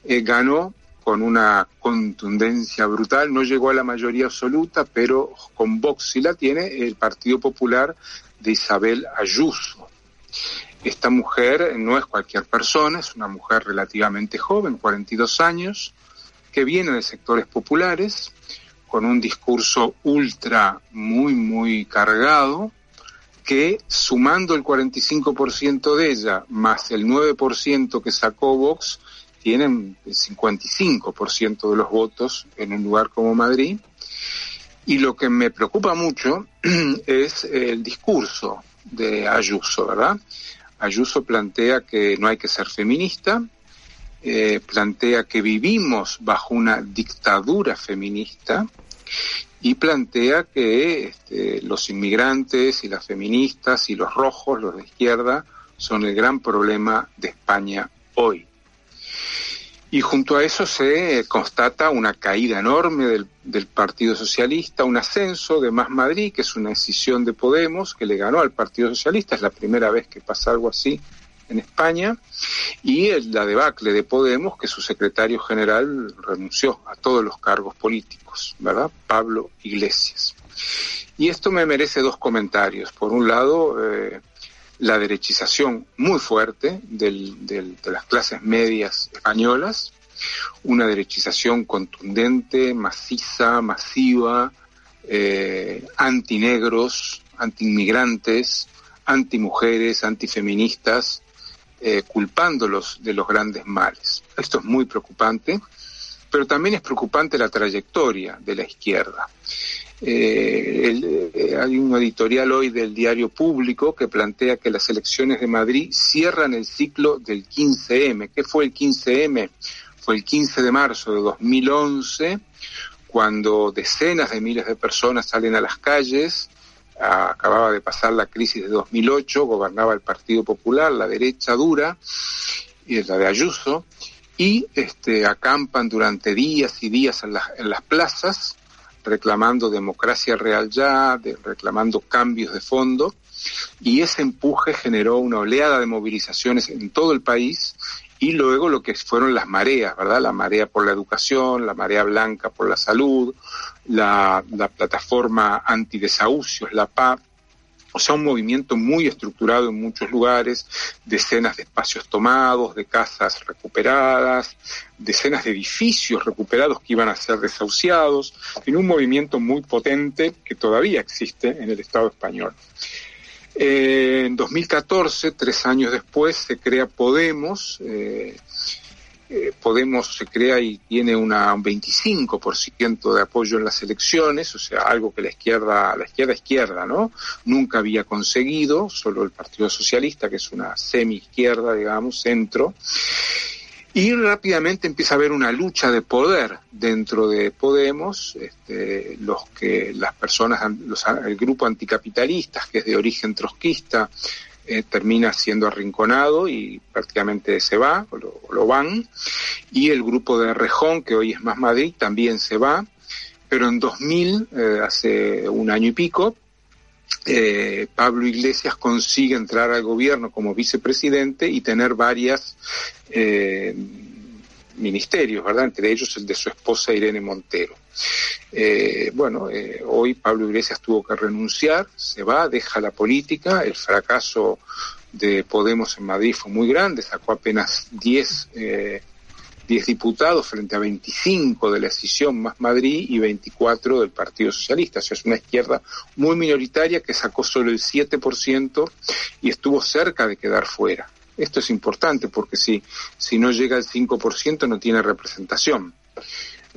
eh, ganó con una contundencia brutal, no llegó a la mayoría absoluta, pero con Vox sí la tiene el Partido Popular de Isabel Ayuso. Esta mujer no es cualquier persona, es una mujer relativamente joven, 42 años, que viene de sectores populares, con un discurso ultra muy, muy cargado, que sumando el 45% de ella más el 9% que sacó Vox, tienen el 55% de los votos en un lugar como Madrid. Y lo que me preocupa mucho [CLEARS THROAT] es el discurso de Ayuso, ¿verdad? Ayuso plantea que no hay que ser feminista, eh, plantea que vivimos bajo una dictadura feminista y plantea que este, los inmigrantes y las feministas y los rojos, los de izquierda, son el gran problema de España hoy. Y junto a eso se constata una caída enorme del, del, Partido Socialista, un ascenso de Más Madrid, que es una decisión de Podemos, que le ganó al Partido Socialista, es la primera vez que pasa algo así en España, y el, la debacle de Podemos, que su secretario general renunció a todos los cargos políticos, ¿verdad? Pablo Iglesias. Y esto me merece dos comentarios. Por un lado, eh, la derechización muy fuerte del, del, de las clases medias españolas, una derechización contundente, maciza, masiva, eh, antinegros, antiinmigrantes, antimujeres, antifeministas, eh, culpándolos de los grandes males. Esto es muy preocupante, pero también es preocupante la trayectoria de la izquierda. Eh, el, eh, hay un editorial hoy del diario público que plantea que las elecciones de Madrid cierran el ciclo del 15M. ¿Qué fue el 15M? Fue el 15 de marzo de 2011, cuando decenas de miles de personas salen a las calles. Ah, acababa de pasar la crisis de 2008, gobernaba el Partido Popular, la derecha dura, y la de Ayuso, y este, acampan durante días y días en, la, en las plazas reclamando democracia real ya, de, reclamando cambios de fondo, y ese empuje generó una oleada de movilizaciones en todo el país y luego lo que fueron las mareas, ¿verdad? La marea por la educación, la marea blanca por la salud, la, la plataforma antidesahucios, la PAP, o sea, un movimiento muy estructurado en muchos lugares, decenas de espacios tomados, de casas recuperadas, decenas de edificios recuperados que iban a ser desahuciados, en un movimiento muy potente que todavía existe en el Estado español. Eh, en 2014, tres años después, se crea Podemos. Eh, eh, Podemos se crea y tiene una, un 25% de apoyo en las elecciones, o sea, algo que la izquierda, la izquierda izquierda, ¿no? Nunca había conseguido, solo el Partido Socialista, que es una semi-izquierda, digamos, centro. Y rápidamente empieza a haber una lucha de poder dentro de Podemos, este, los que las personas, los- el grupo anticapitalistas que es de origen trotskista eh, termina siendo arrinconado y prácticamente se va, o lo, van, y el grupo de Rejón, que hoy es Más Madrid, también se va, pero en 2000, eh, hace un año y pico, eh, Pablo Iglesias consigue entrar al gobierno como vicepresidente y tener varias eh, ministerios, ¿verdad? Entre ellos el de su esposa Irene Montero. Eh, bueno, eh, hoy Pablo Iglesias tuvo que renunciar, se va, deja la política, el fracaso de Podemos en Madrid fue muy grande, sacó apenas 10 eh, 10 diputados frente a 25 de la decisión más Madrid y 24 del Partido Socialista. O sea, es una izquierda muy minoritaria que sacó solo el 7% y estuvo cerca de quedar fuera. Esto es importante porque si, si no llega al 5% no tiene representación.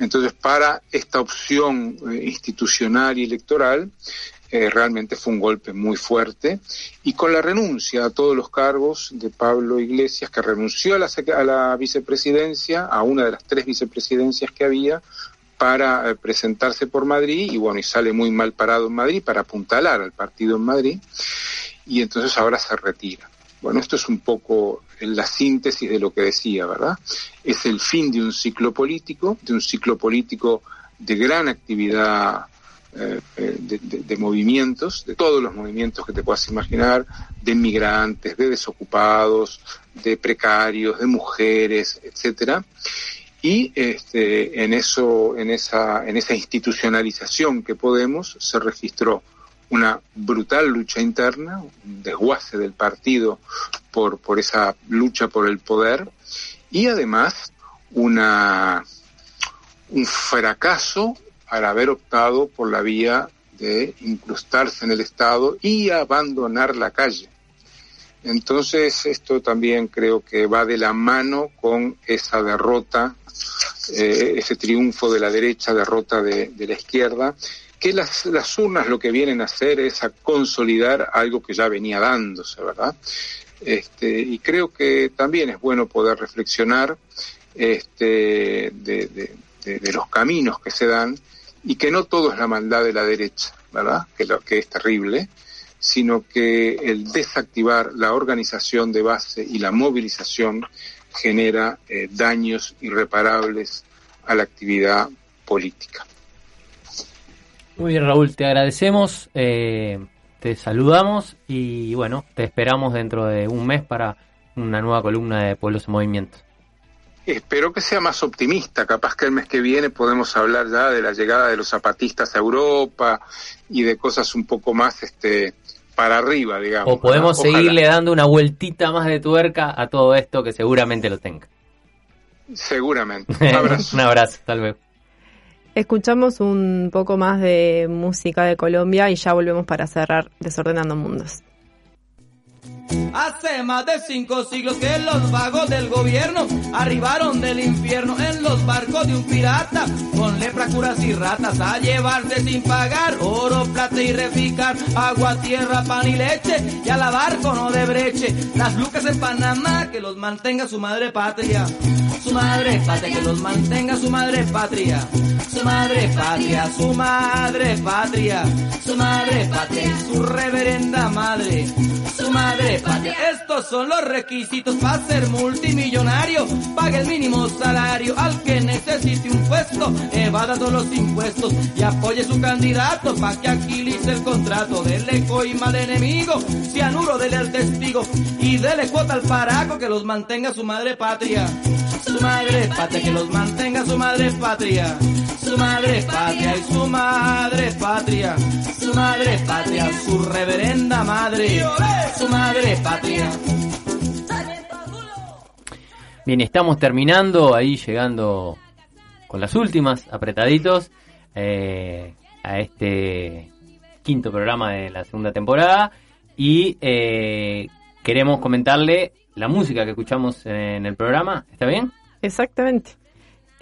Entonces, para esta opción eh, institucional y electoral, eh, realmente fue un golpe muy fuerte. Y con la renuncia a todos los cargos de Pablo Iglesias, que renunció a la, vicepresidencia, a una de las tres vicepresidencias que había, para eh, presentarse por Madrid, y bueno, y sale muy mal parado en Madrid para apuntalar al partido en Madrid, y entonces ahora se retira. Bueno, esto es un poco la síntesis de lo que decía, ¿verdad? Es el fin de un ciclo político, de un ciclo político de gran actividad eh, eh, de, de- movimientos, de todos los movimientos que te puedas imaginar, de migrantes, de desocupados, de precarios, de mujeres, etcétera. Y este, en eso, en esa, en esa institucionalización que Podemos se registró una brutal lucha interna, un desguace del partido por, por esa lucha por el poder y además una, un fracaso al haber optado por la vía de incrustarse en el Estado y abandonar la calle. Entonces esto también creo que va de la mano con esa derrota, eh, ese triunfo de la derecha, derrota de, de la izquierda, que las, las urnas lo que vienen a hacer es a consolidar algo que ya venía dándose, ¿verdad? Este, y creo que también es bueno poder reflexionar este, de, de- de- los caminos que se dan y que no todo es la maldad de la derecha, ¿verdad? Que, lo, que es terrible, sino que el desactivar la organización de base y la movilización genera eh, daños irreparables a la actividad política. Muy bien, Raúl, te agradecemos, eh, te saludamos y bueno, te esperamos dentro de un mes para una nueva columna de Pueblos en Movimiento. Espero que sea más optimista, capaz que el mes que viene podemos hablar ya de la llegada de los zapatistas a Europa y de cosas un poco más este para arriba, digamos. O podemos seguirle dando una vueltita más de tuerca a todo esto que seguramente lo tenga. Seguramente. [LAUGHS] Un abrazo. un abrazo, hasta luego. Escuchamos un poco más de música de Colombia y ya volvemos para cerrar Desordenando Mundos. Hace más de cinco siglos que los vagos del gobierno arribaron del infierno en los barcos de un pirata con lepra, curas y ratas a llevarse sin pagar oro, plata y reficar, agua, tierra, pan y leche y a lavar con no de breche las lucas en Panamá que los mantenga su madre patria, su madre patria que los mantenga su madre patria, su madre patria, su madre patria, su madre patria su reverenda madre, su madre Estos son los requisitos para ser multimillonario. Pague el mínimo salario al que necesite un puesto. Evada todos los impuestos y apoye su candidato para que agilice el contrato. Dele coima al enemigo, cianuro dele al testigo y dele cuota al paraco que los mantenga su madre patria. Su madre patria, que los mantenga su madre patria. Su madre patria y su madre patria. Su madre patria, su reverenda madre. Su madre patria. Bien, estamos terminando, ahí llegando con las últimas, apretaditos, eh, a este quinto programa de la segunda temporada. Y eh, queremos comentarle la música que escuchamos en el programa. ¿Está bien? Exactamente.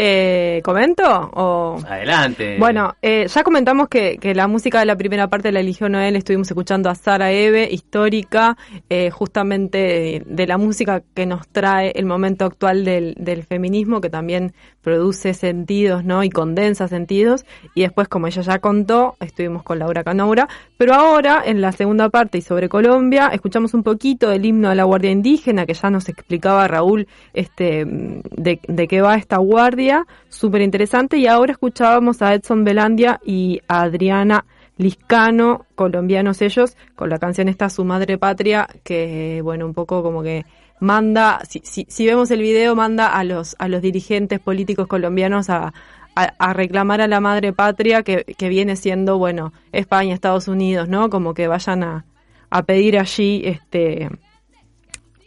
Eh, ¿Comento? O... Adelante. Bueno, eh, ya comentamos que, que la música de la primera parte la eligió Noel, estuvimos escuchando a Sara Eve, histórica, eh, justamente de, de la música que nos trae el momento actual del, del feminismo, que también produce sentidos, ¿no? Y condensa sentidos. Y después, como ella ya contó, estuvimos con Laura Canoura. Pero ahora, en la segunda parte y sobre Colombia, escuchamos un poquito del himno de la Guardia Indígena, que ya nos explicaba Raúl este, de, de qué va esta guardia súper interesante. Y ahora escuchábamos a Edson Belandia y a Adriana Liscano, colombianos ellos, con la canción esta Su Madre Patria, que bueno, un poco como que manda, si, si, si vemos el video, manda a los, a los dirigentes políticos colombianos a, a, reclamar a la madre patria que, que viene siendo, bueno, España, Estados Unidos, ¿no? Como que vayan a, a pedir allí este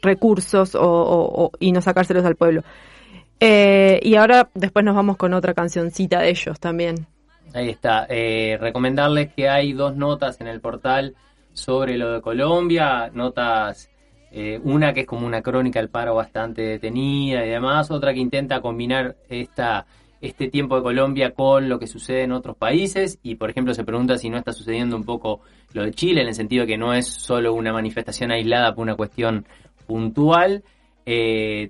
recursos o- o- y no sacárselos al pueblo. Eh, y ahora después nos vamos con otra cancioncita de ellos también. Ahí está. Eh, recomendarles que hay dos notas en el portal sobre lo de Colombia, notas, eh, una que es como una crónica del paro bastante detenida y demás, otra que intenta combinar esta, este tiempo de Colombia con lo que sucede en otros países y por ejemplo se pregunta si no está sucediendo un poco lo de Chile en el sentido de que no es solo una manifestación aislada por una cuestión puntual.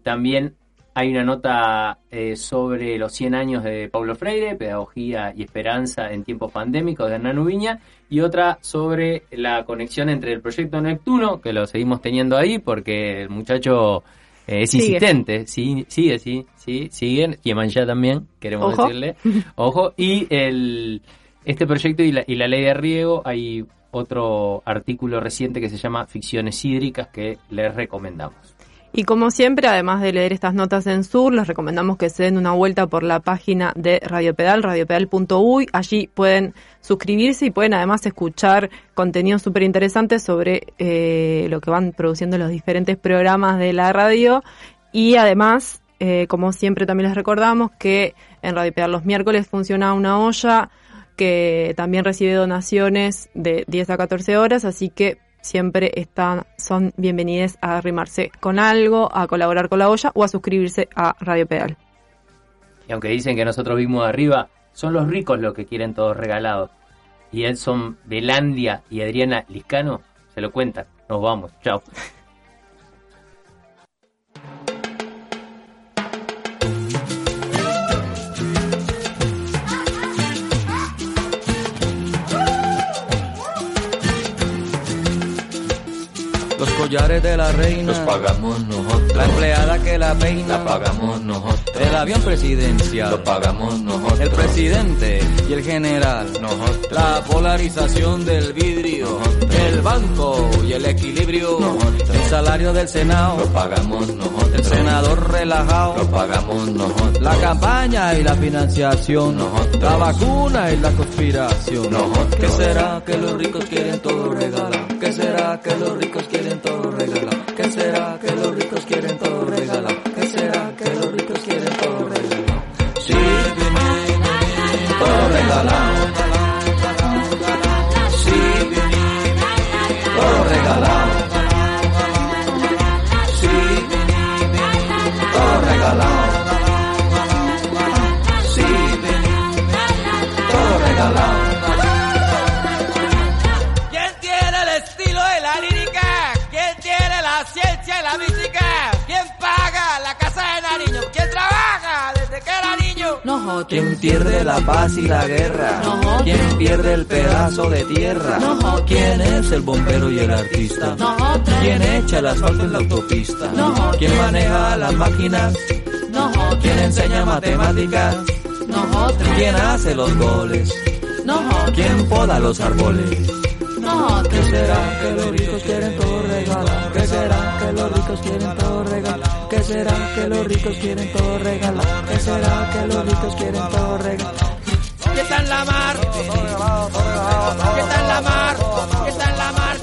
También hay una nota eh, sobre los 100 años de Paulo Freire, Pedagogía y Esperanza en tiempos pandémicos de Hernán Ubiña, y otra sobre la conexión entre el proyecto Neptuno, que lo seguimos teniendo ahí porque el muchacho eh, es Sigue. insistente, sí, sigue, sí, sí, siguen, ya también, queremos Ojo. decirle, ojo, y el, este proyecto y la, y la ley de riego, hay otro artículo reciente que se llama Ficciones hídricas que les recomendamos. Y como siempre, además de leer estas notas en Sur, les recomendamos que se den una vuelta por la página de Radio Pedal, radiopedal.uy. Allí pueden suscribirse y pueden además escuchar contenido súper interesante sobre eh, lo que van produciendo los diferentes programas de la radio. Y además, eh, como siempre también les recordamos que en Radio Pedal los miércoles funciona una olla que también recibe donaciones de 10 a 14 horas, así que siempre están, son bienvenidas a arrimarse con algo, a colaborar con la olla o a suscribirse a Radio Pedal. Y aunque dicen que nosotros vimos arriba, son los ricos los que quieren todo regalado. Y Edson Belandia y Adriana Liscano se lo cuentan. Nos vamos. Chao. [LAUGHS] collares de la reina Los pagamos nosotros. La empleada que la peina La pagamos nosotros. El avión presidencial Lo pagamos nosotros. El presidente y el general Nosotros. La polarización del vidrio El banco y el equilibrio El salario del Senado Lo pagamos nosotros. El senador relajado Lo pagamos nosotros. La campaña y la financiación Nosotros. La vacuna y la conspiración Nosotros. ¿Qué será que los ricos quieren todo regalar? ¿Qué será que los ricos quieren todo regalar? ¿Qué será que los ricos quieren todo regalar? ¿Qué será que los ricos quieren todo regalar? Sí, todo regalado. Nosotros. ¿Quién pierde la paz y la guerra? Nosotros. ¿Quién pierde el pedazo de tierra? Nosotros. ¿Quién es el bombero y el artista? Nosotros. ¿Quién echa el asfalto en la autopista? Nosotros. ¿Quién maneja las máquinas? Nosotros. ¿Quién enseña matemáticas? Nosotros. ¿Quién hace los goles? Nosotros. ¿Quién poda los árboles? ¿Qué será que los ricos quieren todo regalar? ¿Qué será que los ricos quieren todo regalar? ¿Qué será que los ricos quieren todo regalar? ¿Qué será que los ricos quieren todo regalar? ¿Qué está en la mar? ¿Qué está en la mar? ¿Qué está en la mar? ¿Qué está en la mar?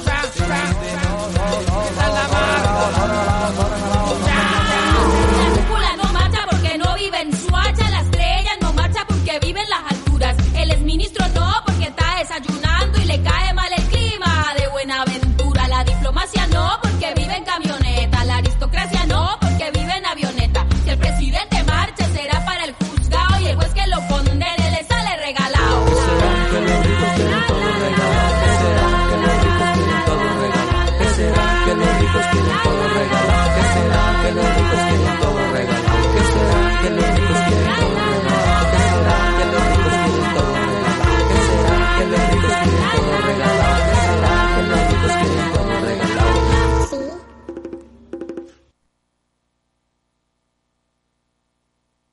La cúpula no marcha porque no vive en Suacha, la estrella no marcha porque vive en las alturas, el exministro no